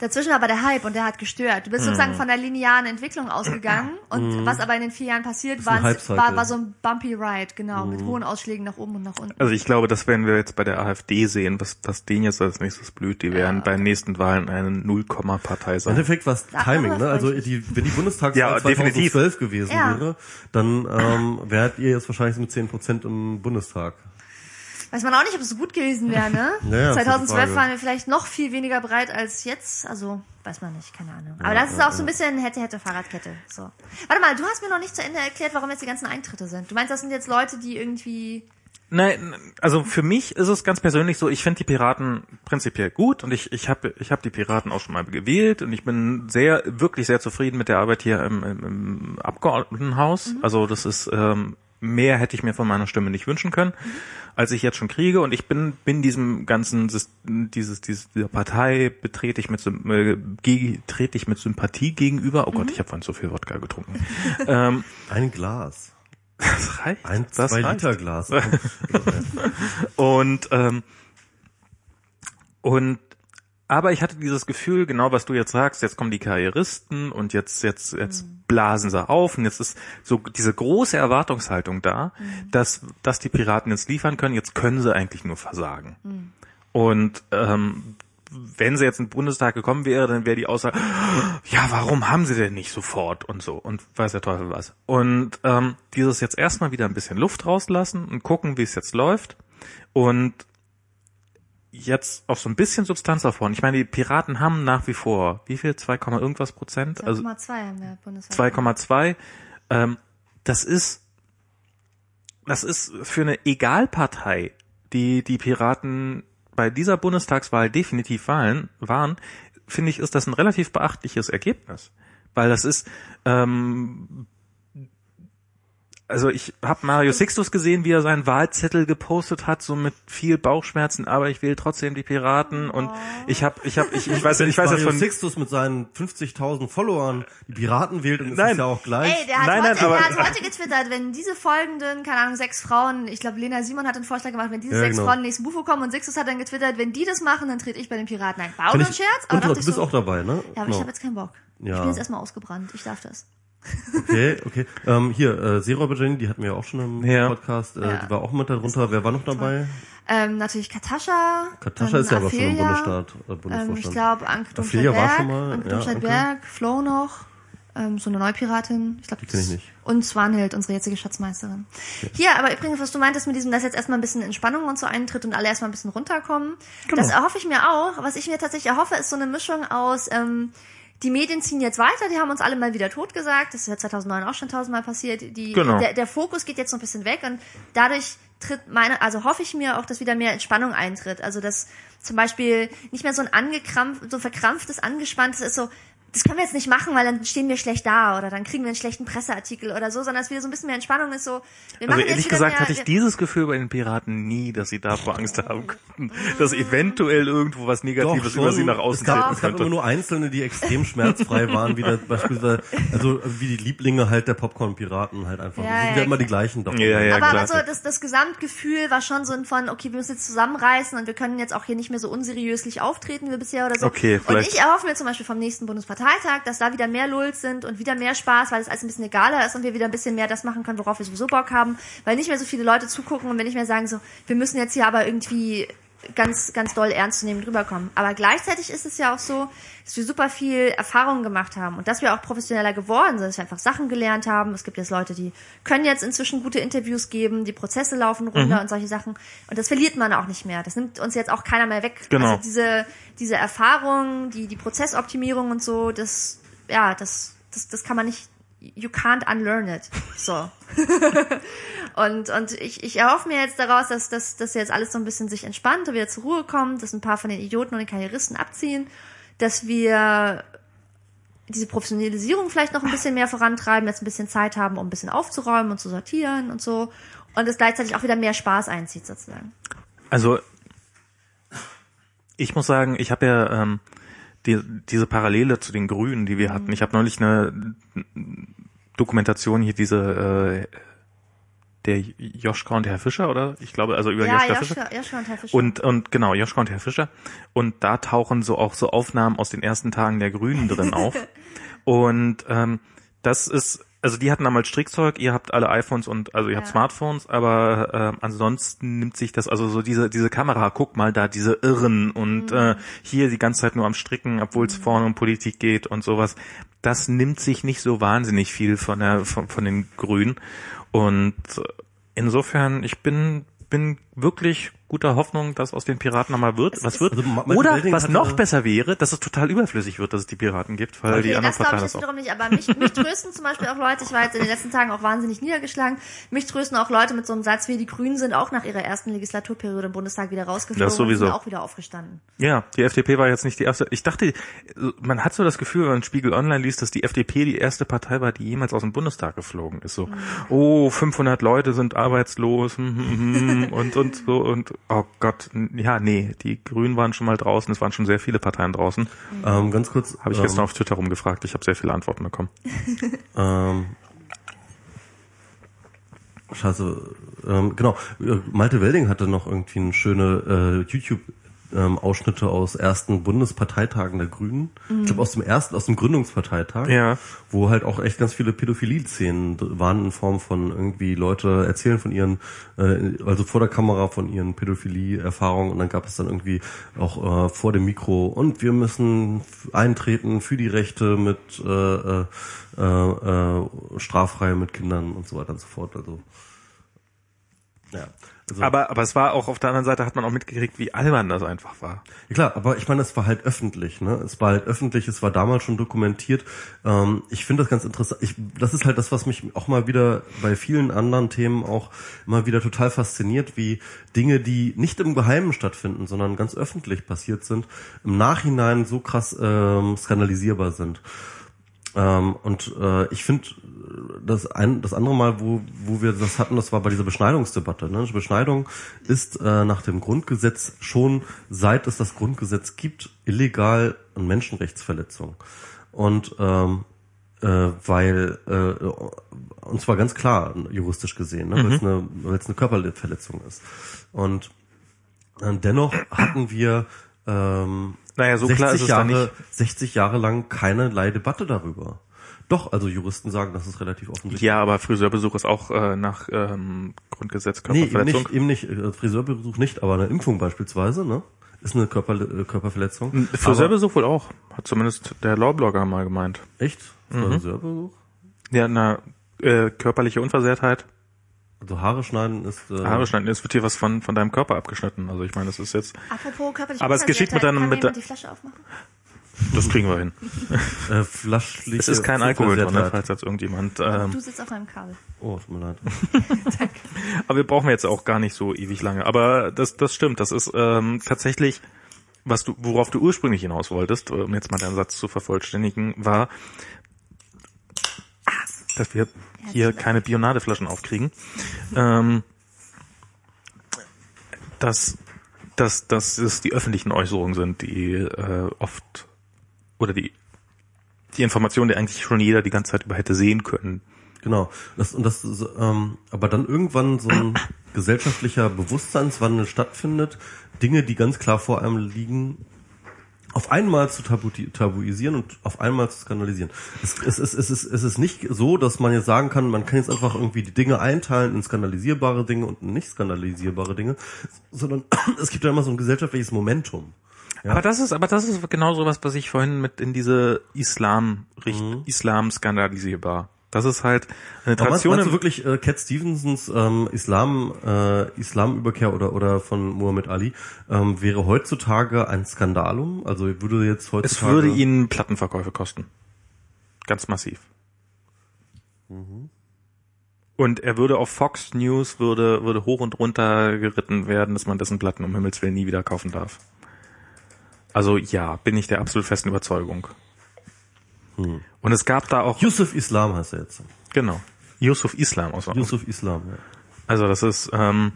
Dazwischen war aber der Hype und der hat gestört. Du bist Mhm. sozusagen von der linearen Entwicklung ausgegangen und was aber in den vier Jahren passiert war, war, war so ein bumpy Ride, genau, Mhm. mit hohen Ausschlägen nach oben und nach unten. Also ich glaube, das werden wir jetzt bei der AfD sehen, was, was denen jetzt als nächstes blüht. Die werden bei den nächsten Wahlen eine Nullkomma-Partei Im sein. Endeffekt war es Timing, ne? Also die, wenn die Bundestagswahl Ja, definitiv. 2012 gewesen Ja. wäre, dann ähm, wärt ihr jetzt wahrscheinlich so mit 10 Prozent im Bundestag. Weiß man auch nicht, ob es so gut gewesen wäre, ne? Ja, ja, ist die 2012 Frage. waren wir vielleicht noch viel weniger breit als jetzt, also weiß man nicht, keine Ahnung. Aber Ja, das ist ja, auch so ein bisschen hätte, hätte Fahrradkette. So. Warte mal, du hast mir noch nicht zu Ende erklärt, warum jetzt die ganzen Eintritte sind. Du meinst, das sind jetzt Leute, die irgendwie. Nein, also für mich ist es ganz persönlich so, ich finde die Piraten prinzipiell gut und ich, ich habe ich hab die Piraten auch schon mal gewählt und ich bin sehr, wirklich sehr zufrieden mit der Arbeit hier im, im, im Abgeordnetenhaus. Also das ist, ähm, mehr hätte ich mir von meiner Stimme nicht wünschen können, als ich jetzt schon kriege und ich bin, bin diesem ganzen, dieses, dieses, dieser Partei betrete ich mit, äh, trete ich mit Sympathie gegenüber. Oh Gott, ich habe vorhin so viel Wodka getrunken. ähm, Ein Glas. das reicht. Ein das zwei reicht. Liter Glas. Und ähm, und aber ich hatte dieses Gefühl, genau was du jetzt sagst, jetzt kommen die Karrieristen und jetzt jetzt jetzt blasen sie auf und jetzt ist so diese große Erwartungshaltung da, dass dass die Piraten jetzt liefern können, jetzt können sie eigentlich nur versagen. Und ähm, wenn sie jetzt in den Bundestag gekommen wäre, dann wäre die Aussage, ja, warum haben sie denn nicht sofort und so? Und weiß der Teufel was. Und ähm, dieses jetzt erstmal wieder ein bisschen Luft rauslassen und gucken, wie es jetzt läuft. Und jetzt auch so ein bisschen Substanz aufbauen. Ich meine, die Piraten haben nach wie vor, wie viel? 2, irgendwas Prozent? Also 2,2 haben wir bundesweit. 2,2. Ähm, das ist, das ist für eine Egalpartei, die die Piraten bei dieser Bundestagswahl definitiv wahlen, waren, finde ich, ist das ein relativ beachtliches Ergebnis. Weil das ist, ähm, also ich habe Mario Sixtus gesehen, wie er seinen Wahlzettel gepostet hat, so mit viel Bauchschmerzen, aber ich wähle trotzdem die Piraten und ich habe, ich habe, ich, ich weiß, ich weiß Mario von Sixtus mit seinen 50.000 Followern die Piraten wählt und es Nein. ist ja auch gleich. Ey, der hat, Nein, heute, nein, aber- der hat heute getwittert, wenn diese folgenden, keine Ahnung, sechs Frauen, ich glaube Lena Simon hat einen Vorschlag gemacht, wenn diese Ja, sechs genau. Frauen nächsten Bufo kommen und Sixtus hat dann getwittert, wenn die das machen, dann trete ich bei den Piraten ein. War auch Kann nur ich- ein Scherz, aber und du bist so, auch dabei, ne? ja, aber ich habe jetzt keinen Bock. Ja. Ich bin jetzt erstmal ausgebrannt, ich darf das. Okay, okay. Ähm, hier, äh, Seeräuber Jenny, die hatten wir ja auch schon im Ja. Podcast. Äh, Ja. Die war auch mit darunter. Wer war noch dabei? Ähm, natürlich Katascha. Katascha ist ja aber schon im Bundesstaat, äh, Ähm, ich Bundesvorstand. glaube, Anke Aphelia war Domscheit-Berg, schon mal, Anke ja, Domscheit-Berg, Flo noch, ähm, so eine Neupiratin. Ich glaube, Die kenn ich nicht. Und Swanhild, unsere jetzige Schatzmeisterin. Hier, aber übrigens, was du meintest mit diesem, dass jetzt erstmal ein bisschen Entspannung und so eintritt und alle erstmal ein bisschen runterkommen. Genau. Das erhoffe ich mir auch. Was ich mir tatsächlich erhoffe, ist so eine Mischung aus, ähm, die Medien ziehen jetzt weiter, die haben uns alle mal wieder totgesagt. Das ist ja 2009 auch schon tausendmal passiert. Die, Genau. der, der Fokus geht jetzt so ein bisschen weg und dadurch tritt meine, also hoffe ich mir auch, dass wieder mehr Entspannung eintritt. Also dass zum Beispiel nicht mehr so ein angekrampft, so verkrampftes, angespanntes ist so, das können wir jetzt nicht machen, weil dann stehen wir schlecht da oder dann kriegen wir einen schlechten Presseartikel oder so, sondern dass wieder so ein bisschen mehr Entspannung ist so. Wir Also machen ehrlich gesagt mehr, hatte ich dieses Gefühl bei den Piraten nie, dass sie davor Angst haben könnten, dass eventuell irgendwo was Negatives Doch, über sie nach außen es treten es gab immer könnte. nur Einzelne, die extrem schmerzfrei waren, wie der, beispielsweise, also wie die Lieblinge halt der Popcorn-Piraten halt einfach. Ja, das sind ja, ja immer die gleichen. Doch. Ja, ja, aber klar. also das, das Gesamtgefühl war schon so ein von, okay, wir müssen jetzt zusammenreißen und wir können jetzt auch hier nicht mehr so unseriöslich auftreten wie bisher oder so. Okay, und vielleicht- ich erhoffe mir zum Beispiel vom nächsten Bundesparteitag, dass da wieder mehr Lulz sind und wieder mehr Spaß, weil es alles ein bisschen egaler ist und wir wieder ein bisschen mehr das machen können, worauf wir sowieso Bock haben, weil nicht mehr so viele Leute zugucken und wir nicht mehr sagen so, wir müssen jetzt hier aber irgendwie ganz, ganz doll ernstzunehmend rüberkommen. Aber gleichzeitig ist es ja auch so, dass wir super viel Erfahrung gemacht haben und dass wir auch professioneller geworden sind, dass wir einfach Sachen gelernt haben. Es gibt jetzt Leute, die können jetzt inzwischen gute Interviews geben, die Prozesse laufen runter und solche Sachen. Und das verliert man auch nicht mehr. Das nimmt uns jetzt auch keiner mehr weg. Genau. Also diese, diese Erfahrung, die, die Prozessoptimierung und so, das, ja, das, das, das kann man nicht, you can't unlearn it. So. Und, und ich, ich erhoffe mir jetzt daraus, dass, dass, dass jetzt alles so ein bisschen sich entspannt und wieder zur Ruhe kommt, dass ein paar von den Idioten und den Karrieristen abziehen, dass wir diese Professionalisierung vielleicht noch ein bisschen mehr vorantreiben, jetzt ein bisschen Zeit haben, um ein bisschen aufzuräumen und zu sortieren und so. Und es gleichzeitig auch wieder mehr Spaß einzieht, sozusagen. Also ich muss sagen, ich habe ja ähm, die, diese Parallele zu den Grünen, die wir hatten. Ich habe neulich eine Dokumentation hier, diese äh, der Joschka und Herr Fischer, oder? Ich glaube, also über Ja, Joschka Fischer. Joschka, Joschka und Herr Fischer. Und, und genau, Joschka und Herr Fischer. Und da tauchen so auch so Aufnahmen aus den ersten Tagen der Grünen drin auf. Und ähm, das ist, also die hatten damals Strickzeug, ihr habt alle iPhones und also ihr habt Ja. Smartphones, aber ähm, ansonsten nimmt sich das, also so diese, diese Kamera, guck mal da, diese Irren und Mhm. äh, hier die ganze Zeit nur am Stricken, obwohl es vorne um Politik geht und sowas. Das nimmt sich nicht so wahnsinnig viel von der von, von den Grünen. Und äh, insofern, ich bin bin wirklich guter Hoffnung, dass aus den Piraten nochmal wird, was wird. Also Oder was noch besser wäre, dass es total überflüssig wird, dass es die Piraten gibt, weil die Nee, anderen das glaube ich das jetzt wiederum nicht, aber mich, mich trösten zum Beispiel auch Leute, ich war jetzt in den letzten Tagen auch wahnsinnig niedergeschlagen, mich trösten auch Leute mit so einem Satz wie, die Grünen sind auch nach ihrer ersten Legislaturperiode im Bundestag wieder rausgeflogen Das sowieso. und sind auch wieder aufgestanden. Ja, die FDP war jetzt nicht die erste. Ich dachte, man hat so das Gefühl, wenn man Spiegel Online liest, dass die FDP die erste Partei war, die jemals aus dem Bundestag geflogen ist. So, oh, 500 Leute sind arbeitslos hm, hm, hm, und und so und oh Gott, ja, nee, die Grünen waren schon mal draußen. Es waren schon sehr viele Parteien draußen. Ähm, ganz kurz. Habe ich ähm, gestern auf Twitter rumgefragt. Ich habe sehr viele Antworten bekommen. Ähm, scheiße. Ähm, genau. Malte Welding hatte noch irgendwie eine schöne äh, YouTube ähm, Ausschnitte aus ersten Bundesparteitagen der Grünen. Ich glaube aus dem ersten, aus dem Gründungsparteitag, Ja. wo halt auch echt ganz viele Pädophilie-Szenen waren in Form von irgendwie Leute erzählen von ihren, äh, also vor der Kamera von ihren Pädophilie-Erfahrungen und dann gab es dann irgendwie auch äh, vor dem Mikro und wir müssen eintreten für die Rechte mit äh, äh, äh, äh, straffrei mit Kindern und so weiter und so fort. Also ja. Also, Aber, aber es war auch auf der anderen Seite hat man auch mitgekriegt, wie albern das einfach war. Ja, klar, aber ich meine, es war halt öffentlich, ne? Es war halt öffentlich, es war damals schon dokumentiert. Ähm, ich finde das ganz interessant. Ich, das ist halt das, was mich auch mal wieder bei vielen anderen Themen auch immer wieder total fasziniert, wie Dinge, die nicht im Geheimen stattfinden, sondern ganz öffentlich passiert sind, im Nachhinein so krass ähm, skandalisierbar sind. Ähm, und äh, ich finde, das, ein, das andere Mal, wo, wo wir das hatten, das war bei dieser Beschneidungsdebatte. Ne? Beschneidung ist äh, nach dem Grundgesetz schon, seit es das Grundgesetz gibt, illegal und Menschenrechtsverletzung. Und ähm, äh, weil, äh, und zwar ganz klar juristisch gesehen, ne? weil es eine, weil es eine Körperverletzung ist. Und äh, dennoch hatten wir ähm, Naja, so klar ist es Jahre, nicht. 60 Jahre lang keinerlei Debatte darüber. Doch, also Juristen sagen, das ist relativ offensichtlich. Ja, aber Friseurbesuch ist auch äh, nach ähm, Grundgesetz nee, eben Körperverletzung. nicht, eben nicht, äh, Friseurbesuch nicht, aber eine Impfung beispielsweise, ne? Ist eine Körper, äh, Körperverletzung. Friseurbesuch wohl auch, hat zumindest der Lawblogger mal gemeint. Aber, echt? Friseurbesuch? Ja, eine äh, körperliche Unversehrtheit. Also Haare schneiden ist, äh, Haare schneiden, es wird hier was von, von deinem Körper abgeschnitten. Also ich meine, das ist jetzt, Apropos körperliche Aber es geschieht mit deinem- mit die Flasche aufmachen? das kriegen wir hin. äh, flaschliche Es ist kein Alkohol drin, ne, falls jetzt irgendjemand. Ähm, Du sitzt auf einem Kabel. Oh, tut mir leid. aber wir brauchen jetzt auch gar nicht so ewig lange. Aber das, das stimmt. Das ist ähm, tatsächlich, was du, worauf du ursprünglich hinaus wolltest, um jetzt mal deinen Satz zu vervollständigen, war, dass wir hier keine Bionadeflaschen aufkriegen. Ähm, dass, dass, dass es die öffentlichen Äußerungen sind, die äh, oft oder die die Informationen, die eigentlich schon jeder die ganze Zeit über hätte sehen können. Genau. Das, und das, ist, ähm, aber dann irgendwann so ein gesellschaftlicher Bewusstseinswandel stattfindet, Dinge, die ganz klar vor einem liegen, auf einmal zu tabu tabuisieren und auf einmal zu skandalisieren. Es, es, es, es, ist, es ist nicht so, dass man jetzt sagen kann, man kann jetzt einfach irgendwie die Dinge einteilen in skandalisierbare Dinge und nicht skandalisierbare Dinge, sondern es gibt ja immer so ein gesellschaftliches Momentum. Aber das ist, aber das ist genau so was, was ich vorhin mit in diese Islam, Richt, Islam skandalisierbar. Das ist halt eine Aber meinst, Tradition. meinst du wirklich äh, Cat Stevensons ähm, Islam äh, Islamüberkehr oder oder von Muhammad Ali ähm, wäre heutzutage ein Skandalum? Also würde jetzt es heutzutage würde ihnen Plattenverkäufe kosten. Ganz massiv. Und er würde auf Fox News würde, würde hoch und runter geritten werden, dass man dessen Platten um Himmels Willen nie wieder kaufen darf. Also ja, bin ich der absolut festen Überzeugung. Und es gab da auch, Yusuf Islam heißt er jetzt. genau, Yusuf Islam aus Yusuf Islam. Ja. Also das ist, ähm,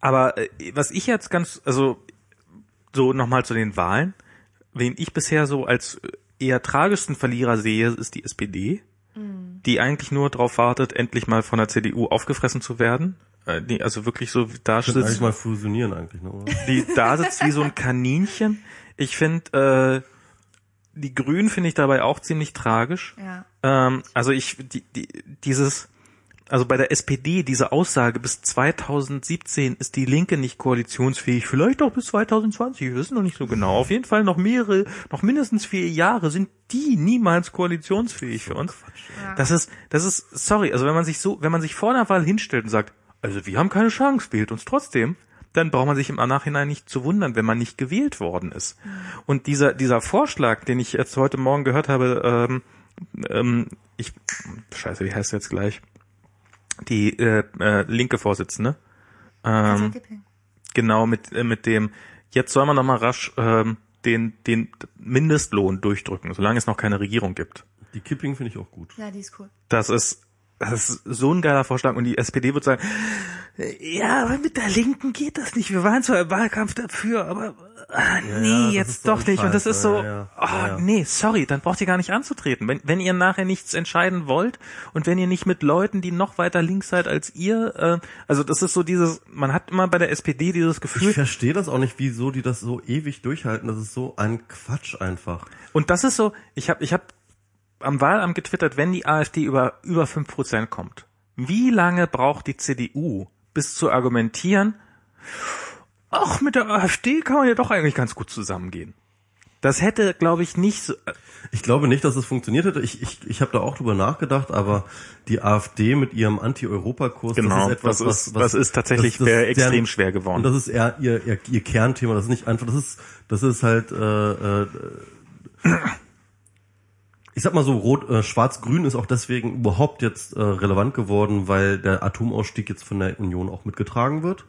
aber äh, was ich jetzt ganz, also so nochmal zu den Wahlen, wen ich bisher so als eher tragischsten Verlierer sehe, ist die SPD, die eigentlich nur darauf wartet, endlich mal von der CDU aufgefressen zu werden. Äh, die also wirklich so da Könnten eigentlich sitzt, mal fusionieren eigentlich, ne? Oder? die da sitzt wie so ein Kaninchen. Ich finde, äh, die Grünen finde ich dabei auch ziemlich tragisch. Ja. Ähm, also ich, die, die, dieses, also bei der SPD, diese Aussage, bis 2017 ist die Linke nicht koalitionsfähig, vielleicht auch bis 2020, wir wissen noch nicht so genau. Auf jeden Fall noch mehrere, noch mindestens vier Jahre sind die niemals koalitionsfähig für uns. Ja. Das ist, das ist, sorry, also wenn man sich so, wenn man sich vor einer Wahl hinstellt und sagt, also wir haben keine Chance, wählt uns trotzdem, dann braucht man sich im Nachhinein nicht zu wundern, wenn man nicht gewählt worden ist. Und dieser, dieser Vorschlag, den ich jetzt heute Morgen gehört habe, ähm, ähm, ich, scheiße, wie heißt er jetzt gleich? Die äh, äh, linke Vorsitzende. Also Ähm, Kipping. genau mit, äh, mit dem, jetzt soll man noch mal rasch ähm, den, den Mindestlohn durchdrücken, solange es noch keine Regierung gibt. Die Kipping finde ich auch gut. Ja, die ist cool. Das ist, das ist so ein geiler Vorschlag und die SPD wird sagen, ja, aber mit der Linken geht das nicht. Wir waren zwar im Wahlkampf dafür, aber ah, nee, ja, jetzt doch nicht. Und das ist so, ja, oh, nee, sorry, dann braucht ihr gar nicht anzutreten. Wenn, wenn ihr nachher nichts entscheiden wollt und wenn ihr nicht mit Leuten, die noch weiter links seid als ihr, äh, also das ist so dieses, man hat immer bei der SPD dieses Ich Gefühl, verstehe das auch nicht, wieso die das so ewig durchhalten. Das ist so ein Quatsch einfach. Und das ist so, ich habe ich hab am Wahlamt getwittert, wenn die AfD über über 5% kommt, wie lange braucht die CDU, bis zu argumentieren, ach, mit der AfD kann man ja doch eigentlich ganz gut zusammengehen. Das hätte, glaube ich, nicht so, Ich glaube nicht, dass es funktioniert hätte. Ich, ich, ich habe da auch drüber nachgedacht, aber die AfD mit ihrem Anti-Europa-Kurs, Genau, das ist etwas, das ist- was, was das ist tatsächlich sehr extrem schwer geworden. Und das ist eher ihr, ihr, ihr Kernthema. Das ist nicht einfach, das ist, das ist halt, äh, äh, ich sag mal so, rot, äh, schwarz-grün ist auch deswegen überhaupt jetzt äh, relevant geworden, weil der Atomausstieg jetzt von der Union auch mitgetragen wird.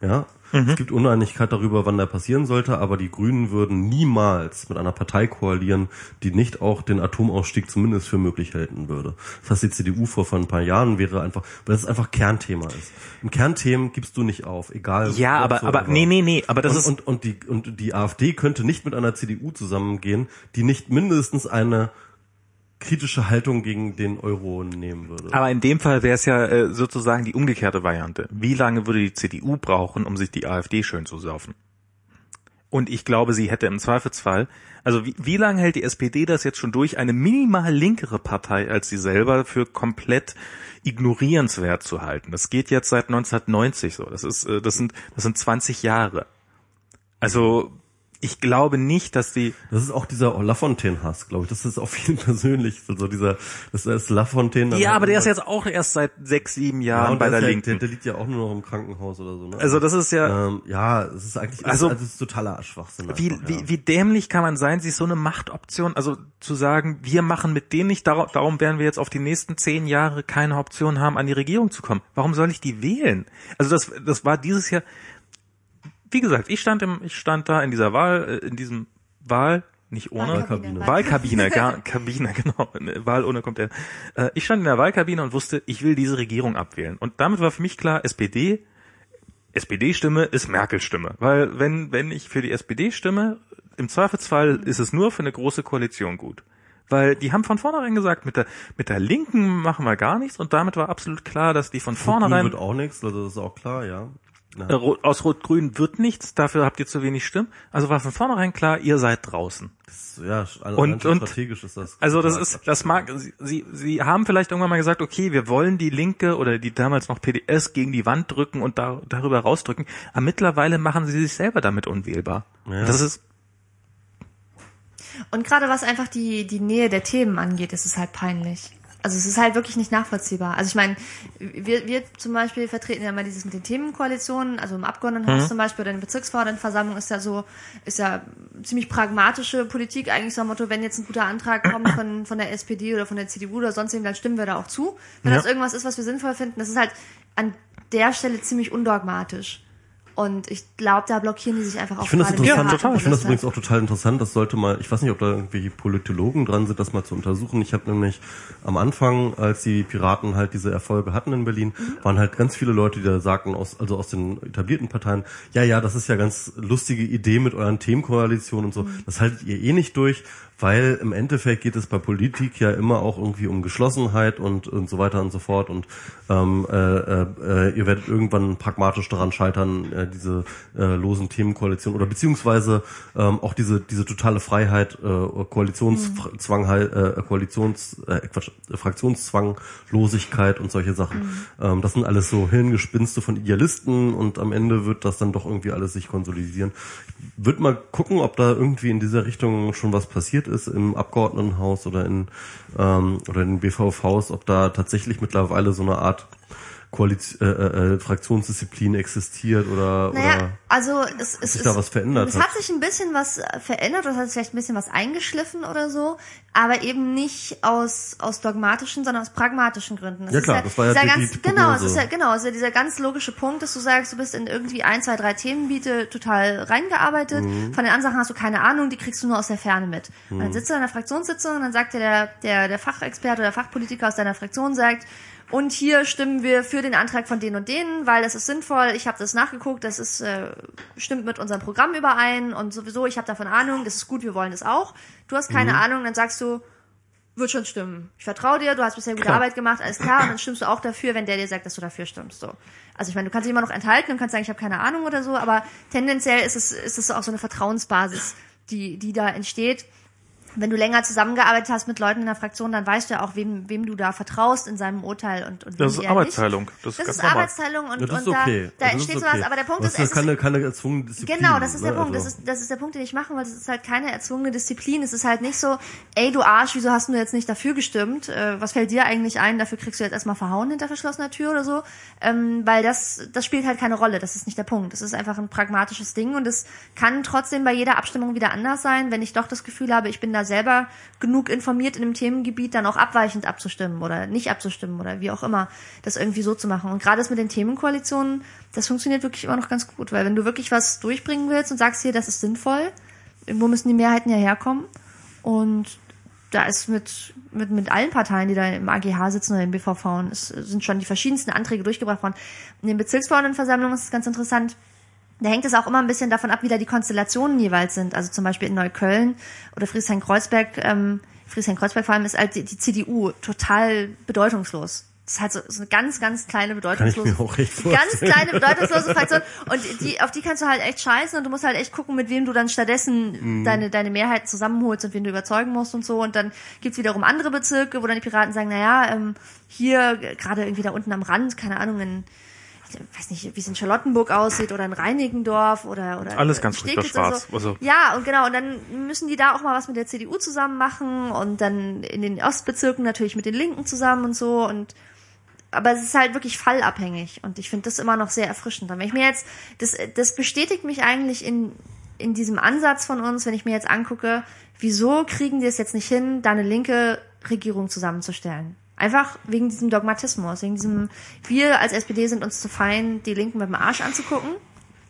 Ja, Mhm. es gibt Uneinigkeit darüber, wann der passieren sollte, aber die Grünen würden niemals mit einer Partei koalieren, die nicht auch den Atomausstieg zumindest für möglich halten würde. Das heißt, die CDU vor, vor ein paar Jahren wäre einfach, weil das einfach Kernthema ist. Ein Kernthemen gibst du nicht auf, egal. ja, aber, aber, nee, nee, nee, aber das und, ist, und, und, die, und die AfD könnte nicht mit einer CDU zusammengehen, die nicht mindestens eine kritische Haltung gegen den Euro nehmen würde. aber in dem Fall wäre es ja äh, sozusagen die umgekehrte Variante. Wie lange würde die CDU brauchen, um sich die AfD schön zu saufen? Und ich glaube, sie hätte im Zweifelsfall, also wie, wie lange hält die SPD das jetzt schon durch, eine minimal linkere Partei als sie selber für komplett ignorierenswert zu halten? Das geht jetzt seit 1990 so. Das ist, äh, das sind, das sind 20 Jahre. Also ich glaube nicht, dass die. Das ist auch dieser Lafontaine-Hass, glaube ich. Das ist auf jeden persönlich. Also dieser, das ist Lafontaine. Ja, aber der ist jetzt auch erst seit sechs, sieben Jahren ja, bei der, der Linken. Der, der, liegt ja auch nur noch im Krankenhaus oder so. Ne? Also das ist ja. Ähm, ja, es ist eigentlich, also, also, ist totaler Schwachsinn. Wie, einfach, wie, ja. wie dämlich kann man sein, sich so eine Machtoption, also zu sagen, wir machen mit denen nicht, darum, darum werden wir jetzt auf die nächsten zehn Jahre keine Option haben, an die Regierung zu kommen. Warum soll ich die wählen? Also das, das war dieses Jahr, wie gesagt, ich stand im, ich stand da in dieser Wahl, äh, in diesem Wahl, nicht ohne Wahlkabine, Wahlkabine, gar, Kabine, genau, Wahl ohne kommt der. Äh, ich stand in der Wahlkabine und wusste, ich will diese Regierung abwählen. Und damit war für mich klar, SPD, SPD-Stimme ist Merkel-Stimme, weil wenn wenn ich für die SPD stimme, im Zweifelsfall ist es nur für eine große Koalition gut. Weil die haben von vornherein gesagt, mit der, mit der Linken machen wir gar nichts und damit war absolut klar, dass die von vornherein. wird auch nichts, also das ist auch klar, ja. Äh, aus Rot-Grün wird nichts, dafür habt ihr zu wenig Stimmen. Also war von vornherein klar, ihr seid draußen. Ja, also und, und strategisch ist das. Also das ist, das mag, sie, sie haben vielleicht irgendwann mal gesagt, okay, wir wollen die Linke oder die damals noch PDS gegen die Wand drücken und da, darüber rausdrücken. Aber mittlerweile machen sie sich selber damit unwählbar. Ja. Das ist und gerade was einfach die, die Nähe der Themen angeht, ist es halt peinlich also es ist halt wirklich nicht nachvollziehbar. Also ich meine, wir, wir zum Beispiel vertreten ja immer dieses mit den Themenkoalitionen, also im Abgeordnetenhaus mhm. zum Beispiel oder in der Bezirksverordnetenversammlung ist ja so, ist ja ziemlich pragmatische Politik, eigentlich so ein Motto, wenn jetzt ein guter Antrag kommt von, von der SPD oder von der CDU oder sonst dann stimmen wir da auch zu. Wenn ja. das irgendwas ist, was wir sinnvoll finden, das ist halt an der Stelle ziemlich undogmatisch. Und ich glaube, da blockieren die sich einfach auch. Ich finde das interessant. Ja, total. Ich finde das übrigens auch total interessant. Das sollte mal, ich weiß nicht, ob da irgendwie Politologen dran sind, das mal zu untersuchen. Ich habe nämlich am Anfang, als die Piraten halt diese Erfolge hatten in Berlin, mhm. waren halt ganz viele Leute, die da sagten, aus, also aus den etablierten Parteien, ja, ja, das ist ja ganz lustige Idee mit euren Themenkoalitionen und so. Mhm. Das haltet ihr eh nicht durch weil im Endeffekt geht es bei Politik ja immer auch irgendwie um Geschlossenheit und, und so weiter und so fort und ähm, äh, äh, ihr werdet irgendwann pragmatisch daran scheitern, äh, diese äh, losen Themenkoalition oder beziehungsweise ähm, auch diese diese totale Freiheit, äh, Koalitionszwang, mhm. äh, Koalitions, äh, Quatsch, Fraktionszwanglosigkeit und solche Sachen. Mhm. Ähm, das sind alles so Hirngespinste von Idealisten und am Ende wird das dann doch irgendwie alles sich konsolidieren. Ich würde mal gucken, ob da irgendwie in dieser Richtung schon was passiert ist im Abgeordnetenhaus oder in ähm, oder in BVVs, ob da tatsächlich mittlerweile so eine Art Koalition, äh, äh, äh, Fraktionsdisziplin existiert oder, naja, oder also es, es sich ist, da was verändert es hat. sich ein bisschen was verändert, es hat sich vielleicht ein bisschen was eingeschliffen oder so, aber eben nicht aus aus dogmatischen, sondern aus pragmatischen Gründen. Das ja klar, ja, das war ja die, ganz, die genau, es ist ja genau, also dieser ganz logische Punkt, dass du sagst, du bist in irgendwie ein, zwei, drei Themengebiete total reingearbeitet. Mhm. Von den anderen Sachen hast du keine Ahnung, die kriegst du nur aus der Ferne mit. Mhm. Und dann sitzt du in einer Fraktionssitzung und dann sagt dir der der der Fachexperte oder Fachpolitiker aus deiner Fraktion sagt und hier stimmen wir für den Antrag von denen und denen, weil das ist sinnvoll. Ich habe das nachgeguckt, das ist äh, stimmt mit unserem Programm überein und sowieso, ich habe davon Ahnung, das ist gut, wir wollen das auch. Du hast keine mhm. Ahnung, dann sagst du, wird schon stimmen. Ich vertraue dir, du hast bisher gute klar. Arbeit gemacht, alles klar, und dann stimmst du auch dafür, wenn der dir sagt, dass du dafür stimmst. So. Also ich meine, du kannst dich immer noch enthalten und kannst sagen, ich habe keine Ahnung oder so, aber tendenziell ist es, ist es auch so eine Vertrauensbasis, die, die da entsteht wenn du länger zusammengearbeitet hast mit Leuten in der Fraktion, dann weißt du ja auch, wem, wem du da vertraust in seinem Urteil und, und Das ist Arbeitsteilung. Das, das ist Arbeitsteilung und, ja, das und okay. da, da entsteht okay. sowas. Aber der Punkt das ist, ist keine, keine erzwungene Disziplin. Genau, das ist der ne? Punkt. Also. Das ist, das ist der Punkt, den ich machen wollte. Es ist halt keine erzwungene Disziplin. Es ist halt nicht so, ey du Arsch, wieso hast du jetzt nicht dafür gestimmt? Äh, was fällt dir eigentlich ein? Dafür kriegst du jetzt erstmal verhauen hinter verschlossener Tür oder so. Ähm, weil das, das spielt halt keine Rolle. Das ist nicht der Punkt. Das ist einfach ein pragmatisches Ding und es kann trotzdem bei jeder Abstimmung wieder anders sein, wenn ich doch das Gefühl habe, ich bin da selber genug informiert in einem Themengebiet, dann auch abweichend abzustimmen oder nicht abzustimmen oder wie auch immer, das irgendwie so zu machen. Und gerade das mit den Themenkoalitionen, das funktioniert wirklich immer noch ganz gut, weil wenn du wirklich was durchbringen willst und sagst hier, das ist sinnvoll, irgendwo müssen die Mehrheiten ja herkommen und da ist mit, mit, mit allen Parteien, die da im AGH sitzen oder im BVV, es sind schon die verschiedensten Anträge durchgebracht worden. In den Bezirksverordnetenversammlungen ist es ganz interessant, da hängt es auch immer ein bisschen davon ab, wie da die Konstellationen jeweils sind. Also zum Beispiel in Neukölln oder Friedrichshain-Kreuzberg, ähm, Friedrichshain-Kreuzberg vor allem ist halt die, die CDU total bedeutungslos Das ist halt so, so eine ganz, ganz kleine bedeutungslose ganz kleine bedeutungslose Fraktion und die auf die kannst du halt echt scheißen und du musst halt echt gucken, mit wem du dann stattdessen Mhm. deine deine Mehrheit zusammenholst und wen du überzeugen musst und so und dann gibt's wiederum andere Bezirke, wo dann die Piraten sagen, na ja, ähm, hier gerade irgendwie da unten am Rand, keine Ahnung, in weiß nicht, wie es in Charlottenburg aussieht oder in Reinickendorf oder oder Alles ganz furchtbar schwarz. Also- ja, und genau, und dann müssen die da auch mal was mit der CDU zusammen machen und dann in den Ostbezirken natürlich mit den Linken zusammen und so und aber es ist halt wirklich fallabhängig und ich finde das immer noch sehr erfrischend. Und wenn ich mir jetzt, das, das bestätigt mich eigentlich in, in diesem Ansatz von uns, wenn ich mir jetzt angucke, wieso kriegen die es jetzt nicht hin, da eine linke Regierung zusammenzustellen? Einfach wegen diesem Dogmatismus, wegen diesem, wir als SPD sind uns zu fein, die Linken mit dem Arsch anzugucken.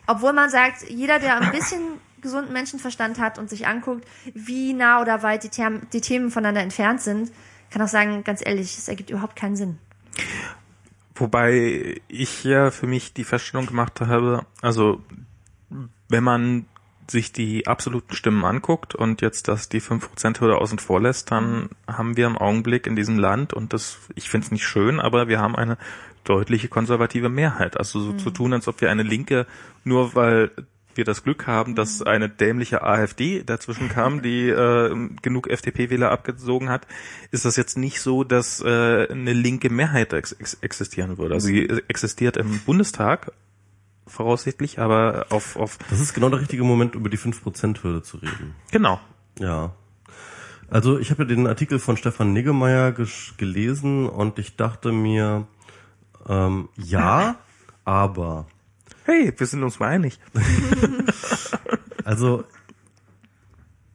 Obwohl man sagt, jeder, der ein bisschen gesunden Menschenverstand hat und sich anguckt, wie nah oder weit die, Term die Themen voneinander entfernt sind, kann auch sagen, ganz ehrlich, es ergibt überhaupt keinen Sinn. Wobei ich ja für mich die Feststellung gemacht habe, also wenn man sich die absoluten Stimmen anguckt und jetzt das die 5%-Hürde außen vor lässt, dann haben wir im Augenblick in diesem Land, und das, ich finde es nicht schön, aber wir haben eine deutliche konservative Mehrheit. Also so zu tun, als ob wir eine Linke, nur weil wir das Glück haben, dass eine dämliche AfD dazwischen kam, die äh, genug FDP-Wähler abgezogen hat, ist das jetzt nicht so, dass äh, eine linke Mehrheit ex ex existieren würde. Also sie existiert im Bundestag voraussichtlich, aber auf, auf Das ist genau der richtige Moment, über die 5%-Hürde zu reden. genau. Ja. Also ich habe ja den Artikel von Stefan Niggemeier gelesen und ich dachte mir, ähm, ja, aber. Hey, wir sind uns mal einig. Also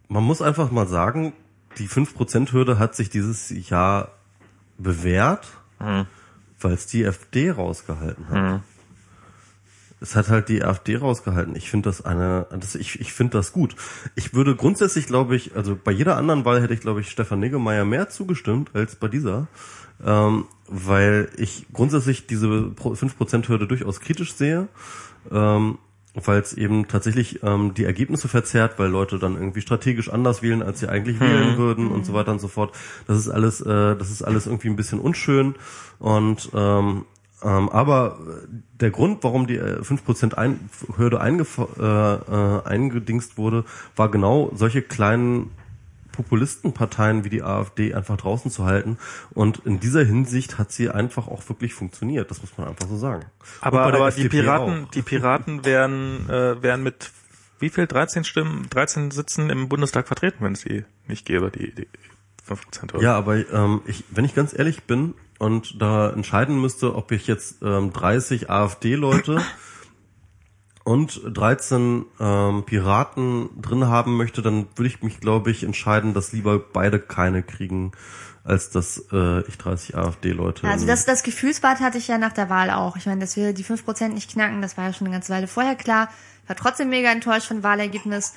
man muss einfach mal sagen, die 5%-Hürde hat sich dieses Jahr bewährt, weil es die AfD rausgehalten hat. Es hat halt die AfD rausgehalten. Ich finde das eine, das, ich, ich finde das gut. Ich würde grundsätzlich, glaube ich, also bei jeder anderen Wahl hätte ich, glaube ich, Stefan Niggemeier mehr zugestimmt als bei dieser, ähm, weil ich grundsätzlich diese Pro- 5%-Hürde durchaus kritisch sehe, ähm, weil es eben tatsächlich ähm, die Ergebnisse verzerrt, weil Leute dann irgendwie strategisch anders wählen, als sie eigentlich wählen würden und so weiter und so fort. Das ist alles, äh, das ist alles irgendwie ein bisschen unschön und ähm, aber äh, der Grund, warum die äh, 5% ein Hürde äh, äh, eingedingst wurde, war genau solche kleinen Populistenparteien wie die AfD einfach draußen zu halten. Und in dieser Hinsicht hat sie einfach auch wirklich funktioniert. Das muss man einfach so sagen. Aber, aber die Piraten, auch. die Piraten wären, äh, wären mit wie viel? 13 Stimmen, 13 Sitzen im Bundestag vertreten, wenn es die nicht gäbe, die, die 5% Hürde. Ja, aber ähm, ich, wenn ich ganz ehrlich bin und da entscheiden müsste, ob ich jetzt ähm, 30 AfD-Leute und 13 ähm, Piraten drin haben möchte, dann würde ich mich, glaube ich, entscheiden, dass lieber beide keine kriegen, als dass äh, ich 30 AfD-Leute. Also das, das Gefühlsbad hatte ich ja nach der Wahl auch. Ich meine, dass wir die 5% nicht knacken, das war ja schon eine ganze Weile vorher klar. Ich war trotzdem mega enttäuscht von dem Wahlergebnis.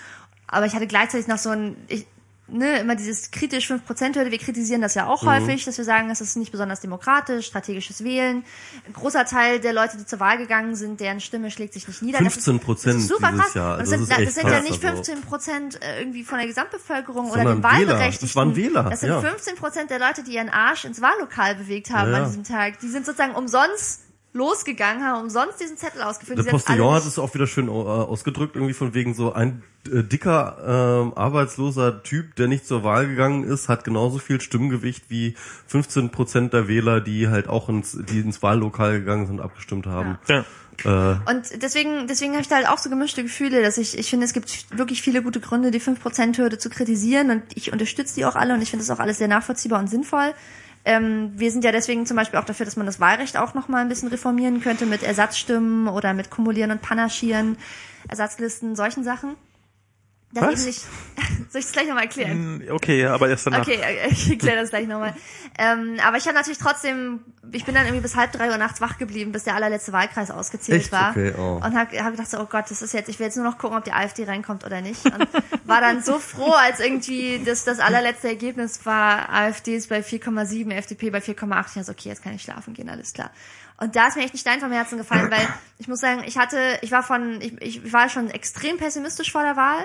Aber ich hatte gleichzeitig noch so ein, ich, ne, immer dieses kritisch 5%-Hürde, wir kritisieren das ja auch häufig, dass wir sagen, das ist nicht besonders demokratisch, strategisches Wählen. Ein großer Teil der Leute, die zur Wahl gegangen sind, deren Stimme schlägt sich nicht nieder. Das ist- 15% das ist super krass. Jahr. Also das das sind, das sind ja nicht also. 15 Prozent irgendwie von der Gesamtbevölkerung oder Sondern den Wähler. Wahlberechtigten. Es waren Wähler, Das sind ja. 15 Prozent der Leute, die ihren Arsch ins Wahllokal bewegt haben Ja, an diesem Tag. Die sind sozusagen umsonst losgegangen, haben umsonst diesen Zettel ausgefüllt. Der Postillon hat es auch wieder schön äh, ausgedrückt, irgendwie von wegen so ein äh, dicker, ähm, arbeitsloser Typ, der nicht zur Wahl gegangen ist, hat genauso viel Stimmgewicht wie 15 Prozent der Wähler, die halt auch ins, die ins Wahllokal gegangen sind, abgestimmt haben. Ja. Äh, Und deswegen, deswegen habe ich da halt auch so gemischte Gefühle, dass ich, ich finde, es gibt wirklich viele gute Gründe, die 5%-Hürde zu kritisieren und ich unterstütze die auch alle und ich finde das auch alles sehr nachvollziehbar und sinnvoll. Ähm, wir sind ja deswegen zum Beispiel auch dafür, dass man das Wahlrecht auch noch mal ein bisschen reformieren könnte mit Ersatzstimmen oder mit Kumulieren und Panaschieren, Ersatzlisten, solchen Sachen. Das Was? nicht. Soll ich das gleich nochmal erklären? Hm, Okay, aber erst danach. Okay, äh, ich erkläre das gleich nochmal. Ähm, aber ich habe natürlich trotzdem, ich bin dann irgendwie bis halb drei Uhr nachts wach geblieben, bis der allerletzte Wahlkreis ausgezählt Echt? war. Okay, oh. Und habe hab gedacht, so, oh Gott, das ist jetzt, ich will jetzt nur noch gucken, ob die AfD reinkommt oder nicht. Und war dann so froh, als irgendwie das, das allerletzte Ergebnis war, AfD ist bei 4,7, FDP bei 4,8. Ich dachte, okay, jetzt kann ich schlafen gehen, alles klar. Und da ist mir echt ein Stein vom Herzen gefallen, weil ich muss sagen, ich hatte, ich war von, ich, ich war schon extrem pessimistisch vor der Wahl.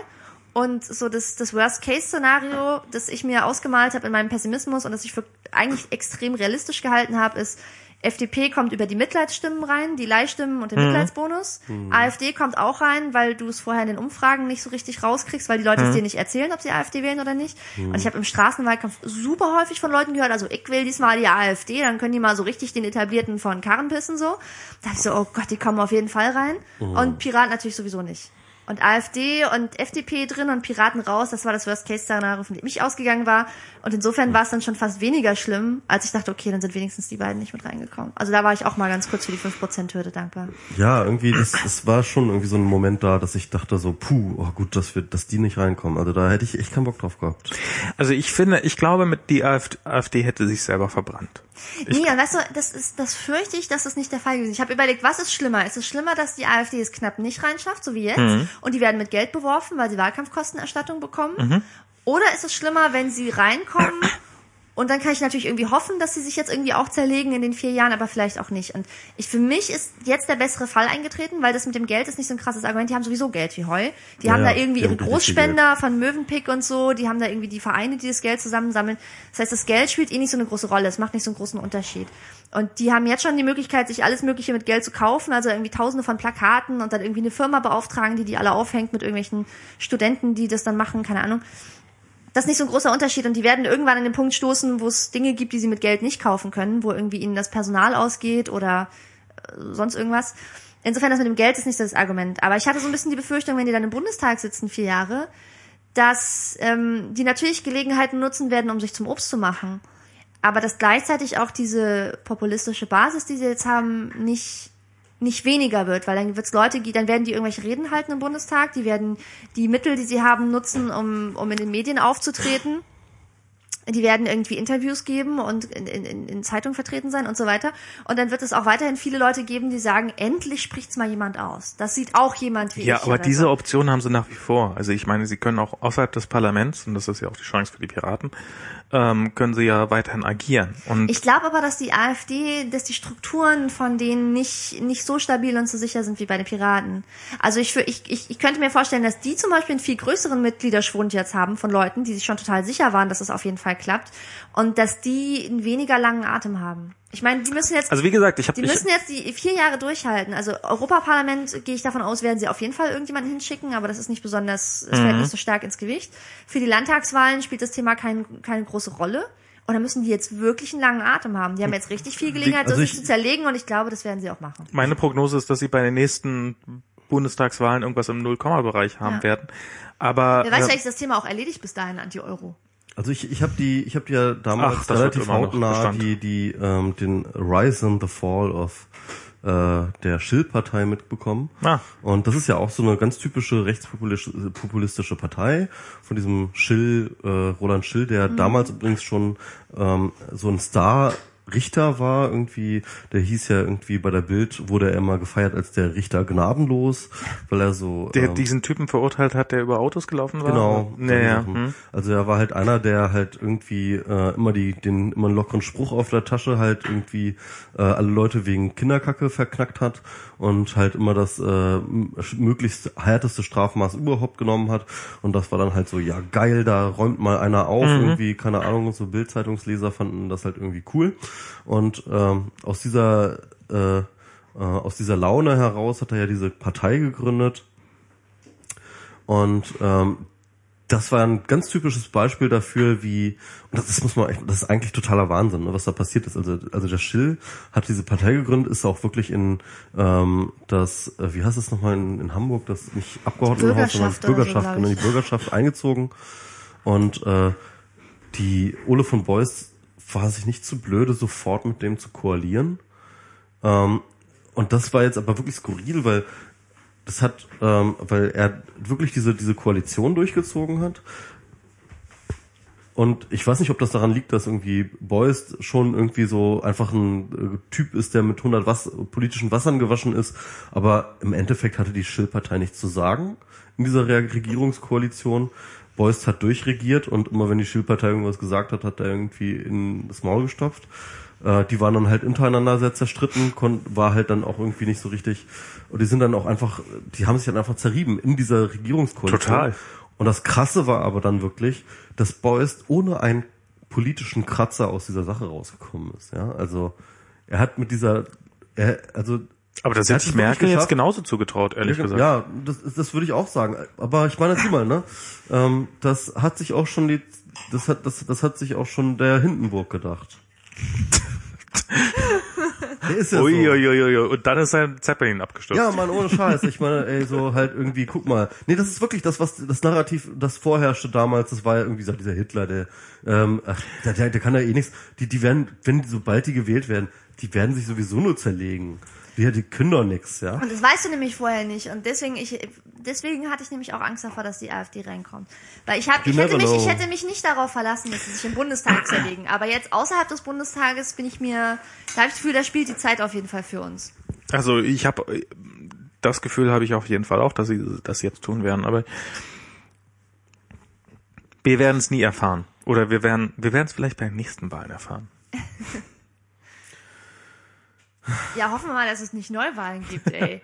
Und so das, das Worst-Case-Szenario, das ich mir ausgemalt habe in meinem Pessimismus und das ich für eigentlich extrem realistisch gehalten habe, ist, FDP kommt über die Mitleidsstimmen rein, die Leihstimmen und den Mitleidsbonus. AfD kommt auch rein, weil du es vorher in den Umfragen nicht so richtig rauskriegst, weil die Leute es dir nicht erzählen, ob sie AfD wählen oder nicht. Und ich habe im Straßenwahlkampf super häufig von Leuten gehört, also ich will diesmal die AfD, dann können die mal so richtig den etablierten von Karren pissen so. Da dachte ich so, oh Gott, die kommen auf jeden Fall rein. Und Piraten natürlich sowieso nicht. Und AfD und FDP drin und Piraten raus, das war das Worst-Case-Szenario, von dem ich ausgegangen war. Und insofern war es dann schon fast weniger schlimm, als ich dachte, okay, dann sind wenigstens die beiden nicht mit reingekommen. Also da war ich auch mal ganz kurz für die 5%-Hürde dankbar. Ja, irgendwie, das, das war schon irgendwie so ein Moment da, dass ich dachte so, puh, oh gut, dass wir, dass die nicht reinkommen. Also da hätte ich echt keinen Bock drauf gehabt. Also ich finde, ich glaube, mit die AfD, AfD hätte sich selber verbrannt. nee, und weißt du, das ist, das fürchte ich, dass das nicht der Fall gewesen ist. Ich habe überlegt, was ist schlimmer? Ist es schlimmer, dass die AfD es knapp nicht reinschafft, so wie jetzt, und die werden mit Geld beworfen, weil sie Wahlkampfkostenerstattung bekommen? Oder ist es schlimmer, wenn sie reinkommen und dann kann ich natürlich irgendwie hoffen, dass sie sich jetzt irgendwie auch zerlegen in den vier Jahren, aber vielleicht auch nicht. Und ich, für mich ist jetzt der bessere Fall eingetreten, weil das mit dem Geld ist nicht so ein krasses Argument. Die haben sowieso Geld wie Heu. Die Ja, haben da irgendwie ihre Großspender von Mövenpick und so. Die haben da irgendwie die Vereine, die das Geld zusammensammeln. Das heißt, das Geld spielt eh nicht so eine große Rolle. Es macht nicht so einen großen Unterschied. Und die haben jetzt schon die Möglichkeit, sich alles Mögliche mit Geld zu kaufen. Also irgendwie tausende von Plakaten und dann irgendwie eine Firma beauftragen, die die alle aufhängt mit irgendwelchen Studenten, die das dann machen. Keine Ahnung das ist nicht so ein großer Unterschied und die werden irgendwann an den Punkt stoßen, wo es Dinge gibt, die sie mit Geld nicht kaufen können, wo irgendwie ihnen das Personal ausgeht oder äh, sonst irgendwas. Insofern, das mit dem Geld ist nicht das Argument. Aber ich hatte so ein bisschen die Befürchtung, wenn die dann im Bundestag sitzen, vier Jahre, dass ähm, die natürlich Gelegenheiten nutzen werden, um sich zum Obst zu machen. Aber dass gleichzeitig auch diese populistische Basis, die sie jetzt haben, nicht nicht weniger wird, weil dann wird's Leute, dann werden die irgendwelche Reden halten im Bundestag, die werden die Mittel, die sie haben, nutzen, um, um in den Medien aufzutreten. Die werden irgendwie Interviews geben und in, in, in Zeitungen vertreten sein und so weiter. Und dann wird es auch weiterhin viele Leute geben, die sagen, endlich spricht's mal jemand aus. Das sieht auch jemand wie Ja, ich. aber oder diese so. Option haben sie nach wie vor. Also ich meine, sie können auch außerhalb des Parlaments, und das ist ja auch die Chance für die Piraten, ähm, können sie ja weiterhin agieren. Und Ich glaube aber, dass die AfD, dass die Strukturen von denen nicht, nicht so stabil und so sicher sind wie bei den Piraten. Also ich, ich, ich, ich könnte mir vorstellen, dass die zum Beispiel einen viel größeren Mitgliederschwund jetzt haben von Leuten, die sich schon total sicher waren, dass es auf jeden Fall klappt. Und dass die einen weniger langen Atem haben. Ich meine, die müssen jetzt also wie gesagt, ich habe Die müssen jetzt die vier Jahre durchhalten. Also Europaparlament gehe ich davon aus, werden sie auf jeden Fall irgendjemanden hinschicken, aber das ist nicht besonders, es Mhm. fällt nicht so stark ins Gewicht. Für die Landtagswahlen spielt das Thema kein, keine große Rolle. Und da müssen die jetzt wirklich einen langen Atem haben. Die haben jetzt richtig viel Gelegenheit, Also sich ich- zu zerlegen und ich glaube, das werden sie auch machen. meine Prognose ist, dass sie bei den nächsten Bundestagswahlen irgendwas im Null-Komma-Bereich haben Ja. werden. Aber Wer weiß, äh, vielleicht ist das Thema auch erledigt bis dahin, Anti-Euro. Also ich, ich habe die, ich habe die ja damals Ach, relativ hautnah die, die ähm, den Rise and the Fall of äh, der Schill-Partei mitbekommen. Ah. Und das ist ja auch so eine ganz typische rechtspopulistische populistische Partei von diesem Schill, äh, Roland Schill, der damals übrigens schon ähm, so ein Star Richter war irgendwie, der hieß ja irgendwie bei der Bild, wurde er immer gefeiert als der Richter gnadenlos, weil er so der ähm, diesen Typen verurteilt hat, der über Autos gelaufen war. Genau. Naja. Sachen. Hm. Also er war halt einer, der halt irgendwie äh, immer die den immer einen lockeren Spruch auf der Tasche halt irgendwie äh, alle Leute wegen Kinderkacke verknackt hat und halt immer das äh, möglichst härteste Strafmaß überhaupt genommen hat und das war dann halt so ja geil, da räumt mal einer auf Mhm. irgendwie keine Ahnung so Bildzeitungsleser fanden das halt irgendwie cool und ähm, aus dieser äh, äh, aus dieser Laune heraus hat er ja diese Partei gegründet und ähm, das war ein ganz typisches Beispiel dafür, wie und das, das muss man das ist eigentlich totaler Wahnsinn, ne, was da passiert ist. Also also der Schill hat diese Partei gegründet, ist auch wirklich in ähm, das äh, wie heißt es nochmal in, in Hamburg, das nicht Abgeordnetenhaus, sondern Bürgerschaft so, Bürgerschaft, glaub genau, ich. die Bürgerschaft eingezogen und äh, die Ole von Beuys war sich nicht zu blöde, sofort mit dem zu koalieren. Ähm, und das war jetzt aber wirklich skurril, weil das hat, ähm, weil er wirklich diese, diese Koalition durchgezogen hat. Und ich weiß nicht, ob das daran liegt, dass irgendwie Beuys schon irgendwie so einfach ein äh, Typ ist, der mit 100 Was politischen Wassern gewaschen ist. Aber im Endeffekt hatte die Schill-Partei nichts zu sagen in dieser Re Regierungskoalition. Beuys hat durchregiert und immer wenn die Schill-Partei irgendwas gesagt hat, hat er irgendwie in das Maul gestopft. Äh, die waren dann halt untereinander sehr zerstritten, war halt dann auch irgendwie nicht so richtig. Und die sind dann auch einfach, die haben sich dann einfach zerrieben in dieser Regierungskoalition. Total. Und das Krasse war aber dann wirklich, dass Beuys ohne einen politischen Kratzer aus dieser Sache rausgekommen ist. Ja, also er hat mit dieser, er, also Aber das hätte ich Merkel jetzt genauso zugetraut, ehrlich gesagt. Ja, das, das würde ich auch sagen. Aber ich meine, sieh mal, ne? Ähm, das hat sich auch schon die, das hat, das, das hat sich auch schon der Hindenburg gedacht. der ist ja so. Uiuiuiui. Und dann ist sein Zeppelin abgestürzt. Ja, Mann, ohne Scheiß. Ich meine, ey, so halt irgendwie, guck mal. Nee, das ist wirklich das, was das Narrativ, das vorherrschte damals, das war ja irgendwie so dieser Hitler, der, ähm, ach, der, der, der kann ja eh nichts. Die, die werden, wenn, sobald die gewählt werden, die werden sich sowieso nur zerlegen. Die, die können doch nix, ja. Und das weißt du nämlich vorher nicht. Und deswegen, ich, deswegen hatte ich nämlich auch Angst davor, dass die AfD reinkommt. Weil ich, hab, You ich, hätte never mich, ich know. hätte mich nicht darauf verlassen, dass sie sich im Bundestag zerlegen. Aber jetzt außerhalb des Bundestages bin ich mir, da habe ich das Gefühl, da spielt die Zeit auf jeden Fall für uns. Also ich habe das Gefühl habe ich auf jeden Fall auch, dass sie das jetzt tun werden, aber wir werden es nie erfahren. Oder wir werden wir werden es vielleicht beim nächsten Wahlen erfahren. Ja, hoffen wir mal, dass es nicht Neuwahlen gibt, ey.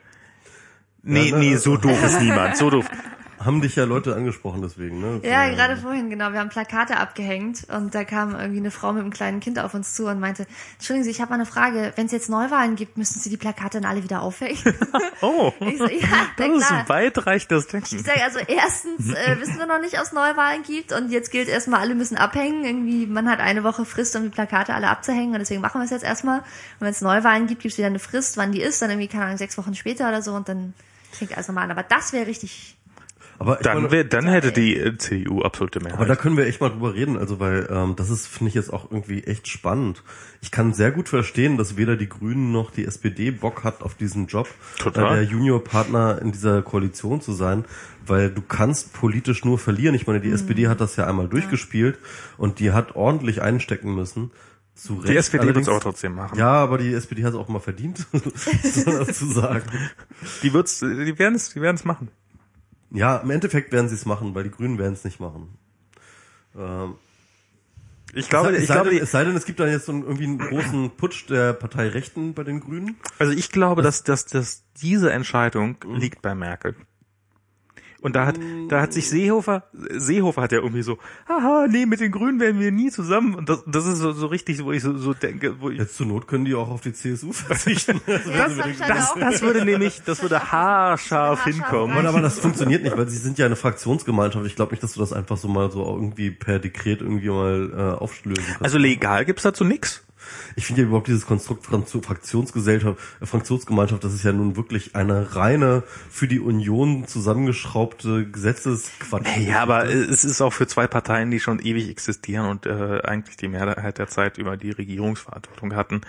Nee, ne, nee, so doof ist niemand. So doof. Haben dich ja Leute angesprochen deswegen, ne? Ja, gerade vorhin, genau. Wir haben Plakate abgehängt und da kam irgendwie eine Frau mit einem kleinen Kind auf uns zu und meinte, Entschuldigen Sie, ich habe mal eine Frage. Wenn es jetzt Neuwahlen gibt, müssen Sie die Plakate dann alle wieder aufhängen? Oh, Ich so, ja, das ist ein weitreichtes Denken. Ich sage also erstens äh, wissen wir noch nicht, ob es Neuwahlen gibt und jetzt gilt erstmal, alle müssen abhängen. Irgendwie, man hat eine Woche Frist, um die Plakate alle abzuhängen und deswegen machen wir es jetzt erstmal. Und wenn es Neuwahlen gibt, gibt es wieder eine Frist, wann die ist, dann irgendwie, keine Ahnung, sechs Wochen später oder so und dann fängt alles nochmal an. Aber das wäre richtig. Aber Dann, meine, wär, dann hätte die äh, CDU absolute Mehrheit. Aber da können wir echt mal drüber reden, also weil ähm, das ist, finde ich jetzt auch irgendwie echt spannend. Ich kann sehr gut verstehen, dass weder die Grünen noch die SPD Bock hat auf diesen Job, Total. äh, der Juniorpartner in dieser Koalition zu sein, weil du kannst politisch nur verlieren. Ich meine, die SPD hat das ja einmal durchgespielt und die hat ordentlich einstecken müssen. Zu die Recht. SPD wird es aber trotzdem machen. Ja, aber die SPD hat es auch mal verdient, man dazu sagen. Die wird's, die werden es, die werden es machen. Ja, im Endeffekt werden sie es machen, weil die Grünen werden es nicht machen. Ähm, Ich glaube, es, ich sei glaube, denn, es sei denn, es gibt dann jetzt so einen, irgendwie einen großen Putsch der Partei Rechten bei den Grünen. also ich glaube, dass, dass, dass diese Entscheidung liegt bei Merkel. Und da hat, da hat sich Seehofer, Seehofer hat ja irgendwie so, haha, nee, mit den Grünen werden wir nie zusammen. Und das, das ist so, so richtig, wo ich so, so denke, wo ich, Jetzt zur Not können die auch auf die CSU verzichten. Das das, auch das würde nämlich, das würde haarscharf hinkommen. rein. aber das funktioniert nicht, weil sie sind ja eine Fraktionsgemeinschaft. Ich glaube nicht, dass du das einfach so mal so irgendwie per Dekret irgendwie mal äh, auflösen kannst. Also legal gibt's dazu nix. Ich finde ja überhaupt dieses Konstrukt Fraktionsgesellschaft, äh, Fraktionsgemeinschaft, das ist ja nun wirklich eine reine für die Union zusammengeschraubte Gesetzesquatsch. Ja, aber es ist auch für zwei Parteien, die schon ewig existieren und äh, eigentlich die Mehrheit der Zeit über die Regierungsverantwortung hatten.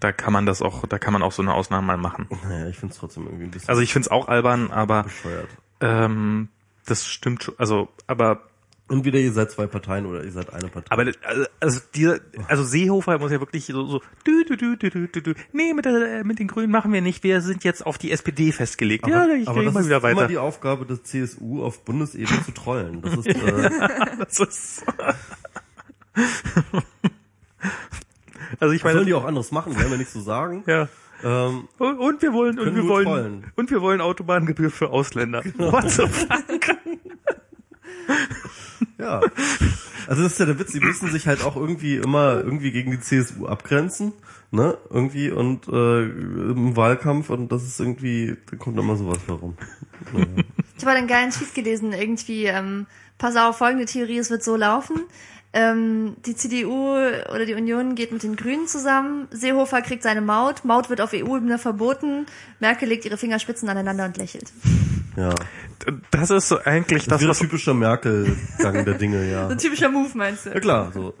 Da kann man das auch, da kann man auch so eine Ausnahme mal machen. Naja, ich finde es trotzdem irgendwie ein bisschen Also ich find's auch albern, aber bescheuert. ähm, das stimmt schon. Also, aber Entweder ihr seid zwei Parteien oder ihr seid eine Partei. aber also, also dieser, also Seehofer muss ja wirklich so so du du du du du du nee mit der, mit den Grünen machen wir nicht. Wir sind jetzt auf die SPD festgelegt. ja, ich aber das mal ist wieder immer weiter. die Aufgabe des CSU auf Bundesebene zu trollen. Das ist äh, Das ist also ich was sollen meine, die auch anderes machen, werden wir nicht so sagen. ja. Ähm, Und, und wir wollen und wir wollen trollen. und wir wollen Autobahngebühr für Ausländer. What the fuck? ja. Also das ist ja der Witz, die müssen sich halt auch irgendwie immer irgendwie gegen die CSU abgrenzen, ne? Irgendwie und äh, im Wahlkampf und das ist irgendwie, da kommt immer sowas herum. Naja. Ich habe einen geilen Tweet gelesen, irgendwie, ähm, pass auf, folgende Theorie, es wird so laufen. Ähm, die CDU oder die Union geht mit den Grünen zusammen, Seehofer kriegt seine Maut, Maut wird auf EU-Ebene verboten, Merkel legt ihre Fingerspitzen aneinander und lächelt. Ja. Das ist so eigentlich Das das, typischer Merkel-Gang der Dinge, ja. So ein typischer Move, meinst du? Ja klar, so.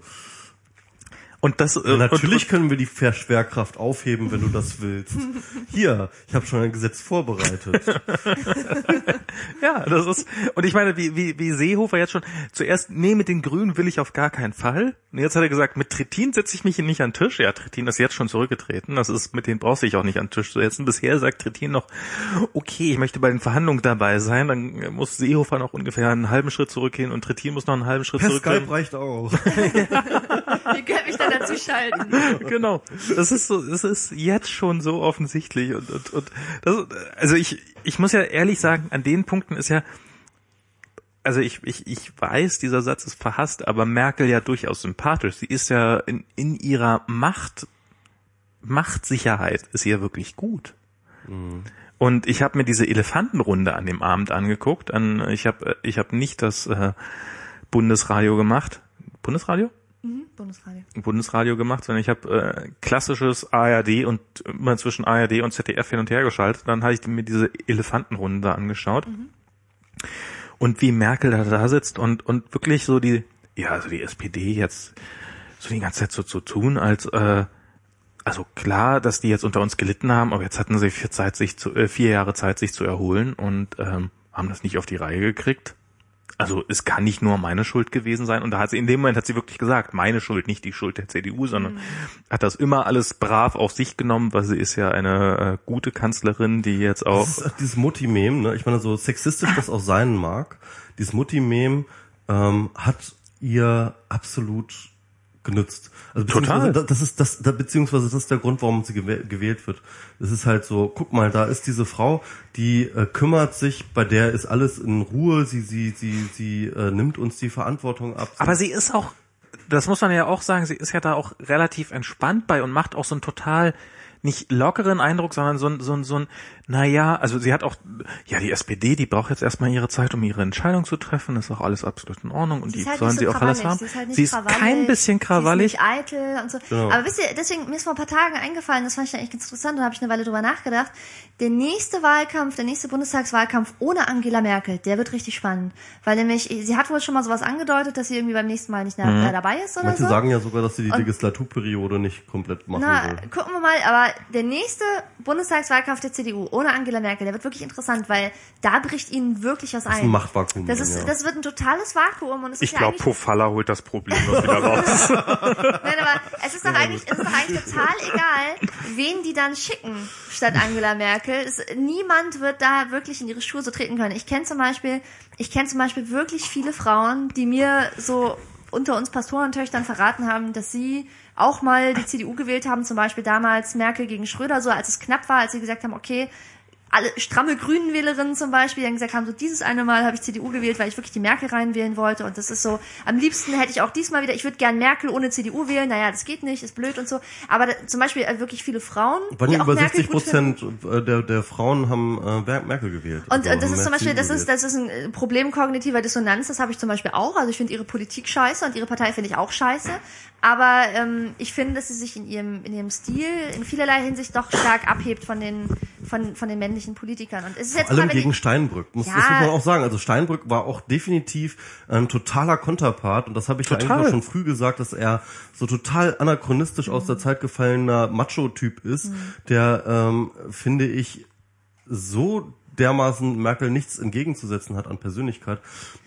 Und das äh, Ja, natürlich können wir die Verschwerkraft aufheben, wenn du das willst. Hier, ich habe schon ein Gesetz vorbereitet. Ja, das ist, und ich meine, wie, wie, wie Seehofer jetzt schon, zuerst, nee, mit den Grünen will ich auf gar keinen Fall. Und jetzt hat er gesagt, mit Trittin setze ich mich hier nicht an den Tisch. Ja, Trittin ist jetzt schon zurückgetreten. Das ist, mit denen brauchst du dich auch nicht an den Tisch zu setzen. Bisher sagt Trittin noch, okay, ich möchte bei den Verhandlungen dabei sein. Dann muss Seehofer noch ungefähr einen halben Schritt zurückgehen und Trittin muss noch einen halben Schritt Per zurückgehen. Skype reicht auch. Ihr dann dazu schalten. genau. Das ist so, das ist jetzt schon so offensichtlich und, und, und das, also ich, ich muss ja ehrlich sagen, an den Punkten ist ja, also ich, ich, ich weiß, dieser Satz ist verhasst, aber Merkel ja durchaus sympathisch. Sie ist ja in, in ihrer Macht Machtsicherheit ist hier wirklich gut. Und ich habe mir diese Elefantenrunde an dem Abend angeguckt. An, ich habe ich hab nicht das äh, Bundesradio gemacht. Bundesradio? Mhm, Bundesradio. Bundesradio gemacht, sondern ich habe äh, klassisches ARD und immer zwischen ARD und ZDF hin und her geschaltet. Dann habe ich mir diese Elefantenrunde da angeschaut. Und wie Merkel da, da sitzt und, und wirklich so die, ja, also die SPD jetzt so die ganze Zeit so zu tun, als äh, also klar, dass die jetzt unter uns gelitten haben, aber jetzt hatten sie vier, Zeit, sich zu, äh, vier Jahre Zeit, sich zu erholen und ähm, haben das nicht auf die Reihe gekriegt. Also es kann nicht nur meine Schuld gewesen sein. Und da hat sie in dem Moment hat sie wirklich gesagt, meine Schuld, nicht die Schuld der CDU, sondern hat das immer alles brav auf sich genommen, weil sie ist ja eine äh, gute Kanzlerin, die jetzt auch. Das ist dieses Mutti-Mem, ne? Ich meine, so sexistisch das auch sein mag, dieses Mutti-Mem ähm, hat ihr absolut genützt. Also Total. Das ist das, da, beziehungsweise das ist der Grund, warum sie gewäh- gewählt wird. Das ist halt so, guck mal, da ist diese Frau, die äh, kümmert sich, bei der ist alles in Ruhe, sie, sie, sie, sie äh, nimmt uns die Verantwortung ab. Aber sie ist auch, das muss man ja auch sagen, sie ist ja da auch relativ entspannt bei und macht auch so einen total nicht lockeren Eindruck, sondern so ein, so ein, so ein, naja, also sie hat auch, ja, die SPD, die braucht jetzt erstmal ihre Zeit, um ihre Entscheidung zu treffen, ist auch alles absolut in Ordnung und Sie die halt sollen nicht sie so auch alles haben. Sie ist, halt nicht sie ist krawallig, kein bisschen krawallig. Sie ist nicht eitel und so. Genau. Aber wisst ihr, deswegen, mir ist vor ein paar Tagen eingefallen, das fand ich eigentlich ganz interessant, da habe ich eine Weile drüber nachgedacht. Der nächste Wahlkampf, der nächste Bundestagswahlkampf ohne Angela Merkel, der wird richtig spannend. Weil nämlich, sie hat wohl schon mal sowas angedeutet, dass sie irgendwie beim nächsten Mal nicht mehr Mhm. da dabei ist oder Manche so. sagen ja sogar, dass sie die Und- Legislaturperiode nicht komplett machen Na, will. gucken wir mal, aber der nächste Bundestagswahlkampf der CDU ohne Angela Merkel, der wird wirklich interessant, weil da bricht ihnen wirklich was Das ist ein. ein Machtvakuum. Das, ist, ja. das wird ein totales Vakuum und es Ich ist ja glaube, Pofalla holt das Problem noch wieder raus. Nein, aber es ist doch eigentlich, es ist doch eigentlich total egal, wen die dann schicken statt Angela Merkel. Es, niemand wird da wirklich in ihre Schuhe so treten können. Ich kenne zum Beispiel, ich kenne zum Beispiel wirklich viele Frauen, die mir so unter uns Pastorentöchtern verraten haben, dass sie auch mal die CDU gewählt haben, zum Beispiel damals Merkel gegen Schröder, so als es knapp war, als sie gesagt haben, okay, alle stramme Grünenwählerinnen zum Beispiel, die dann gesagt haben, so dieses eine Mal habe ich CDU gewählt, weil ich wirklich die Merkel reinwählen wollte und das ist so, am liebsten hätte ich auch diesmal wieder, ich würde gern Merkel ohne CDU wählen, naja, das geht nicht, ist blöd und so, aber da, zum Beispiel äh, wirklich viele Frauen, Wann die auch über Merkel 60 gut finden. Prozent der, der Frauen haben äh, Mer- Merkel gewählt. Und, Also das ist zum Beispiel, das ist, das ist ein äh, Problem kognitiver Dissonanz, das habe ich zum Beispiel auch. Also ich finde ihre Politik scheiße und ihre Partei finde ich auch scheiße. Aber ähm, ich finde, dass sie sich in ihrem, in ihrem Stil in vielerlei Hinsicht doch stark abhebt von den, von, von den männlichen Politikern. Und es ist jetzt Vor allem mal, gegen ich, Steinbrück. Muss, Ja. Das muss man auch sagen. Also Steinbrück war auch definitiv ein totaler Konterpart. Und das habe ich ja Total. eigentlich auch schon früh gesagt, dass er so total anachronistisch aus der Zeit gefallener Macho-Typ ist, Mhm. der, ähm, finde ich, so dermaßen Merkel nichts entgegenzusetzen hat an Persönlichkeit.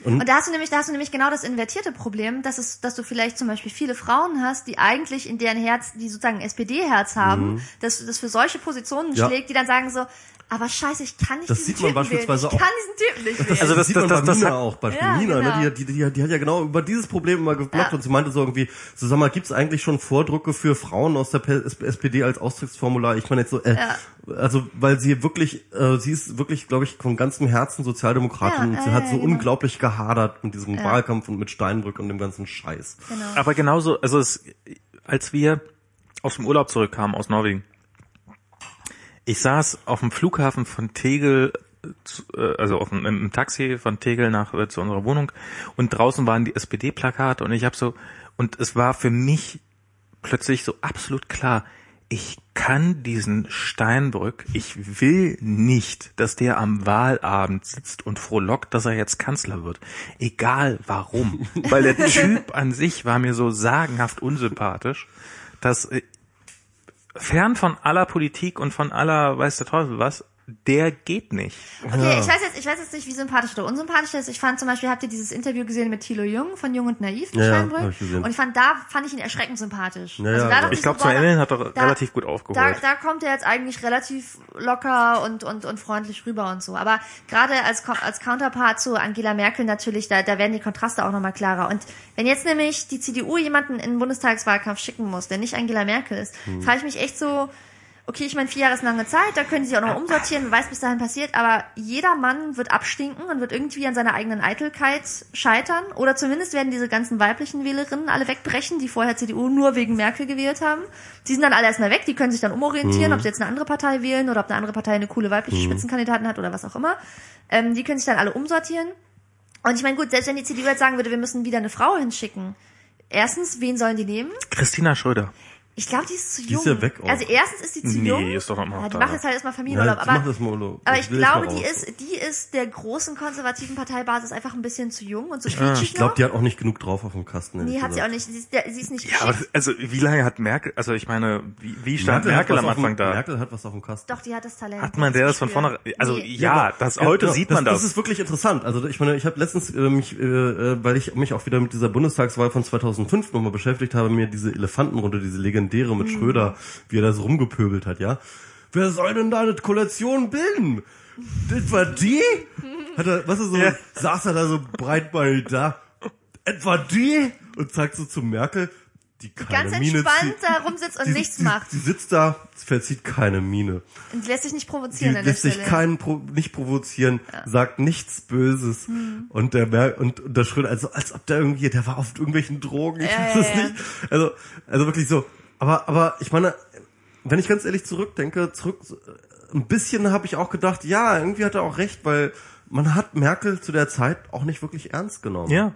Und Und da hast du nämlich, da hast du nämlich genau das invertierte Problem, dass es, dass du vielleicht zum Beispiel viele Frauen hast, die eigentlich in deren Herz, die sozusagen SPD-Herz haben, dass das für solche Positionen Mhm. Ja. schlägt, die dann sagen so, aber scheiße, ich kann nicht Das diesen sieht man Typen beispielsweise wählen. Ich auch- kann diesen Typen nicht wählen. Also das- sieht man das- bei das Nina auch, bei Ja, Nina, genau. ne? die, die, die, die hat ja genau über dieses Problem immer geblockt Ja. und sie meinte so irgendwie, so sag mal, gibt's eigentlich schon Vordrucke für Frauen aus der SPD als Austrittsformular? Ich meine jetzt so, äh, Ja. also weil sie wirklich, äh, sie ist wirklich, glaube ich, von ganzem Herzen Sozialdemokratin Ja, und sie hat ja, so genau. unglaublich gehadert mit diesem Wahlkampf und mit Steinbrück und dem ganzen Scheiß. genau. Aber genauso, also es, als wir aus dem Urlaub zurückkamen aus Norwegen, ich saß auf dem Flughafen von Tegel, äh, also auf dem, im Taxi von Tegel nach äh, zu unserer Wohnung und draußen waren die SPD-Plakate und ich habe so und es war für mich plötzlich so absolut klar, ich kann diesen Steinbrück, ich will nicht, dass der am Wahlabend sitzt und frohlockt, dass er jetzt Kanzler wird. Egal warum. Weil der Typ an sich war mir so sagenhaft unsympathisch, dass äh, fern von aller Politik und von aller weiß der Teufel was, der geht nicht. Okay, ich weiß jetzt, ich weiß jetzt nicht, wie sympathisch oder unsympathisch das ist. Ich fand zum Beispiel, habt ihr dieses Interview gesehen mit Thilo Jung von Jung und Naiv, Ja, ja, Steinbrück? hab ich gesehen. Und ich fand, da fand ich ihn erschreckend sympathisch. Ja, ja, da dachte Ich glaube, zum Ende hat er da- relativ gut Da, aufgeholt. da kommt er jetzt eigentlich relativ locker und, und, und freundlich rüber und so. Aber gerade als, als Counterpart zu Angela Merkel natürlich, da, da werden die Kontraste auch nochmal klarer. Und wenn jetzt nämlich die CDU jemanden in den Bundestagswahlkampf schicken muss, der nicht Angela Merkel ist, Hm. frage ich mich echt so, okay, ich meine, vier Jahre ist eine lange Zeit, da können sie auch noch umsortieren, wer weiß, bis dahin passiert, aber jeder Mann wird abstinken und wird irgendwie an seiner eigenen Eitelkeit scheitern. Oder zumindest werden diese ganzen weiblichen Wählerinnen alle wegbrechen, die vorher CDU nur wegen Merkel gewählt haben. Die sind dann alle erstmal weg, die können sich dann umorientieren, ob sie jetzt eine andere Partei wählen oder ob eine andere Partei eine coole weibliche Spitzenkandidatin hat oder was auch immer. Ähm, die können sich dann alle umsortieren. Und ich meine, gut, selbst wenn die CDU jetzt sagen würde, wir müssen wieder eine Frau hinschicken. Erstens, wen sollen die nehmen? Christina Schröder. Ich glaube, die ist zu Die jung. ist ja weg auch. Also erstens ist die zu Nee, jung. ist doch immer noch ja, die da. macht jetzt halt erstmal Ja, Familienurlaub. jetzt aber, das Olo. aber Das ich glaube, die ist, die ist der großen konservativen Parteibasis einfach ein bisschen zu jung und zu Ich quietschig glaube, noch. die hat auch nicht genug drauf auf dem Kasten. Nee, hat sie auch nicht. Sie ist, der, sie ist nicht Ja, aber also wie lange hat Merkel, also ich meine, wie, wie stand Merkel, was am auf dem- Anfang da? Merkel hat was auf dem Kasten. Doch, die hat das Talent. Hat man der das von vornherein, also Nee. ja, das Ja, heute genau, sieht man das. Das ist wirklich interessant. Also ich meine, ich habe letztens äh, mich, äh, äh, weil ich mich auch wieder mit dieser Bundestagswahl von 2005 nochmal beschäftigt habe, mir diese Elefantenrunde, diese legendäre mit Schröder, wie er da so rumgepöbelt hat, ja. Wer soll denn da eine Koalition bilden? Das war die? Hat er, was ist so, Ja. saß er da so breitbeinig da? Etwa die? Und sagt so zu Merkel, die keine Ganz Miene entspannt zieht. da rumsitzt und Die- nichts die, macht. Die sitzt da, verzieht keine Miene. Und lässt sich nicht Die provozieren der lässt sich keinen Pro nicht provozieren, sagt nichts Böses Hm. und der Mer und, und der Schröder, also als ob der irgendwie, der war auf irgendwelchen Drogen, ich Ja, weiß ja, es ja. nicht. Also, also wirklich so. Aber, aber ich meine, wenn ich ganz ehrlich zurückdenke, zurück, ein bisschen habe ich auch gedacht, ja, irgendwie hat er auch recht, weil man hat Merkel zu der Zeit auch nicht wirklich ernst genommen. ja.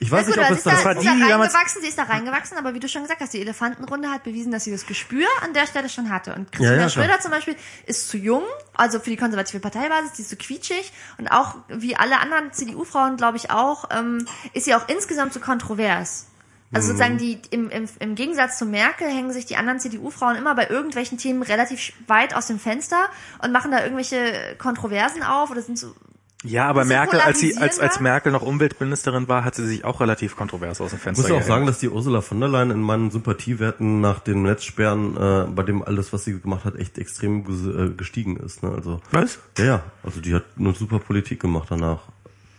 Ich weiß gut, nicht, ob ist das da, war die, ist die da damals- reingewachsen, sie ist da reingewachsen, aber wie du schon gesagt hast, die Elefantenrunde hat bewiesen, dass sie das Gespür an der Stelle schon hatte. Und Christina Ja, ja, klar. Schröder zum Beispiel ist zu jung, also für die konservative Parteibasis, die ist zu quietschig und auch wie alle anderen CDU-Frauen, glaube ich auch, ähm, ist sie auch insgesamt zu kontrovers. Also sozusagen die im, im, im Gegensatz zu Merkel hängen sich die anderen CDU-Frauen immer bei irgendwelchen Themen relativ weit aus dem Fenster und machen da irgendwelche Kontroversen auf oder sind so Ja, aber Merkel, als sie, als, als Merkel noch Umweltministerin war, hat sie sich auch relativ kontrovers aus dem Ich Fenster muss ja auch gehängt. sagen, dass die Ursula von der Leyen in meinen Sympathiewerten nach den Netzsperren, äh, bei dem alles, was sie gemacht hat, echt extrem äh, gestiegen ist. Ne? Also Was? ja, ja, also die hat eine super Politik gemacht danach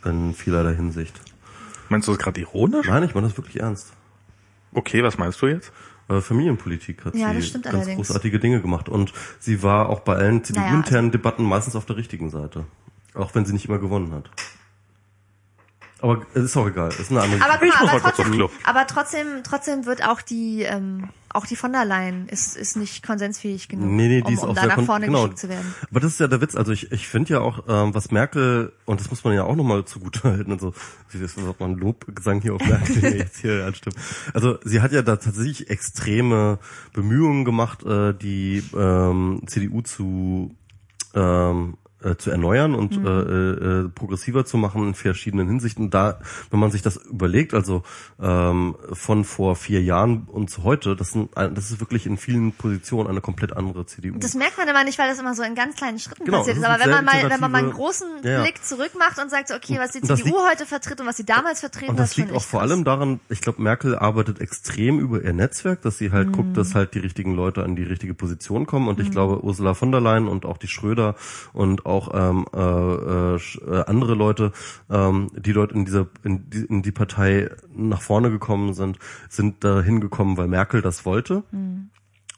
in vielerlei Hinsicht. Meinst du das gerade ironisch? Nein, ich meine das wirklich ernst. Okay, was meinst du jetzt? Äh, Familienpolitik hat Ja, sie ganz allerdings. großartige Dinge gemacht und sie war auch bei allen Naja, CDU-internen Debatten meistens auf der richtigen Seite, auch wenn sie nicht immer gewonnen hat. Aber ist auch egal, ist eine andere. Aber, Ich mal, muss aber, mal kurz trotzdem, auf Klo. aber trotzdem, trotzdem wird auch die, ähm, auch die von der Leyen ist, ist nicht konsensfähig genug, Nee, nee, die um, ist um auch da nach vorne genau. geschickt zu werden. Aber das ist ja der Witz. Also ich, ich finde ja auch, ähm, was Merkel, und das muss man ja auch nochmal zugutehalten, und so, wie das ob man Lobgesang hier auf Merkel jetzt hier anstimmt. Also sie hat ja da tatsächlich extreme Bemühungen gemacht, äh, die ähm, CDU zu ähm, äh, zu erneuern und Mhm. äh, äh, progressiver zu machen in verschiedenen Hinsichten. Da, wenn man sich das überlegt, also ähm, von vor vier Jahren und zu heute, das, sind, das ist wirklich in vielen Positionen eine komplett andere CDU. Das merkt man immer nicht, weil das immer so in ganz kleinen Schritten Genau, passiert das ist. Aber wenn man mal, wenn man mal einen großen Ja. Blick zurück macht und sagt, okay, was die das CDU liegt- heute vertritt und was sie damals vertreten Und hat, das schon liegt auch vor krass. allem daran, ich glaube, Merkel arbeitet extrem über ihr Netzwerk, dass sie halt guckt, Mhm. dass halt die richtigen Leute an die richtige Position kommen. Und ich glaube, Ursula von der Leyen und auch die Schröder und auch ähm, äh, äh, äh, andere Leute, ähm, die dort in dieser in die, in die Partei nach vorne gekommen sind, sind da hingekommen, weil Merkel das wollte. Mhm.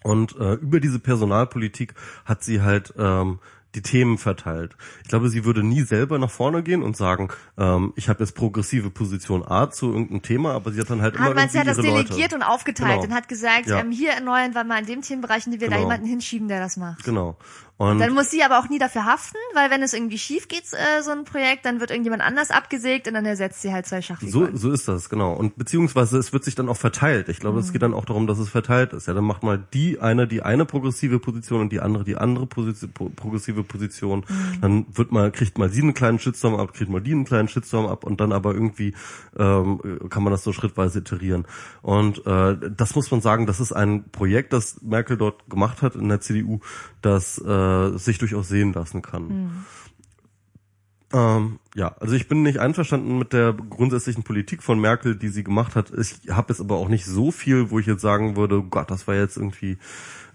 Und äh, über diese Personalpolitik hat sie halt ähm, die Themen verteilt. Ich glaube, sie würde nie selber nach vorne gehen und sagen, ähm, ich habe jetzt progressive Position A zu irgendeinem Thema, aber sie hat dann halt immer Ah, meinst du, irgendwie sie hat das delegiert Leute. und aufgeteilt Genau. und hat gesagt, Ja. ähm, hier erneuern wir mal in dem Themenbereich, in dem wir da Genau. jemanden hinschieben, der das macht. Genau. Und Dann muss sie aber auch nie dafür haften, weil wenn es irgendwie schief geht, äh, so ein Projekt, dann wird irgendjemand anders abgesägt und dann ersetzt sie halt zwei so, Schachfiguren. so ist das, genau. Und beziehungsweise es wird sich dann auch verteilt. Ich glaube, es geht dann auch darum, dass es verteilt ist. Ja, dann macht mal die eine die eine progressive Position und die andere die andere Position, pro- progressive Position. Dann wird mal, kriegt mal sie einen kleinen Shitstorm ab, kriegt mal die einen kleinen Shitstorm ab und dann aber irgendwie ähm, kann man das so schrittweise iterieren. Und äh, das muss man sagen, das ist ein Projekt, das Merkel dort gemacht hat in der CDU, das äh, sich durchaus sehen lassen kann. Ähm, ja, also ich bin nicht einverstanden mit der grundsätzlichen Politik von Merkel, die sie gemacht hat. Ich habe jetzt aber auch nicht so viel, wo ich jetzt sagen würde, oh Gott, das war jetzt irgendwie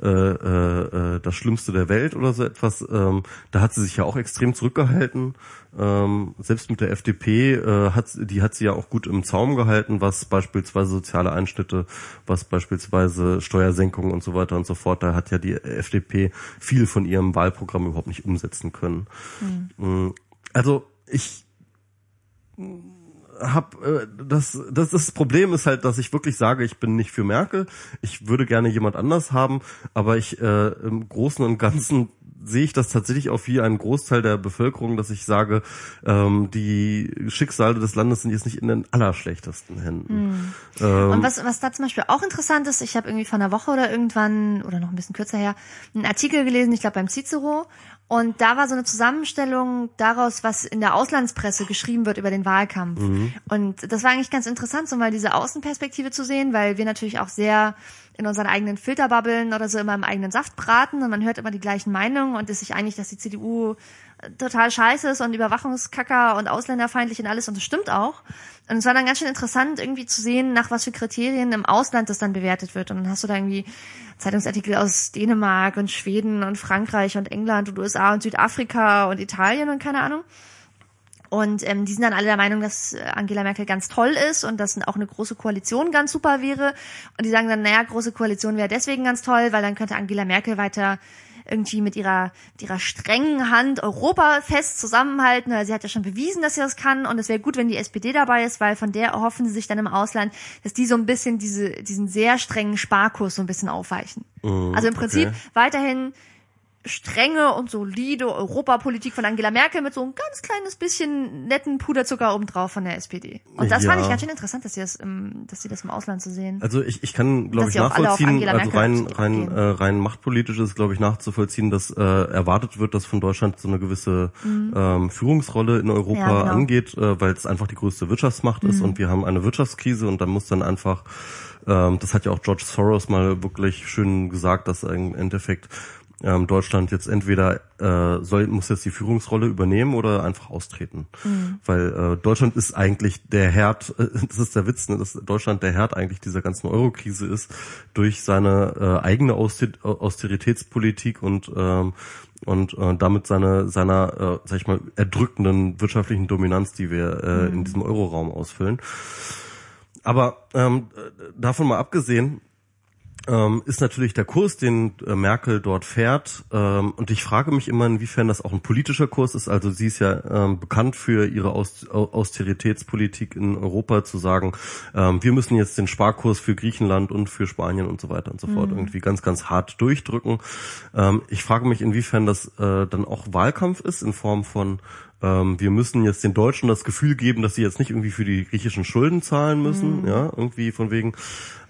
äh, äh, das Schlimmste der Welt oder so etwas. Ähm, da hat sie sich ja auch extrem zurückgehalten. Ähm, selbst mit der FDP äh, hat die hat sie ja auch gut im Zaum gehalten, was beispielsweise soziale Einschnitte, was beispielsweise Steuersenkungen und so weiter und so fort. Da hat ja die FDP viel von ihrem Wahlprogramm überhaupt nicht umsetzen können. Mhm. Also ich hab äh, das, das das Problem ist halt, dass ich wirklich sage, ich bin nicht für Merkel. Ich würde gerne jemand anders haben, aber ich äh, im Großen und Ganzen sehe ich das tatsächlich auch wie ein Großteil der Bevölkerung, dass ich sage, ähm, die Schicksale des Landes sind jetzt nicht in den allerschlechtesten Händen. Mhm. Ähm, und was, was da zum Beispiel auch interessant ist, ich habe irgendwie vor einer Woche oder irgendwann, oder noch ein bisschen kürzer her, einen Artikel gelesen, ich glaube beim Cicero, und da war so eine Zusammenstellung daraus, was in der Auslandspresse geschrieben wird über den Wahlkampf. Mhm. Und das war eigentlich ganz interessant, so mal diese Außenperspektive zu sehen, weil wir natürlich auch sehr in unseren eigenen Filterbubbeln oder so immer im eigenen Saft braten und man hört immer die gleichen Meinungen und ist sich einig, dass die CDU total scheiße ist und Überwachungskacker und ausländerfeindlich und alles und das stimmt auch. Und es war dann ganz schön interessant, irgendwie zu sehen, nach was für Kriterien im Ausland das dann bewertet wird. Und dann hast du da irgendwie Zeitungsartikel aus Dänemark und Schweden und Frankreich und England und USA und Südafrika und Italien und keine Ahnung. Und ähm, die sind dann alle der Meinung, dass äh, Angela Merkel ganz toll ist und dass auch eine große Koalition ganz super wäre. Und die sagen dann, naja, große Koalition wäre deswegen ganz toll, weil dann könnte Angela Merkel weiter irgendwie mit ihrer, mit ihrer strengen Hand Europa fest zusammenhalten. Weil sie hat ja schon bewiesen, dass sie das kann. Und es wäre gut, wenn die SPD dabei ist, weil von der erhoffen sie sich dann im Ausland, dass die so ein bisschen diese, diesen sehr strengen Sparkurs so ein bisschen aufweichen. Mm, also im Prinzip okay. weiterhin strenge und solide Europapolitik von Angela Merkel mit so ein ganz kleines bisschen netten Puderzucker obendrauf von der SPD. Und das ja. fand ich ganz schön interessant, dass sie das im, dass sie das im Ausland zu sehen. Also ich, ich kann, glaube ich, nachvollziehen, also rein, rein, äh, rein machtpolitisch ist, glaube ich, nachzuvollziehen, dass äh, erwartet wird, dass von Deutschland so eine gewisse mhm. ähm, Führungsrolle in Europa ja, genau. angeht, äh, weil es einfach die größte Wirtschaftsmacht mhm. ist und wir haben eine Wirtschaftskrise und da muss dann einfach ähm, das hat ja auch George Soros mal wirklich schön gesagt, dass im Endeffekt ähm, Deutschland jetzt entweder äh, soll muss jetzt die Führungsrolle übernehmen oder einfach austreten, mhm. weil äh, Deutschland ist eigentlich der Herd. Äh, das ist der Witz, ne, dass Deutschland der Herd eigentlich dieser ganzen Eurokrise ist durch seine äh, eigene Austeritätspolitik und ähm, und äh, damit seine seiner äh, sag ich mal erdrückenden wirtschaftlichen Dominanz, die wir äh, mhm. in diesem Euroraum ausfüllen. Aber ähm, davon mal abgesehen, ähm, ist natürlich der Kurs, den äh, Merkel dort fährt. Ähm, und ich frage mich immer, inwiefern das auch ein politischer Kurs ist. Also sie ist ja ähm, bekannt für ihre Aus Austeritätspolitik in Europa zu sagen, ähm, wir müssen jetzt den Sparkurs für Griechenland und für Spanien und so weiter und so fort mhm. irgendwie ganz, ganz hart durchdrücken. Ähm, ich frage mich, inwiefern das äh, dann auch Wahlkampf ist in Form von ähm, wir müssen jetzt den Deutschen das Gefühl geben, dass sie jetzt nicht irgendwie für die griechischen Schulden zahlen müssen, mhm. ja, irgendwie von wegen.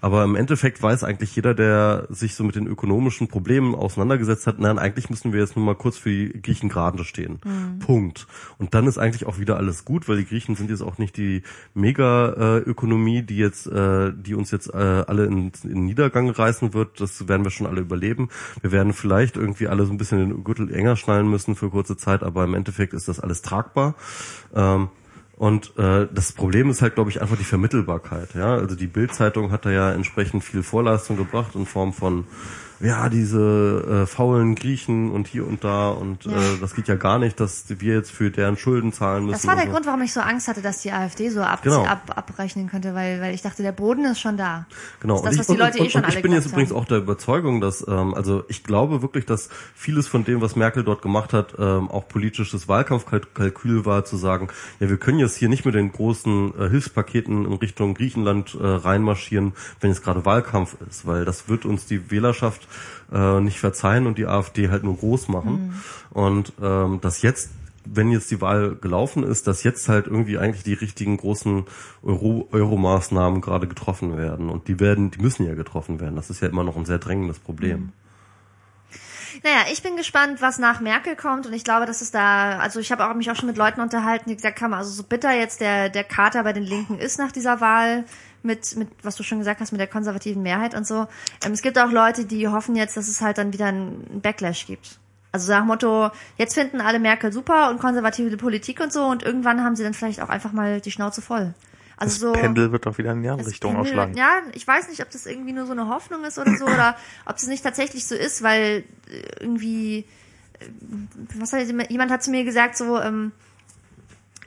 Aber im Endeffekt weiß eigentlich jeder, der sich so mit den ökonomischen Problemen auseinandergesetzt hat, nein, eigentlich müssen wir jetzt nur mal kurz für die Griechen gerade stehen. Mhm. Punkt. Und dann ist eigentlich auch wieder alles gut, weil die Griechen sind jetzt auch nicht die Mega-Ökonomie, die jetzt, äh, die uns jetzt äh, alle in, in Niedergang reißen wird. Das werden wir schon alle überleben. Wir werden vielleicht irgendwie alle so ein bisschen den Gürtel enger schnallen müssen für kurze Zeit, aber im Endeffekt ist das alles tragbar. Ähm, und äh, das Problem ist halt, glaube ich, einfach die Vermittelbarkeit. Ja, also die Bildzeitung hat da ja entsprechend viel Vorleistung gebracht in Form von ja, diese äh, faulen Griechen und hier und da und ja. äh, das geht ja gar nicht, dass wir jetzt für deren Schulden zahlen müssen. Das war der so. Grund, warum ich so Angst hatte, dass die AfD so ab, genau. ab, abrechnen könnte, weil, weil ich dachte, der Boden ist schon da. Genau. Das, das, was die Leute und, eh schon und, und ich bin jetzt haben. übrigens auch der Überzeugung, dass, ähm, also ich glaube wirklich, dass vieles von dem, was Merkel dort gemacht hat, ähm, auch politisches Wahlkampfkalkül war, zu sagen, ja, wir können jetzt hier nicht mit den großen äh, Hilfspaketen in Richtung Griechenland äh, reinmarschieren, wenn jetzt gerade Wahlkampf ist, weil das wird uns die Wählerschaft äh, nicht verzeihen und die AfD halt nur groß machen. Mhm. Und ähm, dass jetzt wenn jetzt die Wahl gelaufen ist, dass jetzt halt irgendwie eigentlich die richtigen großen Euro, Euro-Maßnahmen gerade getroffen werden. Und die werden, die müssen ja getroffen werden. Das ist ja immer noch ein sehr drängendes Problem. Mhm. Naja, ich bin gespannt, was nach Merkel kommt und ich glaube, dass es da, also ich habe auch mich auch schon mit Leuten unterhalten, die gesagt haben, also so bitter jetzt der, der Kater bei den Linken ist nach dieser Wahl, mit, mit, was du schon gesagt hast, mit der konservativen Mehrheit und so. Ähm, es gibt auch Leute, die hoffen jetzt, dass es halt dann wieder einen Backlash gibt. Also nach Motto, jetzt finden alle Merkel super und konservative Politik und so und irgendwann haben sie dann vielleicht auch einfach mal die Schnauze voll. Also das so, Pendel wird doch wieder in die andere Richtung Pendel- ausschlagen. Ja, ich weiß nicht, ob das irgendwie nur so eine Hoffnung ist oder so, oder ob es nicht tatsächlich so ist, weil äh, irgendwie, äh, was hat jemand hat zu mir gesagt, so, ähm,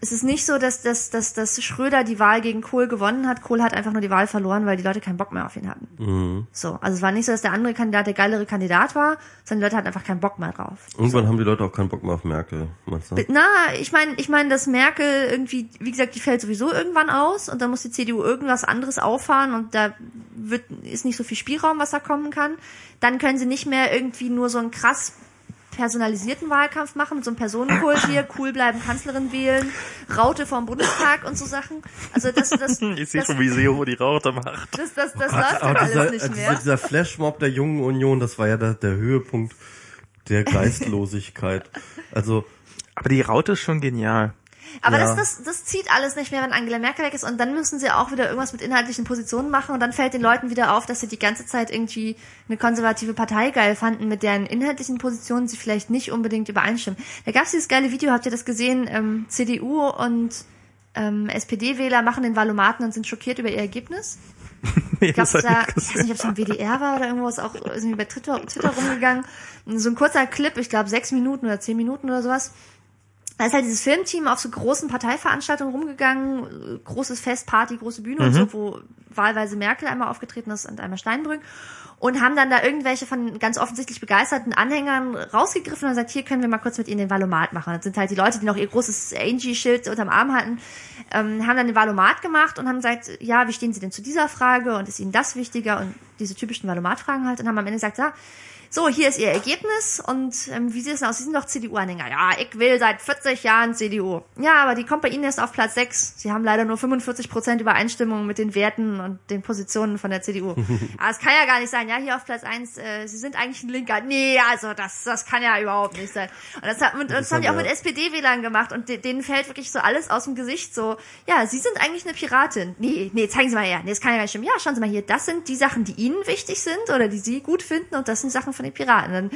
es ist nicht so, dass, dass, dass, dass Schröder die Wahl gegen Kohl gewonnen hat. Kohl hat einfach nur die Wahl verloren, weil die Leute keinen Bock mehr auf ihn hatten. So, also es war nicht so, dass der andere Kandidat der geilere Kandidat war, sondern die Leute hatten einfach keinen Bock mehr drauf. Irgendwann haben die Leute auch keinen Bock mehr auf Merkel, meinst du? Na, ich meine, ich meine, dass Merkel irgendwie, wie gesagt, die fällt sowieso irgendwann aus und dann muss die CDU irgendwas anderes auffahren und da wird, ist nicht so viel Spielraum, was da kommen kann. Dann können sie nicht mehr irgendwie nur so einen krass personalisierten Wahlkampf machen mit so einem Personenkult hier, cool bleiben, Kanzlerin wählen, Raute vom Bundestag und so Sachen. Also das, das, Ich sehe das, schon, wie Seo die Raute macht. das, das, das läuft dann Aber alles dieser, nicht dieser, mehr. dieser Flashmob der Jungen Union, das war ja der, der Höhepunkt der Geistlosigkeit. Also, Aber die Raute ist schon genial. Aber Ja. das, das, das zieht alles nicht mehr, wenn Angela Merkel weg ist und dann müssen sie auch wieder irgendwas mit inhaltlichen Positionen machen und dann fällt den Leuten wieder auf, dass sie die ganze Zeit irgendwie eine konservative Partei geil fanden, mit deren inhaltlichen Positionen sie vielleicht nicht unbedingt übereinstimmen. Da gab es dieses geile Video, habt ihr das gesehen? Ähm, CDU und ähm, SPD-Wähler machen den Valomaten und sind schockiert über ihr Ergebnis. Nee, Ich glaube, war, ich weiß nicht, ob es im WDR war oder irgendwo, ist auch irgendwie bei Twitter, Twitter rumgegangen. So ein kurzer Clip, ich glaube sechs Minuten oder zehn Minuten oder sowas. Da ist halt dieses Filmteam auf so großen Parteiveranstaltungen rumgegangen, äh, großes Fest, Party, große Bühne und so, wo wahlweise Merkel einmal aufgetreten ist und einmal Steinbrück. Und haben dann da irgendwelche von ganz offensichtlich begeisterten Anhängern rausgegriffen und gesagt, hier können wir mal kurz mit ihnen den Valomat machen. Das sind halt die Leute, die noch ihr großes Angie-Schild unterm Arm hatten, ähm, haben dann den Valomat gemacht und haben gesagt, ja, wie stehen Sie denn zu dieser Frage und ist Ihnen das wichtiger und diese typischen Valomat-Fragen halt und haben am Ende gesagt, ja, so, hier ist Ihr Ergebnis und ähm, wie sieht es denn aus? Sie sind doch CDU-Anhänger. Ja, ich will seit 40 Jahren CDU. Ja, aber die kommt bei Ihnen erst auf Platz 6. Sie haben leider nur 45 Prozent Übereinstimmung mit den Werten und den Positionen von der CDU. aber das kann ja gar nicht sein. Ja, hier auf Platz 1, äh, Sie sind eigentlich ein Linker. Nee, also das, das kann ja überhaupt nicht sein. Und das, hat, und das haben die auch ja- mit SPD-Wählern gemacht und de- denen fällt wirklich so alles aus dem Gesicht so, ja, Sie sind eigentlich eine Piratin. Nee, nee, zeigen Sie mal her. Nee, das kann ja gar nicht stimmen. Ja, schauen Sie mal hier, das sind die Sachen, die Ihnen wichtig sind oder die Sie gut finden und das sind Sachen von den Piraten. Dann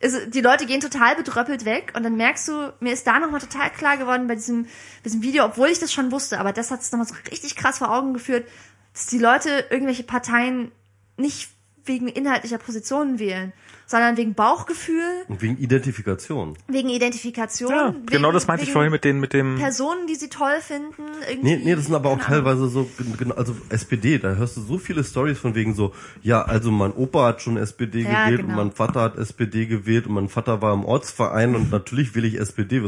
ist, die Leute gehen total bedröppelt weg und dann merkst du, mir ist da nochmal total klar geworden bei diesem, bei diesem Video, obwohl ich das schon wusste, aber das hat es nochmal so richtig krass vor Augen geführt, dass die Leute irgendwelche Parteien nicht wegen inhaltlicher Positionen wählen, sondern wegen Bauchgefühl, und wegen Identifikation. wegen Identifikation. Ja, wegen, genau das meinte ich vorhin mit den, mit dem, Personen, die sie toll finden. Irgendwie, Nee, nee, das sind aber auch teilweise so, genau, also SPD, da hörst du so viele Stories von wegen so, ja, also mein Opa hat schon SPD Ja, gewählt genau. und mein Vater hat SPD gewählt und mein Vater war im Ortsverein und natürlich will ich SPD,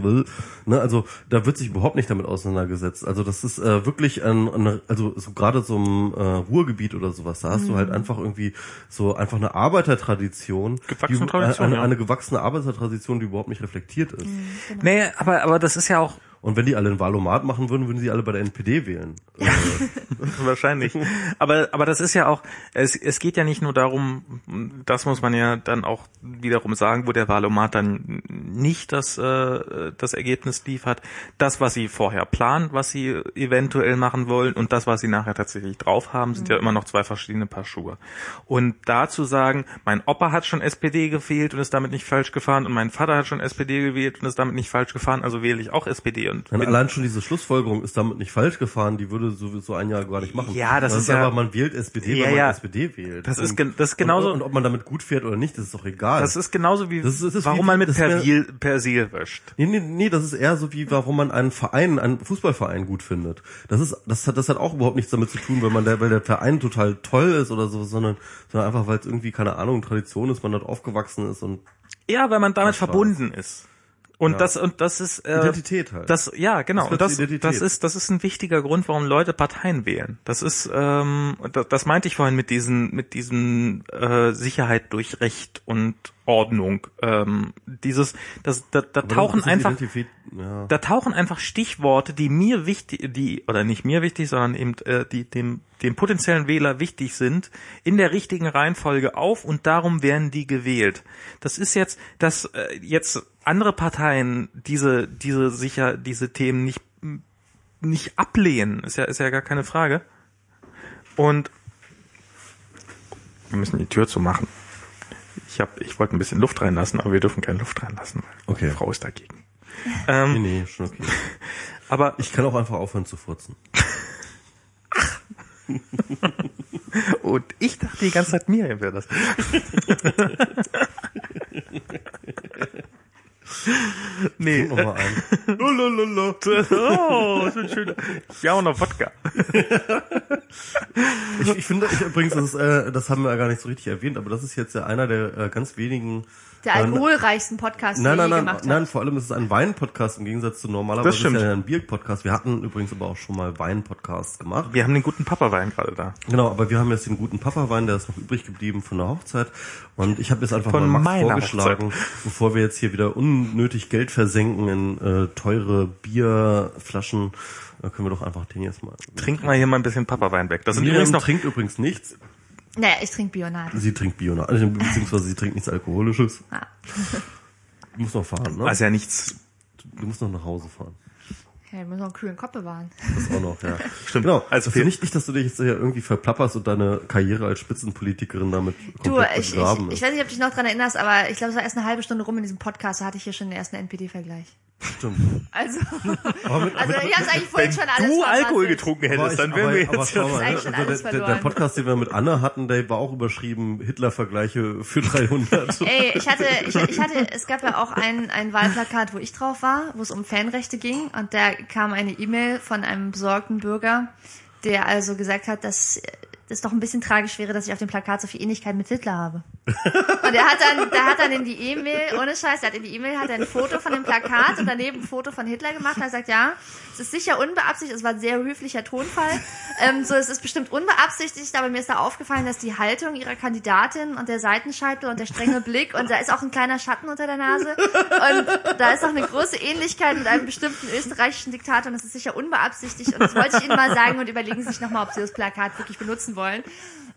ne, also da wird sich überhaupt nicht damit auseinandergesetzt. Also das ist äh, wirklich ein, ein also so gerade so im äh, Ruhrgebiet oder sowas, da hast du Mhm. halt einfach irgendwie so einfach eine Arbeitertradition, Gewachsene die, Tradition, eine, ja. eine gewachsene Arbeitertradition, die überhaupt nicht reflektiert ist. Mhm. nee, aber, aber das ist ja auch, Und wenn die alle einen Wahlomat machen würden, würden sie alle bei der NPD wählen. Äh, Wahrscheinlich. Aber, aber das ist ja auch, es, es geht ja nicht nur darum, das muss man ja dann auch wiederum sagen, wo der Wahlomat dann nicht das, äh, das Ergebnis liefert. Das, was sie vorher planen, was sie eventuell machen wollen und das, was sie nachher tatsächlich drauf haben, sind ja immer noch zwei verschiedene Paar Schuhe. Und da zu sagen, mein Opa hat schon SPD gewählt und ist damit nicht falsch gefahren und mein Vater hat schon SPD gewählt und ist damit nicht falsch gefahren, also wähle ich auch SPD und bin- allein schon diese Schlussfolgerung ist damit nicht falsch gefahren, die würde sowieso ein Jahr gar nicht machen. Ja, das ist einfach, ja- man wählt SPD, Ja, weil man ja. SPD wählt. Das ist das ist genauso- Und, und ob man damit gut fährt oder nicht, das ist doch egal. Das ist genauso wie, Das ist- das ist warum wie- man mit das wär- Persil, Persil wäscht. Nee, nee, nee, das ist eher so wie, warum man einen Verein, einen Fußballverein gut findet. Das ist, das hat, das hat auch überhaupt nichts damit zu tun, weil man der, weil der Verein total toll ist oder so, sondern, sondern einfach, weil es irgendwie, keine Ahnung, Tradition ist, man dort aufgewachsen ist und Ja, weil man damit verbunden ist. Und Ja. das und das ist äh, Identität halt. Das ja genau. Das und das Identität. das ist das ist ein wichtiger Grund, warum Leute Parteien wählen. Das ist ähm, das, das meinte ich vorhin mit diesen mit diesen äh, Sicherheit durch Recht und Ordnung. Ähm, dieses das da, da tauchen das einfach ja. da tauchen einfach Stichworte, die mir wichtig, die oder nicht mir wichtig, sondern eben äh, die dem dem potenziellen Wähler wichtig sind, in der richtigen Reihenfolge auf und darum werden die gewählt. Das ist jetzt, dass äh, jetzt andere Parteien diese diese sicher diese Themen nicht nicht ablehnen, ist ja ist ja gar keine Frage. Und wir müssen die Tür zu machen. Ich hab, ich wollte ein bisschen Luft reinlassen, aber wir dürfen keine Luft reinlassen. Okay. Die Frau ist dagegen. Nee, Ähm, nee, schon okay. aber Ich kann auch einfach aufhören zu furzen. und ich dachte die ganze Zeit Miriam wäre das. nee. Nochmal ein. oh, was für ein schöner. Ja, auch noch Wodka. Ich, ich finde, ich, übrigens, das, ist, äh, das haben wir ja gar nicht so richtig erwähnt, aber das ist jetzt ja einer der äh, ganz wenigen. Der alkoholreichsten Podcast, den Nein, nein, je nein, gemacht nein, habt. vor allem ist es ein Wein-Podcast im Gegensatz zu normalerweise Das stimmt. ist ja ein Bier-Podcast. Wir hatten übrigens aber auch schon mal Wein-Podcasts gemacht. Wir haben den guten Papa-Wein gerade da. Genau, aber wir haben jetzt den guten Papa-Wein, der ist noch übrig geblieben von der Hochzeit. Und ich habe jetzt einfach Von mal Max vorgeschlagen, bevor wir jetzt hier wieder unnötig Geld versenken in äh, teure Bierflaschen, äh, können wir doch einfach den jetzt mal. Trink mal hier mal ein bisschen Papa-Wein weg. Das sind übrigens noch trinkt übrigens nichts. Naja, ich trinke Bionade. Sie trinkt Bio, also, beziehungsweise sie trinkt nichts Alkoholisches. Ah. Du musst noch fahren, ne? Also ja nichts. Du musst noch nach Hause fahren. Ja, ich muss noch einen kühlen Kopf bewahren. Das auch noch, ja. Stimmt. Genau. Also Also viel- nicht, nicht, dass du dich jetzt hier irgendwie verplapperst und deine Karriere als Spitzenpolitikerin damit Du, komplett ich, ich, begraben ich ist. weiß nicht, ob du dich noch dran erinnerst, aber ich glaube, es war erst eine halbe Stunde rum in diesem Podcast, da hatte ich hier schon den ersten NPD-Vergleich. Stimmt. Also, Aber mit, also ich habe eigentlich vorhin Wenn schon alles du vermasselt. Alkohol getrunken hättest, ich- dann wären wir jetzt schau mal, ist eigentlich ne, schon also alles der, der, der. Podcast, den wir mit Anne hatten, der war auch überschrieben Hitler-Vergleiche für 300. Ey, ich hatte, ich, ich hatte, es gab ja auch ein, ein Wahlplakat, wo ich drauf war, wo es um Fanrechte ging und da kam eine E-Mail von einem besorgten Bürger, der also gesagt hat, dass es doch ein bisschen tragisch wäre, dass ich auf dem Plakat so viel Ähnlichkeit mit Hitler habe. Und er hat dann, der hat dann in die E-Mail, ohne Scheiß, der hat in die E-Mail hat er ein Foto von dem Plakat und daneben ein Foto von Hitler gemacht er sagt, ja, ist sicher unbeabsichtigt, es war ein sehr höflicher Tonfall, ähm, so, es ist bestimmt unbeabsichtigt, aber mir ist da aufgefallen, dass die Haltung ihrer Kandidatin und der Seitenscheitel und der strenge Blick und da ist auch ein kleiner Schatten unter der Nase. Und da ist auch eine große Ähnlichkeit mit einem bestimmten österreichischen Diktator und das ist sicher unbeabsichtigt. Und das wollte ich Ihnen mal sagen und überlegen Sie sich nochmal, ob Sie das Plakat wirklich benutzen wollen.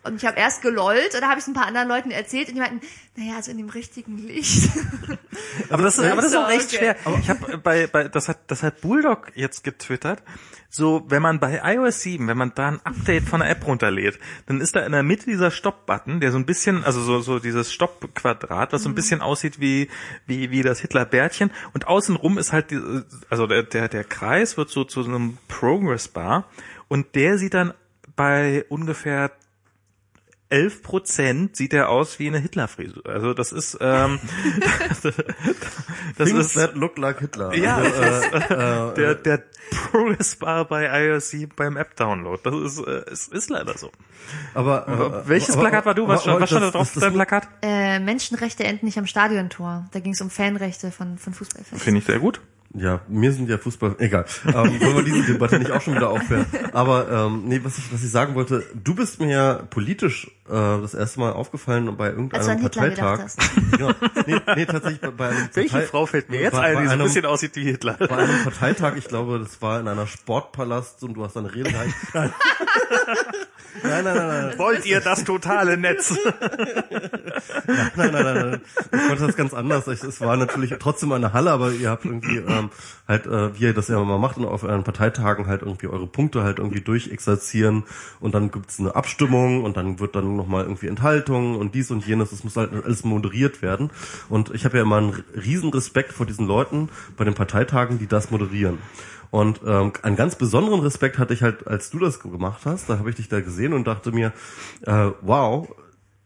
Und ich habe erst gelollt und da habe ich es ein paar anderen Leuten erzählt und die meinten, naja, also in dem richtigen Licht. Aber das, ist, aber das ist auch echt Okay. schwer. Ich habe bei, bei das hat das hat Bulldog jetzt getwittert. So, wenn man bei iOS 7, wenn man da ein Update von der App runterlädt, dann ist da in der Mitte dieser Stopp-Button, der so ein bisschen, also so so dieses Stopp-Quadrat, was so ein bisschen aussieht wie wie wie das Hitler-Bärtchen und außenrum ist halt die, also der der der Kreis wird so zu so einem Progress-Bar und der sieht dann bei ungefähr 11 Prozent sieht er aus wie eine Hitlerfrisur. Also das ist, ähm, das Things ist, that look like Hitler. ja, Also, das ist, äh, der, der Progress Bar bei iOS 7 beim App-Download. Das ist, äh, es ist leider so. aber, äh, Welches aber- Plakat war du? Was, aber- stand- was stand da drauf das- auf deinem Plakat? Äh, Menschenrechte enden nicht am Stadiontor. Da ging es um Fanrechte von, von Fußballfans. Finde ich sehr gut. Ja, mir sind ja Fußball, egal. Ähm, wollen wir diese Debatte nicht auch schon wieder aufhören? Aber ähm, nee, was ich, was ich sagen wollte, du bist mir ja politisch äh, das erste Mal aufgefallen bei Als irgendeinem Hitler Parteitag. Genau. Nee, nee, tatsächlich bei, bei einem Welche Partei- Frau fällt mir jetzt bei, ein, die so ein bisschen aussieht wie Hitler? bei einem Parteitag, ich glaube, das war in einer Sportpalast und du hast eine Rede gehalten. Nein. nein, nein, nein. Wollt ihr das totale Netz? Nein, nein, nein, nein. Ich wollte das ganz anders. Es war natürlich trotzdem eine Halle, aber ihr habt irgendwie ähm, halt, äh, wie ihr das ja mal macht, und auf euren Parteitagen halt irgendwie eure Punkte halt irgendwie durchexerzieren und dann gibt's eine Abstimmung und dann wird dann nochmal irgendwie Enthaltung und dies und jenes. Das muss halt alles moderiert werden. Und ich habe ja immer einen riesen Respekt vor diesen Leuten bei den Parteitagen, die das moderieren. Und ähm, einen ganz besonderen Respekt hatte ich halt, als du das gemacht hast. Da habe ich dich da gesehen und dachte mir, äh, wow,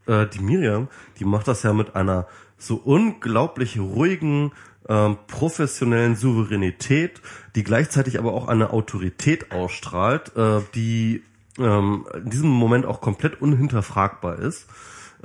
äh, die Miriam, die macht das ja mit einer so unglaublich ruhigen, ähm, professionellen Souveränität, die gleichzeitig aber auch eine Autorität ausstrahlt, äh, die ähm, in diesem Moment auch komplett unhinterfragbar ist.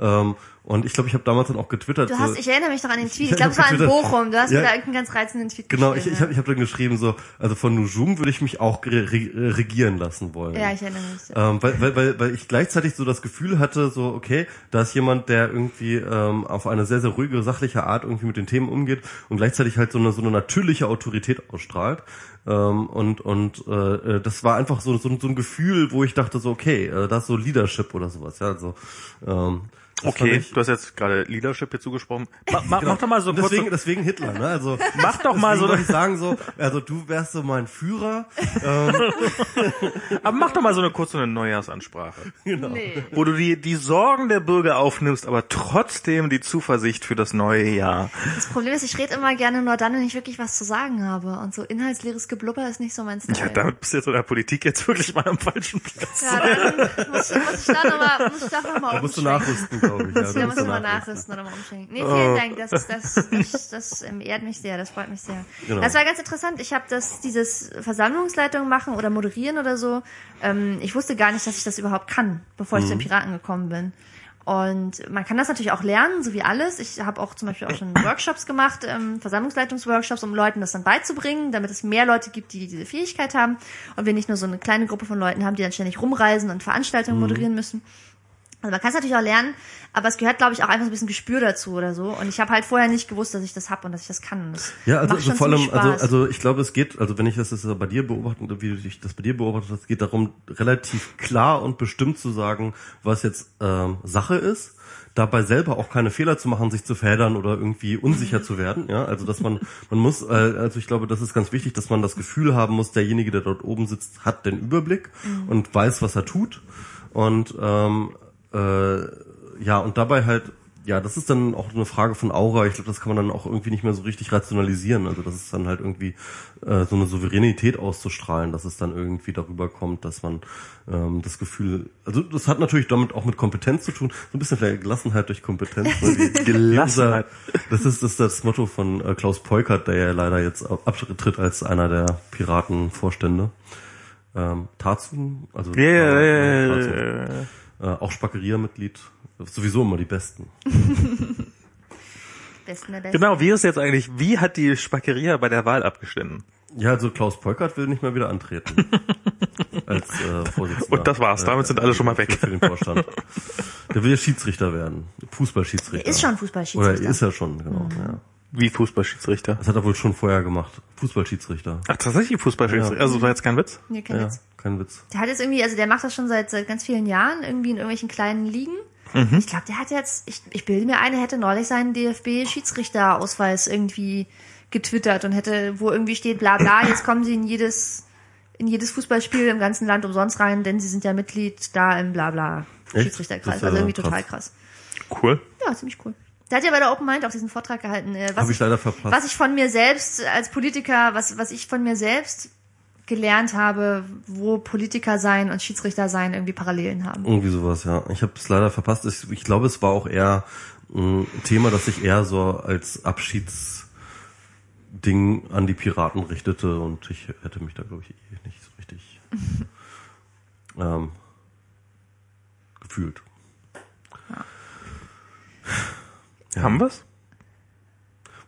Ähm, und ich glaube, ich habe damals dann auch getwittert. Du so, hast, ich erinnere mich noch an den Tweet. Ich Ich glaube, es war in. Bochum. Du hast Ja. wieder irgendeinen ganz reizenden Tweet Genau, ich, geschrieben. ich habe ich hab dann geschrieben so, also von Nujum würde ich mich auch re re regieren lassen wollen. ja, ich erinnere mich. Ähm, weil, weil, weil, weil ich gleichzeitig so das Gefühl hatte, so, okay, da ist jemand, der irgendwie ähm, auf eine sehr, sehr ruhige, sachliche Art irgendwie mit den Themen umgeht und gleichzeitig halt so eine, so eine natürliche Autorität ausstrahlt. Ähm, und und äh, das war einfach so, so, so ein Gefühl, wo ich dachte so, okay, äh, das ist so Leadership oder sowas. Ja, also ähm, Okay, ich- du hast jetzt gerade Leadership hier zugesprochen. Ma, ma, Mach doch mal so kurz. deswegen, deswegen Hitler, ne? Also Mach doch mal so- ich sagen so, also du wärst so mein Führer. Ähm, aber mach doch mal so eine kurze eine Neujahrsansprache, genau. Nee. wo du die die Sorgen der Bürger aufnimmst, aber trotzdem die Zuversicht für das neue Jahr. Das Problem ist, ich rede immer gerne nur dann, wenn ich wirklich was zu sagen habe. Und so inhaltsleeres Geblubber ist nicht so mein Style. Ja, damit bist du jetzt in der Politik jetzt wirklich mal am falschen Platz. Ja, dann muss, ich- muss ich da nochmal, muss ich da noch mal Da musst du nachrüsten, glaube ich. Ja, Da musst du mal nachrüsten. oder mal umschwenken. Nee, vielen Dank. Das, das, das, das ehrt mich sehr. Das freut mich sehr. Genau. Das war ganz interessant. Ich habe das, dieses Versammlungsleitung machen oder moderieren oder so. Ähm, ich wusste gar nicht, dass ich das überhaupt kann, bevor ich zu den Piraten gekommen bin. Und man kann das natürlich auch lernen, so wie alles. Ich habe auch zum Beispiel auch schon Workshops gemacht, ähm, Versammlungsleitungsworkshops, um Leuten das dann beizubringen, damit es mehr Leute gibt, die diese Fähigkeit haben und wir nicht nur so eine kleine Gruppe von Leuten haben, die dann ständig rumreisen und Veranstaltungen moderieren müssen. Also man kann es natürlich auch lernen, aber es gehört, glaube ich, auch einfach so ein bisschen Gespür dazu oder so. Und ich habe halt vorher nicht gewusst, dass ich das hab und dass ich das kann. Und Das Ja, also, also vor allem, also, also ich glaube, es geht, also wenn ich das jetzt bei dir beobachte, wie ich das bei dir beobachtet habe, es geht darum, relativ klar und bestimmt zu sagen, was jetzt ähm, Sache ist, dabei selber auch keine Fehler zu machen, sich zu verheddern oder irgendwie unsicher zu werden. Ja, also dass man, man muss, äh, also ich glaube, das ist ganz wichtig, dass man das Gefühl haben muss, derjenige, der dort oben sitzt, hat den Überblick und weiß, was er tut. Und ähm, äh, ja, und dabei halt, ja, das ist dann auch eine Frage von Aura. Ich glaube, das kann man dann auch irgendwie nicht mehr so richtig rationalisieren. Also das ist dann halt irgendwie äh, so eine Souveränität auszustrahlen, dass es dann irgendwie darüber kommt, dass man ähm, das Gefühl, also das hat natürlich damit auch mit Kompetenz zu tun, so ein bisschen vielleicht Gelassenheit durch Kompetenz. Ne? Gelassenheit. Das ist, das ist das Motto von äh, Klaus Peukert, der ja leider jetzt abtritt als einer der Piratenvorstände. Ähm, Tarzun, also ja, äh, ja, Tarzun. ja, ja. Äh, auch Spackeria-Mitglied. Sowieso immer die Besten. Besten der Besten. Genau, wie ist jetzt eigentlich, wie hat die Spackeria bei der Wahl abgestimmt? Ja, also Klaus Peukert will nicht mehr wieder antreten. als äh, Vorsitzender. Und das war's, damit sind alle schon mal weg. Für den Vorstand. Der will ja Schiedsrichter werden. Fußballschiedsrichter. Er ist schon Oder Fußballschiedsrichter. ist er schon, genau. Ja. Wie Fußballschiedsrichter? Das hat er wohl schon vorher gemacht. Fußballschiedsrichter. Ach, tatsächlich Fußballschiedsrichter. Ja. Also das war jetzt kein Witz? Nee, kein Ja, Witz. kein Witz. Der hat jetzt irgendwie, also der macht das schon seit, seit ganz vielen Jahren, irgendwie in irgendwelchen kleinen Ligen. Mhm. Ich glaube, der hat jetzt, ich, ich bilde mir ein, er hätte neulich seinen DFB-Schiedsrichterausweis irgendwie getwittert und hätte, wo irgendwie steht, bla bla, jetzt kommen sie in jedes, in jedes Fußballspiel im ganzen Land umsonst rein, denn sie sind ja Mitglied da im bla bla? Schiedsrichterkreis. Also irgendwie krass. total krass. Cool. Ja, ziemlich cool. Der hat ja bei der Open Mind auch diesen Vortrag gehalten, äh, was, Habe ich leider verpasst. was ich von mir selbst als Politiker, was, was ich von mir selbst gelernt habe, wo Politiker sein und Schiedsrichter sein irgendwie Parallelen haben. Irgendwie sowas, ja. Ich habe es leider verpasst. Ich, ich glaube, es war auch eher ein Thema, das sich eher so als Abschiedsding an die Piraten richtete und ich hätte mich da, glaube ich, eh nicht so richtig ähm, gefühlt. Haben wir's?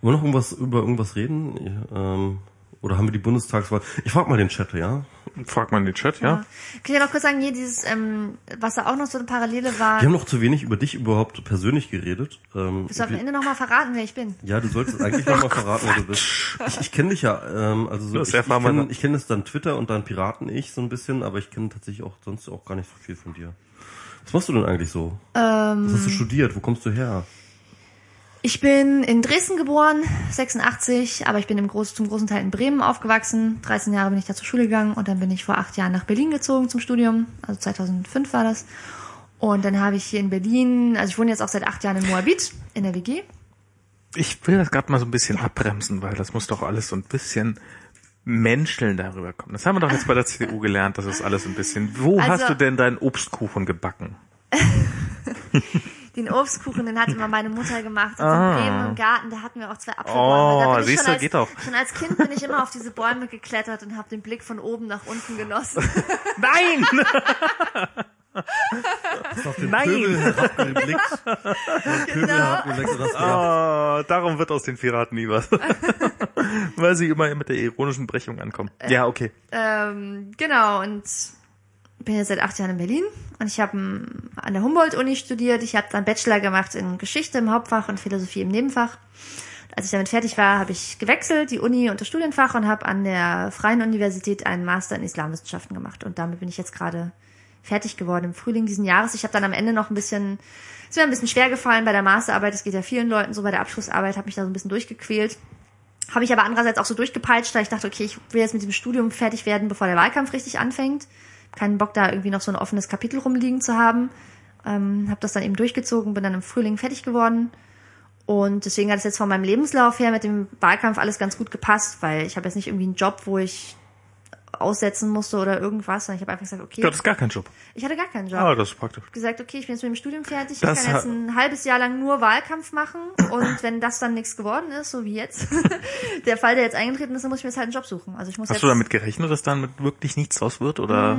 Wollen wir noch irgendwas über irgendwas reden? Ähm, oder haben wir die Bundestagswahl? Ich frag mal den Chat, ja? Frag mal den Chat, ja? Kann ich ja noch kurz sagen, hier dieses, ähm, was da auch noch so eine Parallele war, Wir haben noch zu wenig über dich überhaupt persönlich geredet. Ähm, willst du am Ende nochmal verraten, wer ich bin? Ja, du solltest eigentlich nochmal verraten, wer du bist. Ich, ich kenne dich ja, ähm, also so, Das ich, ich kenne kenn das dann Twitter und dann Piraten ich so ein bisschen, aber ich kenne tatsächlich auch sonst auch gar nicht so viel von dir. Was machst du denn eigentlich so? Ähm, Was hast du studiert? Wo kommst du her? Ich bin in Dresden geboren, 86, aber ich bin Groß, zum großen Teil in Bremen aufgewachsen. 13 Jahre bin ich da zur Schule gegangen und dann bin ich vor acht Jahren nach Berlin gezogen zum Studium. Also 2005 war das. Und dann habe ich hier in Berlin, also ich wohne jetzt auch seit acht Jahren in Moabit, in der WG. Ich will das gerade mal so ein bisschen abbremsen, weil das muss doch alles so ein bisschen menscheln darüber kommen. Das haben wir doch jetzt bei der CDU gelernt, das ist alles ein bisschen. Wo Also- hast du denn deinen Obstkuchen gebacken? Den Obstkuchen, den hat immer meine Mutter gemacht. In Ah. Bremen im Garten, da hatten wir auch zwei Apfelbäume. Oh, da bin ich siehst schon du, als, geht doch. Schon als Kind bin ich immer auf diese Bäume geklettert und habe den Blick von oben nach unten genossen. Nein! Nein! Genau. Ah, darum wird aus den Piraten nie was. weil sie immer mit der ironischen Brechung ankommen. Ja, okay. Ähm, genau, und bin jetzt seit acht Jahren in Berlin und ich habe an der Humboldt-Uni studiert. Ich habe dann Bachelor gemacht in Geschichte im Hauptfach und Philosophie im Nebenfach. Als ich damit fertig war, habe ich gewechselt, die Uni und das Studienfach und habe an der Freien Universität einen Master in Islamwissenschaften gemacht. Und damit bin ich jetzt gerade fertig geworden im Frühling diesen Jahres. Ich habe dann am Ende noch ein bisschen, es ist mir ein bisschen schwer gefallen bei der Masterarbeit. Es geht ja vielen Leuten so bei der Abschlussarbeit, habe mich da so ein bisschen durchgequält. Habe ich aber andererseits auch so durchgepeitscht, weil ich dachte, okay, ich will jetzt mit diesem Studium fertig werden, bevor der Wahlkampf richtig anfängt. Keinen Bock da irgendwie noch so ein offenes Kapitel rumliegen zu haben. Ähm, habe das dann eben durchgezogen, bin dann im Frühling fertig geworden. Und deswegen hat es jetzt von meinem Lebenslauf her mit dem Wahlkampf alles ganz gut gepasst, weil ich habe jetzt nicht irgendwie einen Job, wo ich aussetzen musste oder irgendwas. sondern Ich habe einfach gesagt, okay. Du hattest gar keinen Job. Ich hatte gar keinen Job. Ah, das ist praktisch. Ich gesagt, okay, ich bin jetzt mit dem Studium fertig, ich Das kann jetzt ein halbes Jahr lang nur Wahlkampf machen und wenn das dann nichts geworden ist, so wie jetzt, der Fall, der jetzt eingetreten ist, dann muss ich mir jetzt halt einen Job suchen. Also ich muss Hast du damit gerechnet, dass dann wirklich nichts draus wird? Oder?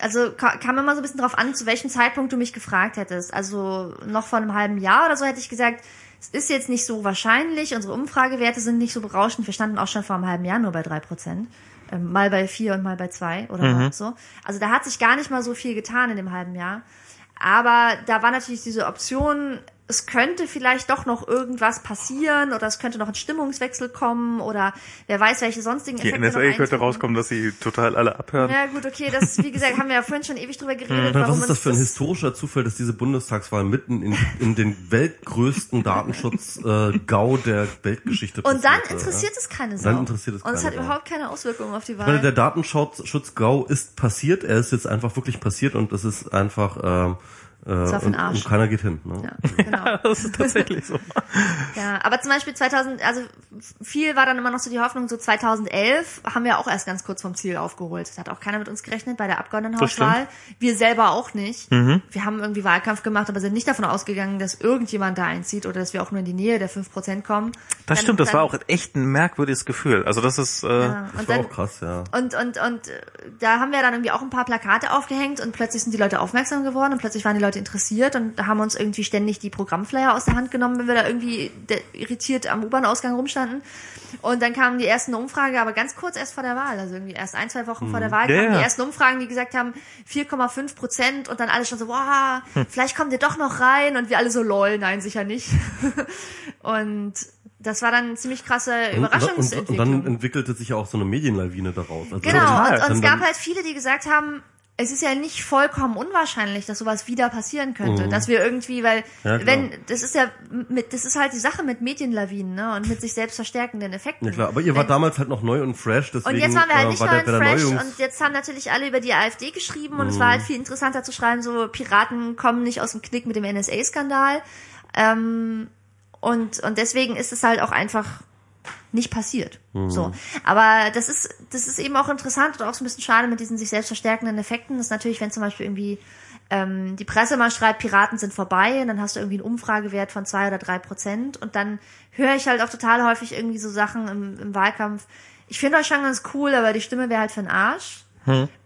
also ka- kam immer so ein bisschen drauf an, zu welchem Zeitpunkt du mich gefragt hättest. Also noch vor einem halben Jahr oder so hätte ich gesagt, es ist jetzt nicht so wahrscheinlich, unsere Umfragewerte sind nicht so berauschend, wir standen auch schon vor einem halben Jahr nur bei drei Prozent. Ähm, mal bei vier und mal bei zwei oder so. Also da hat sich gar nicht mal so viel getan in dem halben Jahr. Aber da war natürlich diese Option, es könnte vielleicht doch noch irgendwas passieren oder es könnte noch ein Stimmungswechsel kommen oder wer weiß, welche sonstigen Die Effekte NSA noch könnte rauskommen, dass sie total alle abhören. Ja gut, okay, das, wie gesagt, haben wir ja vorhin schon ewig drüber geredet. Ja, warum was ist das für ein historischer Zufall, dass diese Bundestagswahl mitten in, in den weltgrößten Datenschutz-GAU der Weltgeschichte Und dann interessiert ja? es keine Sau. Dann interessiert es Und es keine hat Sau. überhaupt keine Auswirkungen auf die Ich meine, Wahl. der Datenschutz-GAU ist passiert, er ist jetzt einfach wirklich passiert und es ist einfach, ähm, äh, war für und, den Arsch. und keiner geht hin. Ne? Ja, genau. Das ist tatsächlich so. Ja, aber zum Beispiel 2000, also viel war dann immer noch so die Hoffnung, so 2011 haben wir auch erst ganz kurz vom Ziel aufgeholt. Das hat auch keiner mit uns gerechnet bei der Abgeordnetenhauswahl. Wir selber auch nicht. Mhm. Wir haben irgendwie Wahlkampf gemacht, aber sind nicht davon ausgegangen, dass irgendjemand da einzieht oder dass wir auch nur in die Nähe der 5% kommen. Das Dann- stimmt, das dann- war auch echt ein merkwürdiges Gefühl. Also das ist, äh, Ja, Das war dann, auch krass, ja. Und, und, und äh, da haben wir dann irgendwie auch ein paar Plakate aufgehängt und plötzlich sind die Leute aufmerksam geworden und plötzlich waren die Leute interessiert und da haben uns irgendwie ständig die Programmflyer aus der Hand genommen, wenn wir da irgendwie irritiert am U-Bahn-Ausgang rumstanden. Und dann kamen die ersten Umfragen, aber ganz kurz erst vor der Wahl, also irgendwie erst ein, zwei Wochen vor der Wahl Ja, kamen ja. die ersten Umfragen, die gesagt haben 4,5 Prozent und dann alle schon so, wow, vielleicht kommt ihr doch noch rein und wir alle so, lol, nein, sicher nicht. und das war dann ziemlich krasse Und, und, und, Überraschungsentwicklung. und dann entwickelte sich ja auch so eine Medienlawine daraus. Also Genau, Total. und, und es gab halt viele, die gesagt haben, es ist ja nicht vollkommen unwahrscheinlich, dass sowas wieder passieren könnte, dass wir irgendwie, weil Mhm. Ja, wenn das ist ja mit das ist halt die Sache mit Medienlawinen, ne, und mit sich selbst verstärkenden Effekten. Ja klar, aber ihr wart Wenn- damals halt noch neu und fresh, deswegen und jetzt waren wir halt äh, nicht war neu und fresh und jetzt haben natürlich alle über die AfD geschrieben und es Mhm. war halt viel interessanter zu schreiben, so Piraten kommen nicht aus dem Knick mit dem NSA-Skandal. Ähm, und, und deswegen ist es halt auch einfach nicht passiert. Mhm. So. Aber das ist, das ist eben auch interessant und auch so ein bisschen schade mit diesen sich selbst verstärkenden Effekten. Das ist natürlich, wenn zum Beispiel irgendwie ähm, die Presse mal schreibt, Piraten sind vorbei, und dann hast du irgendwie einen Umfragewert von zwei oder drei Prozent und dann höre ich halt auch total häufig irgendwie so Sachen im, im Wahlkampf. Ich finde euch schon ganz cool, aber die Stimme wäre halt für den Arsch.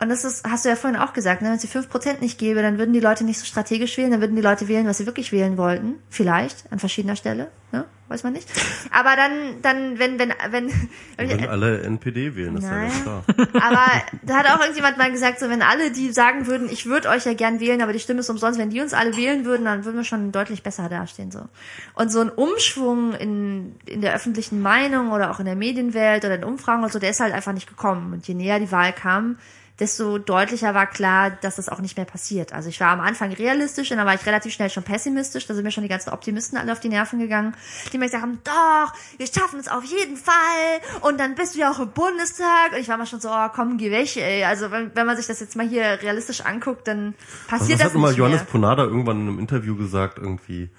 Und das ist, hast du ja vorhin auch gesagt, ne? wenn es die 5% nicht gäbe, dann würden die Leute nicht so strategisch wählen, dann würden die Leute wählen, was sie wirklich wählen wollten. Vielleicht, an verschiedener Stelle, ne? Weiß man nicht. Aber dann, dann, wenn, wenn, wenn, würden alle NPD wählen, das ist ja klar. aber da hat auch irgendjemand mal gesagt, so wenn alle, die sagen würden, ich würde euch ja gern wählen, aber die Stimme ist umsonst, wenn die uns alle wählen würden, dann würden wir schon deutlich besser dastehen. so. Und so ein Umschwung in, in der öffentlichen Meinung oder auch in der Medienwelt oder in Umfragen und so, der ist halt einfach nicht gekommen. Und je näher die Wahl kam, desto deutlicher war klar, dass das auch nicht mehr passiert. Also ich war am Anfang realistisch und dann war ich relativ schnell schon pessimistisch. Da sind mir schon die ganzen Optimisten alle auf die Nerven gegangen, die mir gesagt haben, doch, wir schaffen es auf jeden Fall und dann bist du ja auch im Bundestag. Und ich war mal schon so, oh, komm, geh weg, ey. Also wenn, wenn man sich das jetzt mal hier realistisch anguckt, dann Also passiert das das hat mal nicht Johannes mehr. Ponada irgendwann in einem Interview gesagt, irgendwie,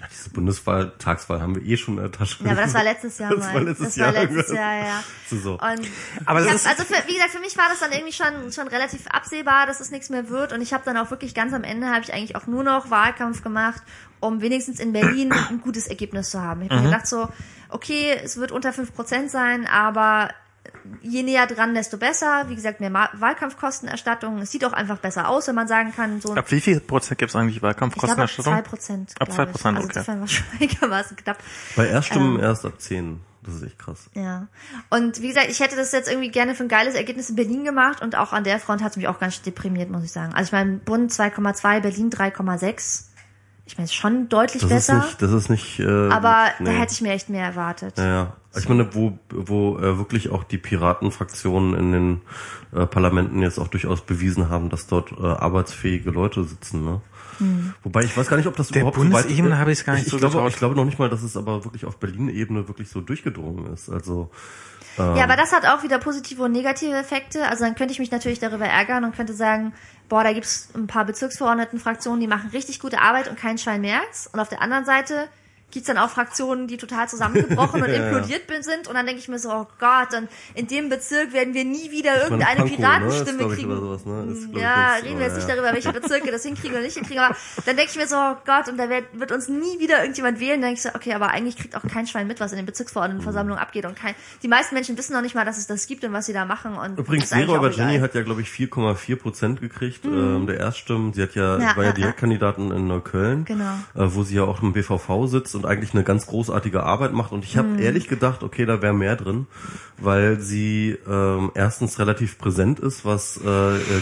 ja, diese Bundeswahl, Tagswahl haben wir eh schon in der Tasche. Ja, aber das war letztes Jahr Das mal. war letztes das Jahr war letztes. Jahr, ja. So, so. Und Aber das ist- also für, wie gesagt, für mich war das dann irgendwie schon schon relativ absehbar, dass es nichts mehr wird. Und ich habe dann auch wirklich ganz am Ende habe ich eigentlich auch nur noch Wahlkampf gemacht, um wenigstens in Berlin ein gutes Ergebnis zu haben. Ich habe mir gedacht so, okay, es wird unter 5% sein, aber je näher dran, desto besser. Wie gesagt, mehr Wahlkampfkostenerstattung. Es sieht auch einfach besser aus, wenn man sagen kann, so ab wie viel Prozent gibt es eigentlich ich glaube, ab Wahlkampfkostenerstattung? 2 Prozent. Ab 2%, Also okay. insofern war schon einigermaßen knapp. Bei Erststimmen Ähm. erst ab 10. Das ist echt krass. Ja. Und wie gesagt, ich hätte das jetzt irgendwie gerne für ein geiles Ergebnis in Berlin gemacht und auch an der Front hat es mich auch ganz deprimiert, muss ich sagen. Also ich meine, Bund 2,2, Berlin 3,6. Ich meine, ist schon deutlich Das ist besser, nicht, das ist nicht, äh, aber nee. da hätte ich mir echt mehr erwartet. Ja, ja. Ich meine, wo, wo äh, wirklich auch die Piratenfraktionen in den äh, Parlamenten jetzt auch durchaus bewiesen haben, dass dort äh, arbeitsfähige Leute sitzen. Ne? Hm. Wobei ich weiß gar nicht, ob das Der überhaupt Bundesebene weit- habe ich's gar nicht ich, so ich glaube. Ich glaube noch nicht mal, dass es aber wirklich auf Berlin-Ebene wirklich so durchgedrungen ist. Also Ja, aber das hat auch wieder positive und negative Effekte. Also dann könnte ich mich natürlich darüber ärgern und könnte sagen, boah, da gibt's ein paar Bezirksverordnetenfraktionen, die machen richtig gute Arbeit und kein Schwein merkt's. Und auf der anderen Seite gibt's dann auch Fraktionen, die total zusammengebrochen und implodiert sind. Und dann denke ich mir so, oh Gott, und in dem Bezirk werden wir nie wieder irgendeine Piratenstimme ne? Glaub ich, kriegen. Sowas, ne? Ist, Ja, reden wir jetzt oh, nicht darüber, welche Bezirke das hinkriegen oder nicht hinkriegen, aber dann denke ich mir so, oh Gott, und da wird, wird uns nie wieder irgendjemand wählen. Dann denke ich so, okay, aber eigentlich kriegt auch kein Schwein mit, was in den Bezirksverordnetenversammlungen abgeht und kein, die meisten Menschen wissen noch nicht mal, dass es das gibt und was sie da machen und Übrigens, Bergini egal. Mhm. hat ja, glaube ich, 4,4 Prozent gekriegt ähm, der Erststimmen. Sie hat ja, Ja, war ja ja, Direktkandidatin in Neukölln, Genau. äh, wo sie ja auch im BVV sitzt und eigentlich eine ganz großartige Arbeit macht. Und ich habe Mhm. ehrlich gedacht, okay, da wäre mehr drin, weil sie ähm, erstens relativ präsent ist, was äh,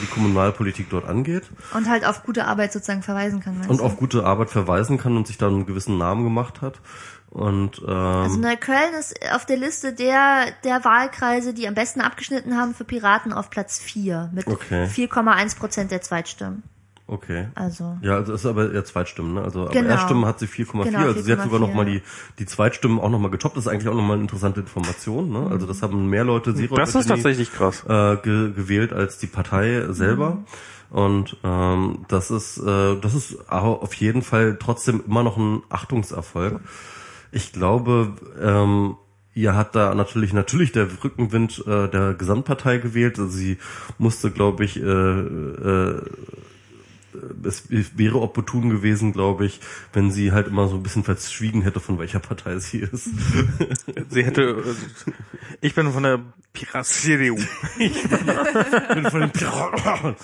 die Kommunalpolitik dort angeht Und halt auf gute Arbeit sozusagen verweisen kann. und du? auf gute Arbeit verweisen kann und sich da einen gewissen Namen gemacht hat. Und ähm, Also Neukölln ist auf der Liste der, der Wahlkreise, die am besten abgeschnitten haben für Piraten auf Platz 4 mit Okay. 4,1 Prozent der Zweitstimmen. Okay. Also Ja, also ist aber eher Zweitstimmen, ne? Also aber Genau. Erststimmen hat sie 4,4. Genau, also sie hat sogar 4,4, noch mal die die Zweitstimmen auch noch mal getoppt. Das ist eigentlich auch noch mal eine interessante Information, ne? Also das haben mehr Leute Zero Das ist tatsächlich krass. äh, ge gewählt als die Partei selber. Und ähm, das ist äh, das ist auf jeden Fall trotzdem immer noch ein Achtungserfolg. Ich glaube, ähm, ihr hat da natürlich natürlich der Rückenwind äh, der Gesamtpartei gewählt. Also sie musste, glaube ich, äh, äh, es wäre opportun gewesen, glaube ich, wenn sie halt immer so ein bisschen verschwiegen hätte, von welcher Partei sie ist. Sie hätte, ich bin von der Pirat-CDU. bin von den Piraten.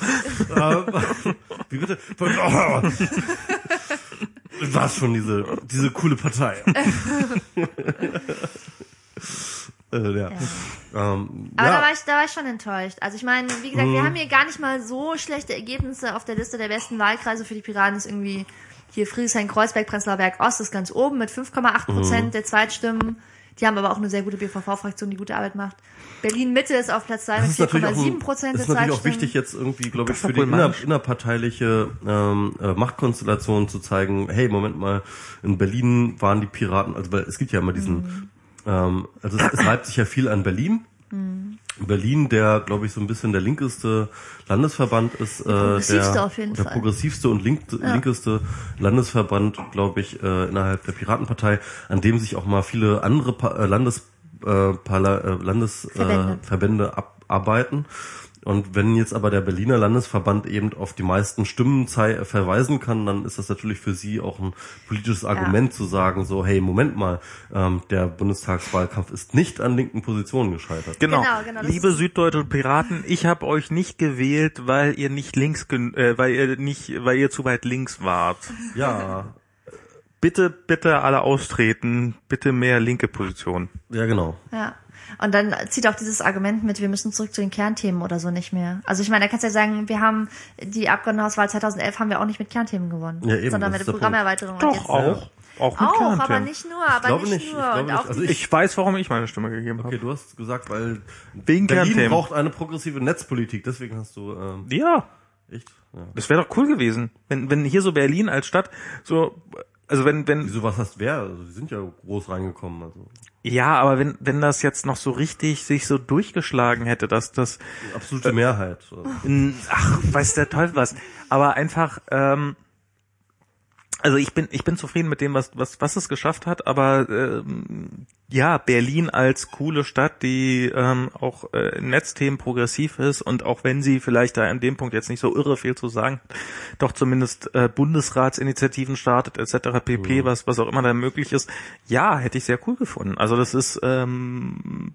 Wie bitte? Von. Was schon diese, diese coole Partei. Äh, ja. Ähm, Aber ja. da, war ich, da war ich schon enttäuscht. Also ich meine, wie gesagt, wir Mhm. haben hier gar nicht mal so schlechte Ergebnisse auf der Liste der besten Wahlkreise für die Piraten. Ist irgendwie hier Friedrichshain-Kreuzberg, Prenzlauer Berg Ost ist ganz oben mit 5,8 Prozent Mhm. der Zweitstimmen. Die haben aber auch eine sehr gute BVV-Fraktion, die gute Arbeit macht. Berlin-Mitte ist auf Platz 2 Das mit ist natürlich auch, 4,7 ein, Prozent das der ist natürlich auch Zweitstimmen. wichtig, jetzt irgendwie, glaube ich, Das für die inner, innerparteiliche ähm, äh, Machtkonstellation zu zeigen, hey, Moment mal, in Berlin waren die Piraten, also weil es gibt ja immer diesen, Mhm. Ähm, also es, es reibt sich ja viel an Berlin. Mhm. Berlin, der, glaube ich, so ein bisschen der linkeste Landesverband ist. Äh, progressivste der, auf jeden der Fall. progressivste und link, linkeste Landesverband, glaube ich, äh, innerhalb der Piratenpartei, an dem sich auch mal viele andere pa äh, Landes, äh, Parla äh, Landesverbände Verbände. äh, abarbeiten. Und wenn jetzt aber der Berliner Landesverband eben auf die meisten Stimmen verweisen kann, dann ist das natürlich für sie auch ein politisches Argument zu sagen, so, hey, Moment mal, ähm, der Bundestagswahlkampf ist nicht an linken Positionen gescheitert. Genau. Genau, genau, Liebe süddeutsche Piraten, ich habe euch nicht gewählt, weil ihr nicht links, gen- äh, weil ihr nicht, weil ihr zu weit links wart. Ja, Bitte, bitte alle austreten, bitte mehr linke Position. ja, genau. Ja. Und dann zieht auch dieses Argument mit, wir müssen zurück zu den Kernthemen oder so nicht mehr. Also ich meine, da kannst du ja sagen, wir haben die Abgeordnetenhauswahl 2011 haben wir auch nicht mit Kernthemen gewonnen, Ja, eben, sondern mit der Programmerweiterung. Und Doch, jetzt- auch. Auch mit Auch, aber Kernthemen. nicht nur, aber glaube nicht, nicht, ich nur. glaube und nicht. auch Also Ich weiß, warum ich meine Stimme gegeben habe. Okay, du hast gesagt, weil Wegen Berlin Kernthemen. braucht eine progressive Netzpolitik, deswegen hast du ähm, Ja, echt. Ja. das wäre doch cool gewesen, wenn wenn hier so Berlin als Stadt so also wenn wenn Wieso was hast wer? Also, die sind ja groß reingekommen. Also ja, aber wenn wenn das jetzt noch so richtig sich so durchgeschlagen hätte, dass das absolute Mehrheit. N- Ach, weiß der Teufel was. Aber einfach, ähm, also ich bin, ich bin zufrieden mit dem, was, was, was es geschafft hat, aber ähm, ja, Berlin als coole Stadt, die ähm, auch äh, in Netzthemen progressiv ist und auch wenn sie vielleicht da an dem Punkt jetzt nicht so irre viel zu sagen, doch zumindest äh, Bundesratsinitiativen startet etc. pp, was, was auch immer da möglich ist, ja, hätte ich sehr cool gefunden. Also das ist ähm,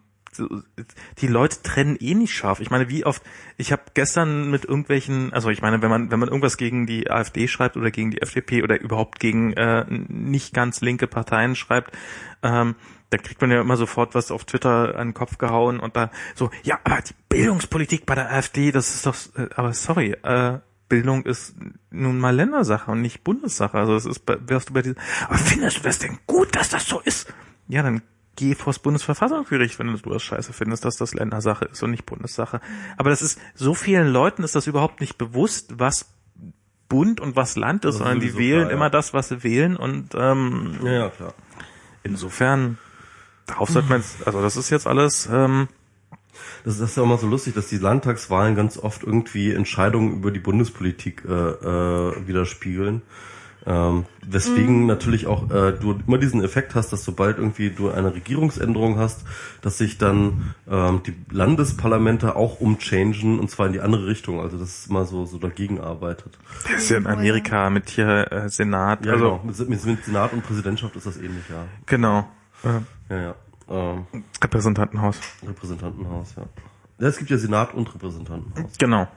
die Leute trennen eh nicht scharf. Ich meine, wie oft, ich habe gestern mit irgendwelchen, also ich meine, wenn man, wenn man irgendwas gegen die AfD schreibt oder gegen die FDP oder überhaupt gegen äh, nicht ganz linke Parteien schreibt, ähm, da kriegt man ja immer sofort was auf Twitter an den Kopf gehauen und da so, ja, aber die Bildungspolitik bei der AfD, das ist doch, äh, aber sorry, äh, Bildung ist nun mal Ländersache und nicht Bundessache. Also es ist, wärst du bei diesem, aber findest du das denn gut, dass das so ist? Ja, dann geh vors Bundesverfassungsgericht, wenn du das scheiße findest, dass das Ländersache ist und nicht Bundessache. Aber das ist, so vielen Leuten ist das überhaupt nicht bewusst, was Bund und was Land ist, sondern die wählen klar, ja. immer das, was sie wählen und ähm, Ja, ja, klar. insofern darauf sollte man also das ist jetzt alles, ähm, Das ist, das ist ja immer so lustig, dass die Landtagswahlen ganz oft irgendwie Entscheidungen über die Bundespolitik äh, äh, widerspiegeln. Ähm, weswegen natürlich auch äh, du immer diesen Effekt hast, dass sobald irgendwie du eine Regierungsänderung hast, dass sich dann ähm, die Landesparlamente auch umchangen und zwar in die andere Richtung. Also das ist immer so so dagegen arbeitet. das ist ja in Amerika mit hier äh, Senat, Ja, also genau. Mit, mit, Senat und Präsidentschaft ist das ähnlich, ja. genau, Ja, ja. Ähm, Repräsentantenhaus, Repräsentantenhaus, ja. ja. Es gibt ja Senat und Repräsentantenhaus. genau.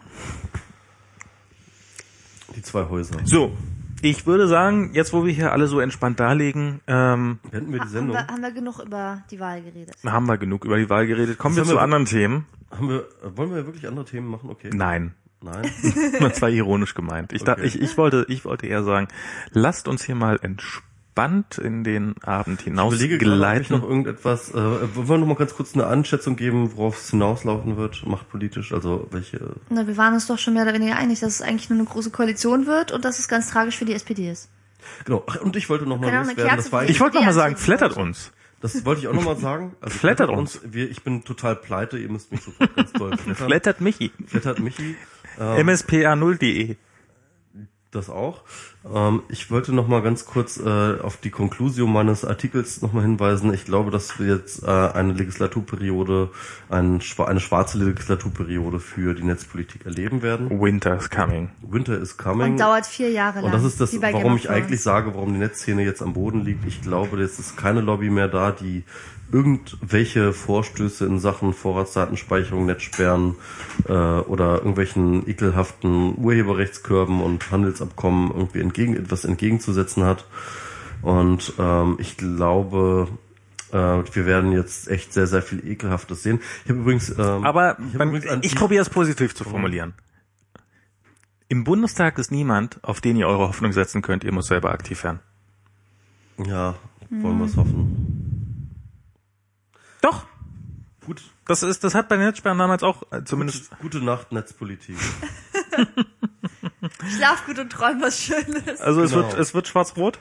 Die zwei Häuser. So, ich würde sagen, jetzt wo wir hier alle so entspannt darlegen, ähm, Beenden wir die Haben Sendung. wir, haben wir genug über die Wahl geredet? haben wir genug über die Wahl geredet. Kommen wir haben zu wir- anderen Themen. Haben wir, wollen wir wirklich andere Themen machen? Okay. Nein. Nein. Das war ironisch gemeint. Ich, da, Okay. ich, ich, wollte, ich wollte eher sagen, lasst uns hier mal entspannt in den Abend Ich überlege gerade, noch irgendetwas, äh, wollen wir noch mal ganz kurz eine Einschätzung geben, worauf es hinauslaufen wird, machtpolitisch, also welche, Na, wir waren uns doch schon mehr oder weniger einig, dass es eigentlich nur eine große Koalition wird und dass es ganz tragisch für die SPD ist. genau, Ach, und ich wollte noch mal eine loswerden, Kerze das war Ich wollte noch mal sagen, flattert uns. das wollte ich auch noch mal sagen, also Flattert uns. wir, ich bin total pleite, ihr müsst mich sofort ganz doll flattern. Flattert Michi. Flattert Michi, ähm, mspr0.de. das auch. Ähm, ich wollte noch mal ganz kurz äh, auf die Konklusion meines Artikels noch mal hinweisen. Ich glaube, dass wir jetzt äh, eine Legislaturperiode, ein, eine schwarze Legislaturperiode für die Netzpolitik erleben werden. Winter's coming. Winter is coming. Und dauert vier Jahre lang. Und das ist das, warum ich eigentlich sage, warum die Netzszene jetzt am Boden liegt. Ich glaube, jetzt ist keine Lobby mehr da, die irgendwelche Vorstöße in Sachen Vorratsdatenspeicherung, Netzsperren äh, oder irgendwelchen ekelhaften Urheberrechtskörben und Handelsabkommen irgendwie entgegen, etwas entgegenzusetzen hat. Und ähm, ich glaube, äh, wir werden jetzt echt sehr, sehr viel Ekelhaftes sehen. Ich habe übrigens, ähm, Aber ich, übrigens ich probiere es positiv zu formulieren. Im Bundestag ist niemand, auf den ihr eure Hoffnung setzen könnt. Ihr müsst selber aktiv werden. ja, wollen wir es hoffen. Doch, Gut, das ist, das hat bei den Netzsperren damals auch äh, zumindest. Gute Nacht, Netzpolitik. Schlaf gut und träum was Schönes. Also es Genau. wird, es wird schwarz-rot.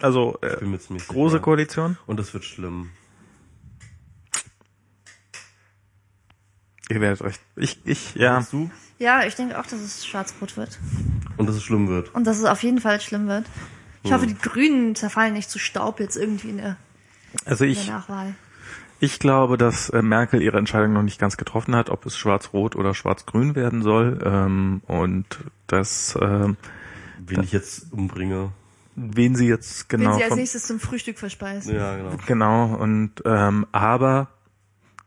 Also äh, bin mir große sicher. Koalition. Und das wird schlimm. Ihr werdet euch. Ich, ich, ja. Du? Ja, ich denke auch, dass es schwarz-rot wird. Und dass es schlimm wird. Und dass es auf jeden Fall schlimm wird. Ich Hm. hoffe, die Grünen zerfallen nicht zu Staub jetzt irgendwie in der, Also in ich, der Nachwahl. Ich glaube, dass äh, Merkel ihre Entscheidung noch nicht ganz getroffen hat, ob es schwarz-rot oder schwarz-grün werden soll. Ähm, und dass ähm, Wen ich jetzt umbringe. wen sie jetzt genau Wenn sie als von- nächstes zum Frühstück verspeisen. Ja, genau. Genau, und ähm, aber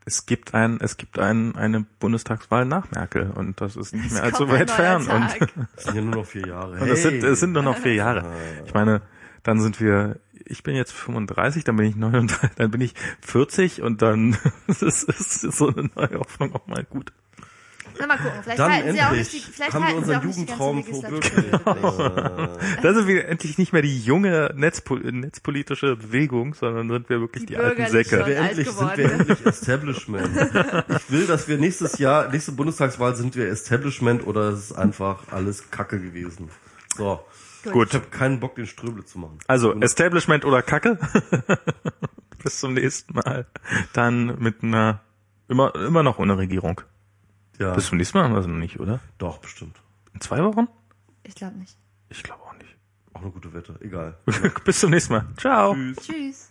es gibt ein, es gibt ein, eine Bundestagswahl nach Merkel und das ist nicht Es mehr allzu weit fern. Und, Tag. Das sind ja nur noch vier Jahre. und es, sind, Hey. es sind nur noch vier Jahre. Ich meine, dann sind wir, ich bin jetzt 35, dann bin ich 39, dann bin ich 40 und dann ist, ist so eine neue Hoffnung auch mal gut. Na, mal gucken. Vielleicht Dann halten sie auch endlich nicht die, vielleicht haben wir sie unseren auch nicht die ganze Jugendtraum verwirklicht. Da sind wir endlich nicht mehr die junge Netzpol netzpolitische Bewegung, sondern sind wir wirklich die, Die alten. Säcke. wir alt endlich sind geworden. wir endlich Establishment. Ich will, dass wir nächstes Jahr, nächste Bundestagswahl sind wir Establishment oder es ist einfach alles Kacke gewesen. So. Gut. Ich habe keinen Bock, den Ströbel zu machen. Also Establishment oder Kacke. Bis zum nächsten Mal. Dann mit einer immer immer noch ohne Regierung. Ja, Bis zum nächsten Mal haben wir es noch nicht, oder? doch, bestimmt. In zwei Wochen? Ich glaube nicht. Ich glaube auch nicht. Auch eine gute Wette. Egal. Bis zum nächsten Mal. Ciao. Tschüss. Tschüss.